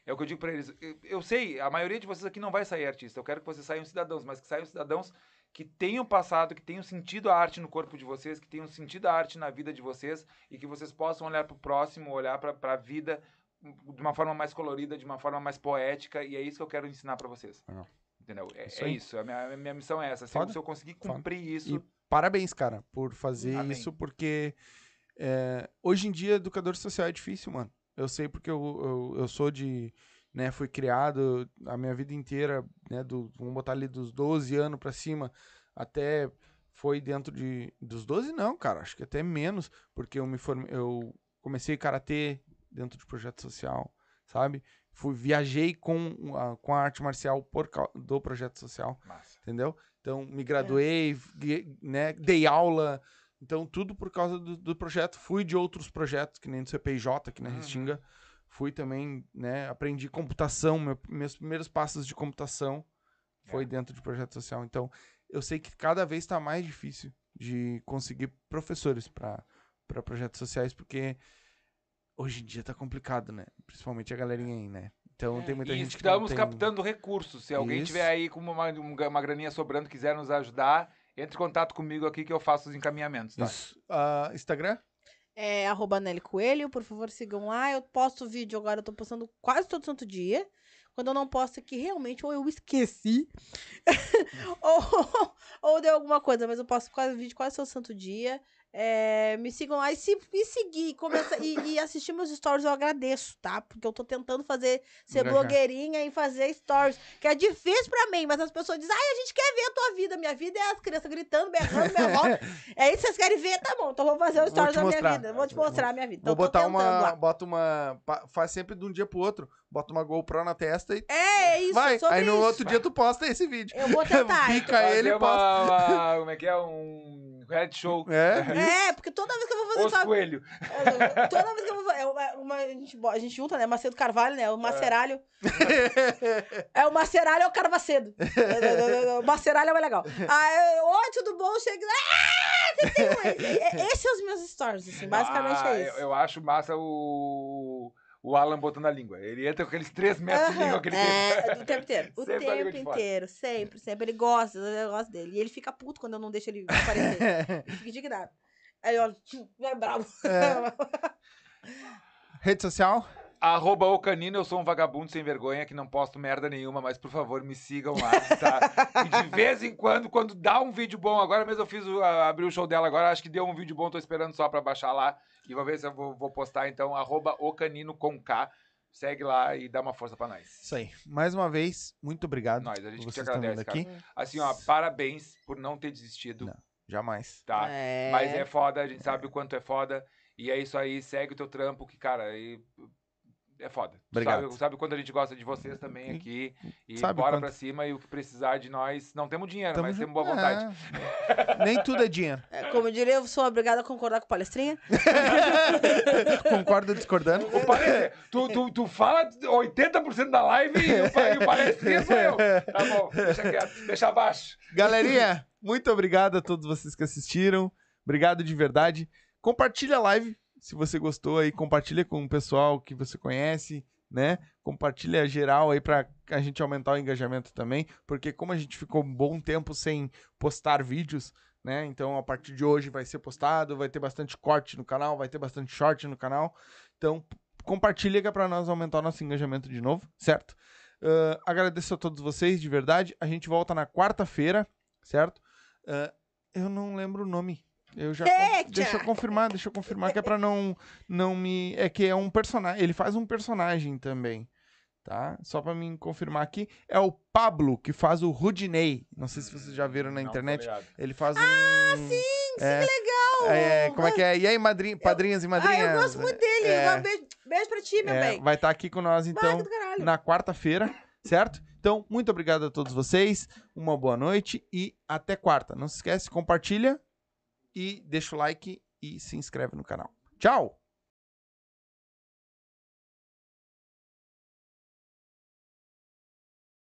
é o que eu digo pra eles. Eu, eu sei, a maioria de vocês aqui não vai sair artista. Eu quero que vocês saiam cidadãos, mas que saiam cidadãos que tenham passado, que tenham sentido a arte no corpo de vocês, que tenham sentido a arte na vida de vocês e que vocês possam olhar para o próximo, olhar para a vida de uma forma mais colorida, de uma forma mais poética, e é isso que eu quero ensinar para vocês. Legal. Entendeu? É Isso é isso. A minha, a minha missão é essa. Se eu, Foda. se eu conseguir Foda. cumprir isso. E parabéns, cara, por fazer Amém. isso, porque é, hoje em dia educador social é difícil, mano. Eu sei porque eu, eu, eu sou de. Né, fui criado a minha vida inteira, né, do, vamos botar ali dos 12 anos pra cima, até foi dentro de. Dos 12 não, cara, acho que até menos, porque eu me formei, eu comecei karatê dentro de projeto social, sabe? Fui, viajei com a, com a arte marcial por, do projeto social Massa. entendeu? Então, me graduei, gue- né, dei aula, então tudo por causa do, do projeto. Fui de outros projetos, que nem do CPJ, aqui na Uhum. Restinga. Fui também, né, aprendi computação, meu- meus primeiros passos de computação foi É. dentro de projeto social. Então, eu sei que cada vez está mais difícil de conseguir professores para projetos sociais, porque hoje em dia tá complicado, né? Principalmente a galerinha aí, né? Então, tem muita É, gente que estamos tem... captando recursos. Se alguém Isso. tiver aí com uma, uma, uma graninha sobrando quiser nos ajudar, entre em contato comigo aqui que eu faço os encaminhamentos, tá? Isso. Ah, Instagram? É arroba Nelly Coelho, por favor, sigam lá. Eu posto vídeo agora, eu tô postando quase todo santo dia. Quando eu não posto aqui, realmente, ou eu esqueci, *laughs* ou, ou deu alguma coisa, mas eu posto quase vídeo quase todo santo dia. É, me sigam lá e se e seguir começa, e, e assistir meus stories, eu agradeço, tá? Porque eu tô tentando fazer, ser Engajar. blogueirinha e fazer stories, que é difícil pra mim, mas as pessoas dizem, ai, a gente quer ver a tua vida. Minha vida é as crianças gritando, berrando, minha volta. *laughs* É isso que vocês querem ver? Tá bom, então vou fazer o Vou stories da minha vida. Vou te mostrar a minha vida. Vou Então, tô botar uma. lá. Bota uma. Faz sempre de um dia pro outro. Bota uma GoPro na testa e. É, é isso, vai. sobre Aí no isso. outro dia tu posta esse vídeo. Eu vou *laughs* tentar. Pica Fazer ele e posta. uma, uma- *laughs* Como é que é? Um reality show. É, É, porque toda vez que eu vou fazer Os sabe, coelhos. eu- Toda vez que eu vou fazer. é uma- uma- a, gente, a gente junta, né? Macedo Carvalho, né? O Maceralho. É, o Maceralho é o Carvacedo. O Maceralho é mais legal. Aí, oi, tudo bom? Chega. Ah, você tem um. E- Esses são os meus stories, assim. Basicamente Ah, é isso. Eu, eu acho massa o, o Alan botando a língua. Ele entra com aqueles três metros de língua que ele tem. É, o tempo *laughs* inteiro. O Sempre tempo inteiro. Sempre, sempre. Ele gosta, eu gosto dele. E ele fica puto quando eu não deixo ele aparecer. Ele fica indignado. Aí, ó, vai bravo. *laughs* Rede social? Arroba o canino, eu sou um vagabundo sem vergonha que não posto merda nenhuma, mas por favor me sigam lá, tá? E de vez em quando, quando dá um vídeo bom, agora mesmo eu fiz o, abri o show dela agora, acho que deu um vídeo bom, tô esperando só pra baixar lá. E vou ver se eu vou, vou postar então, arroba o canino com K. Segue lá e dá uma força pra nós. Isso aí. Mais uma vez, muito obrigado. Nós, a gente que te agradece, aqui. Assim, ó, parabéns por não ter desistido, Não. Jamais. tá? É. Mas é foda, a gente sabe o quanto é foda. E é isso aí, segue o teu trampo, que, cara, e- é foda. Obrigado. Sabe, sabe quanto a gente gosta de vocês também aqui. E Sabe bora quanto. pra cima e o que precisar de nós. Não temos dinheiro, Tamo mas junto. temos boa vontade. É. Nem tudo é dinheiro. É, Como eu diria, eu sou obrigada a concordar com o palestrinha. *laughs* Concordo discordando. O palestra- tu, tu, tu fala 80% da live e o, e o palestrinha sou eu. Tá bom, deixa quieto, deixa abaixo. Galerinha, muito obrigado a todos vocês que assistiram. Obrigado de verdade. Compartilha a live se você gostou aí, compartilha com o pessoal que você conhece, né? Compartilha geral aí pra a gente aumentar o engajamento também, porque como a gente ficou um bom tempo sem postar vídeos, né? Então a partir de hoje vai ser postado, vai ter bastante corte no canal, vai ter bastante short no canal. Então compartilha é pra nós aumentar o nosso engajamento de novo, certo? Ah, agradeço a todos vocês, de verdade. A gente volta na quarta-feira, certo? Ah, eu não lembro o nome. Eu já. Eita! Deixa eu confirmar, deixa eu confirmar que é pra não, não me. É que é um personagem. Ele faz um personagem também. Tá? Só pra mim confirmar aqui. É o Pablo que faz o Rudinei. Não sei se vocês já viram na Não, internet. Ele faz um. Ah, sim! É, Legal! é, como é que é? E aí, madrinha, padrinhas e Ah, madrinhas? eu gosto muito dele. É. Um beijo, beijo pra ti, meu É, bem. vai estar aqui com nós, então na quarta-feira, certo? Então, muito obrigado a todos vocês, uma boa noite e até quarta. Não se esquece, compartilha e deixa o like e se inscreve no canal. Tchau!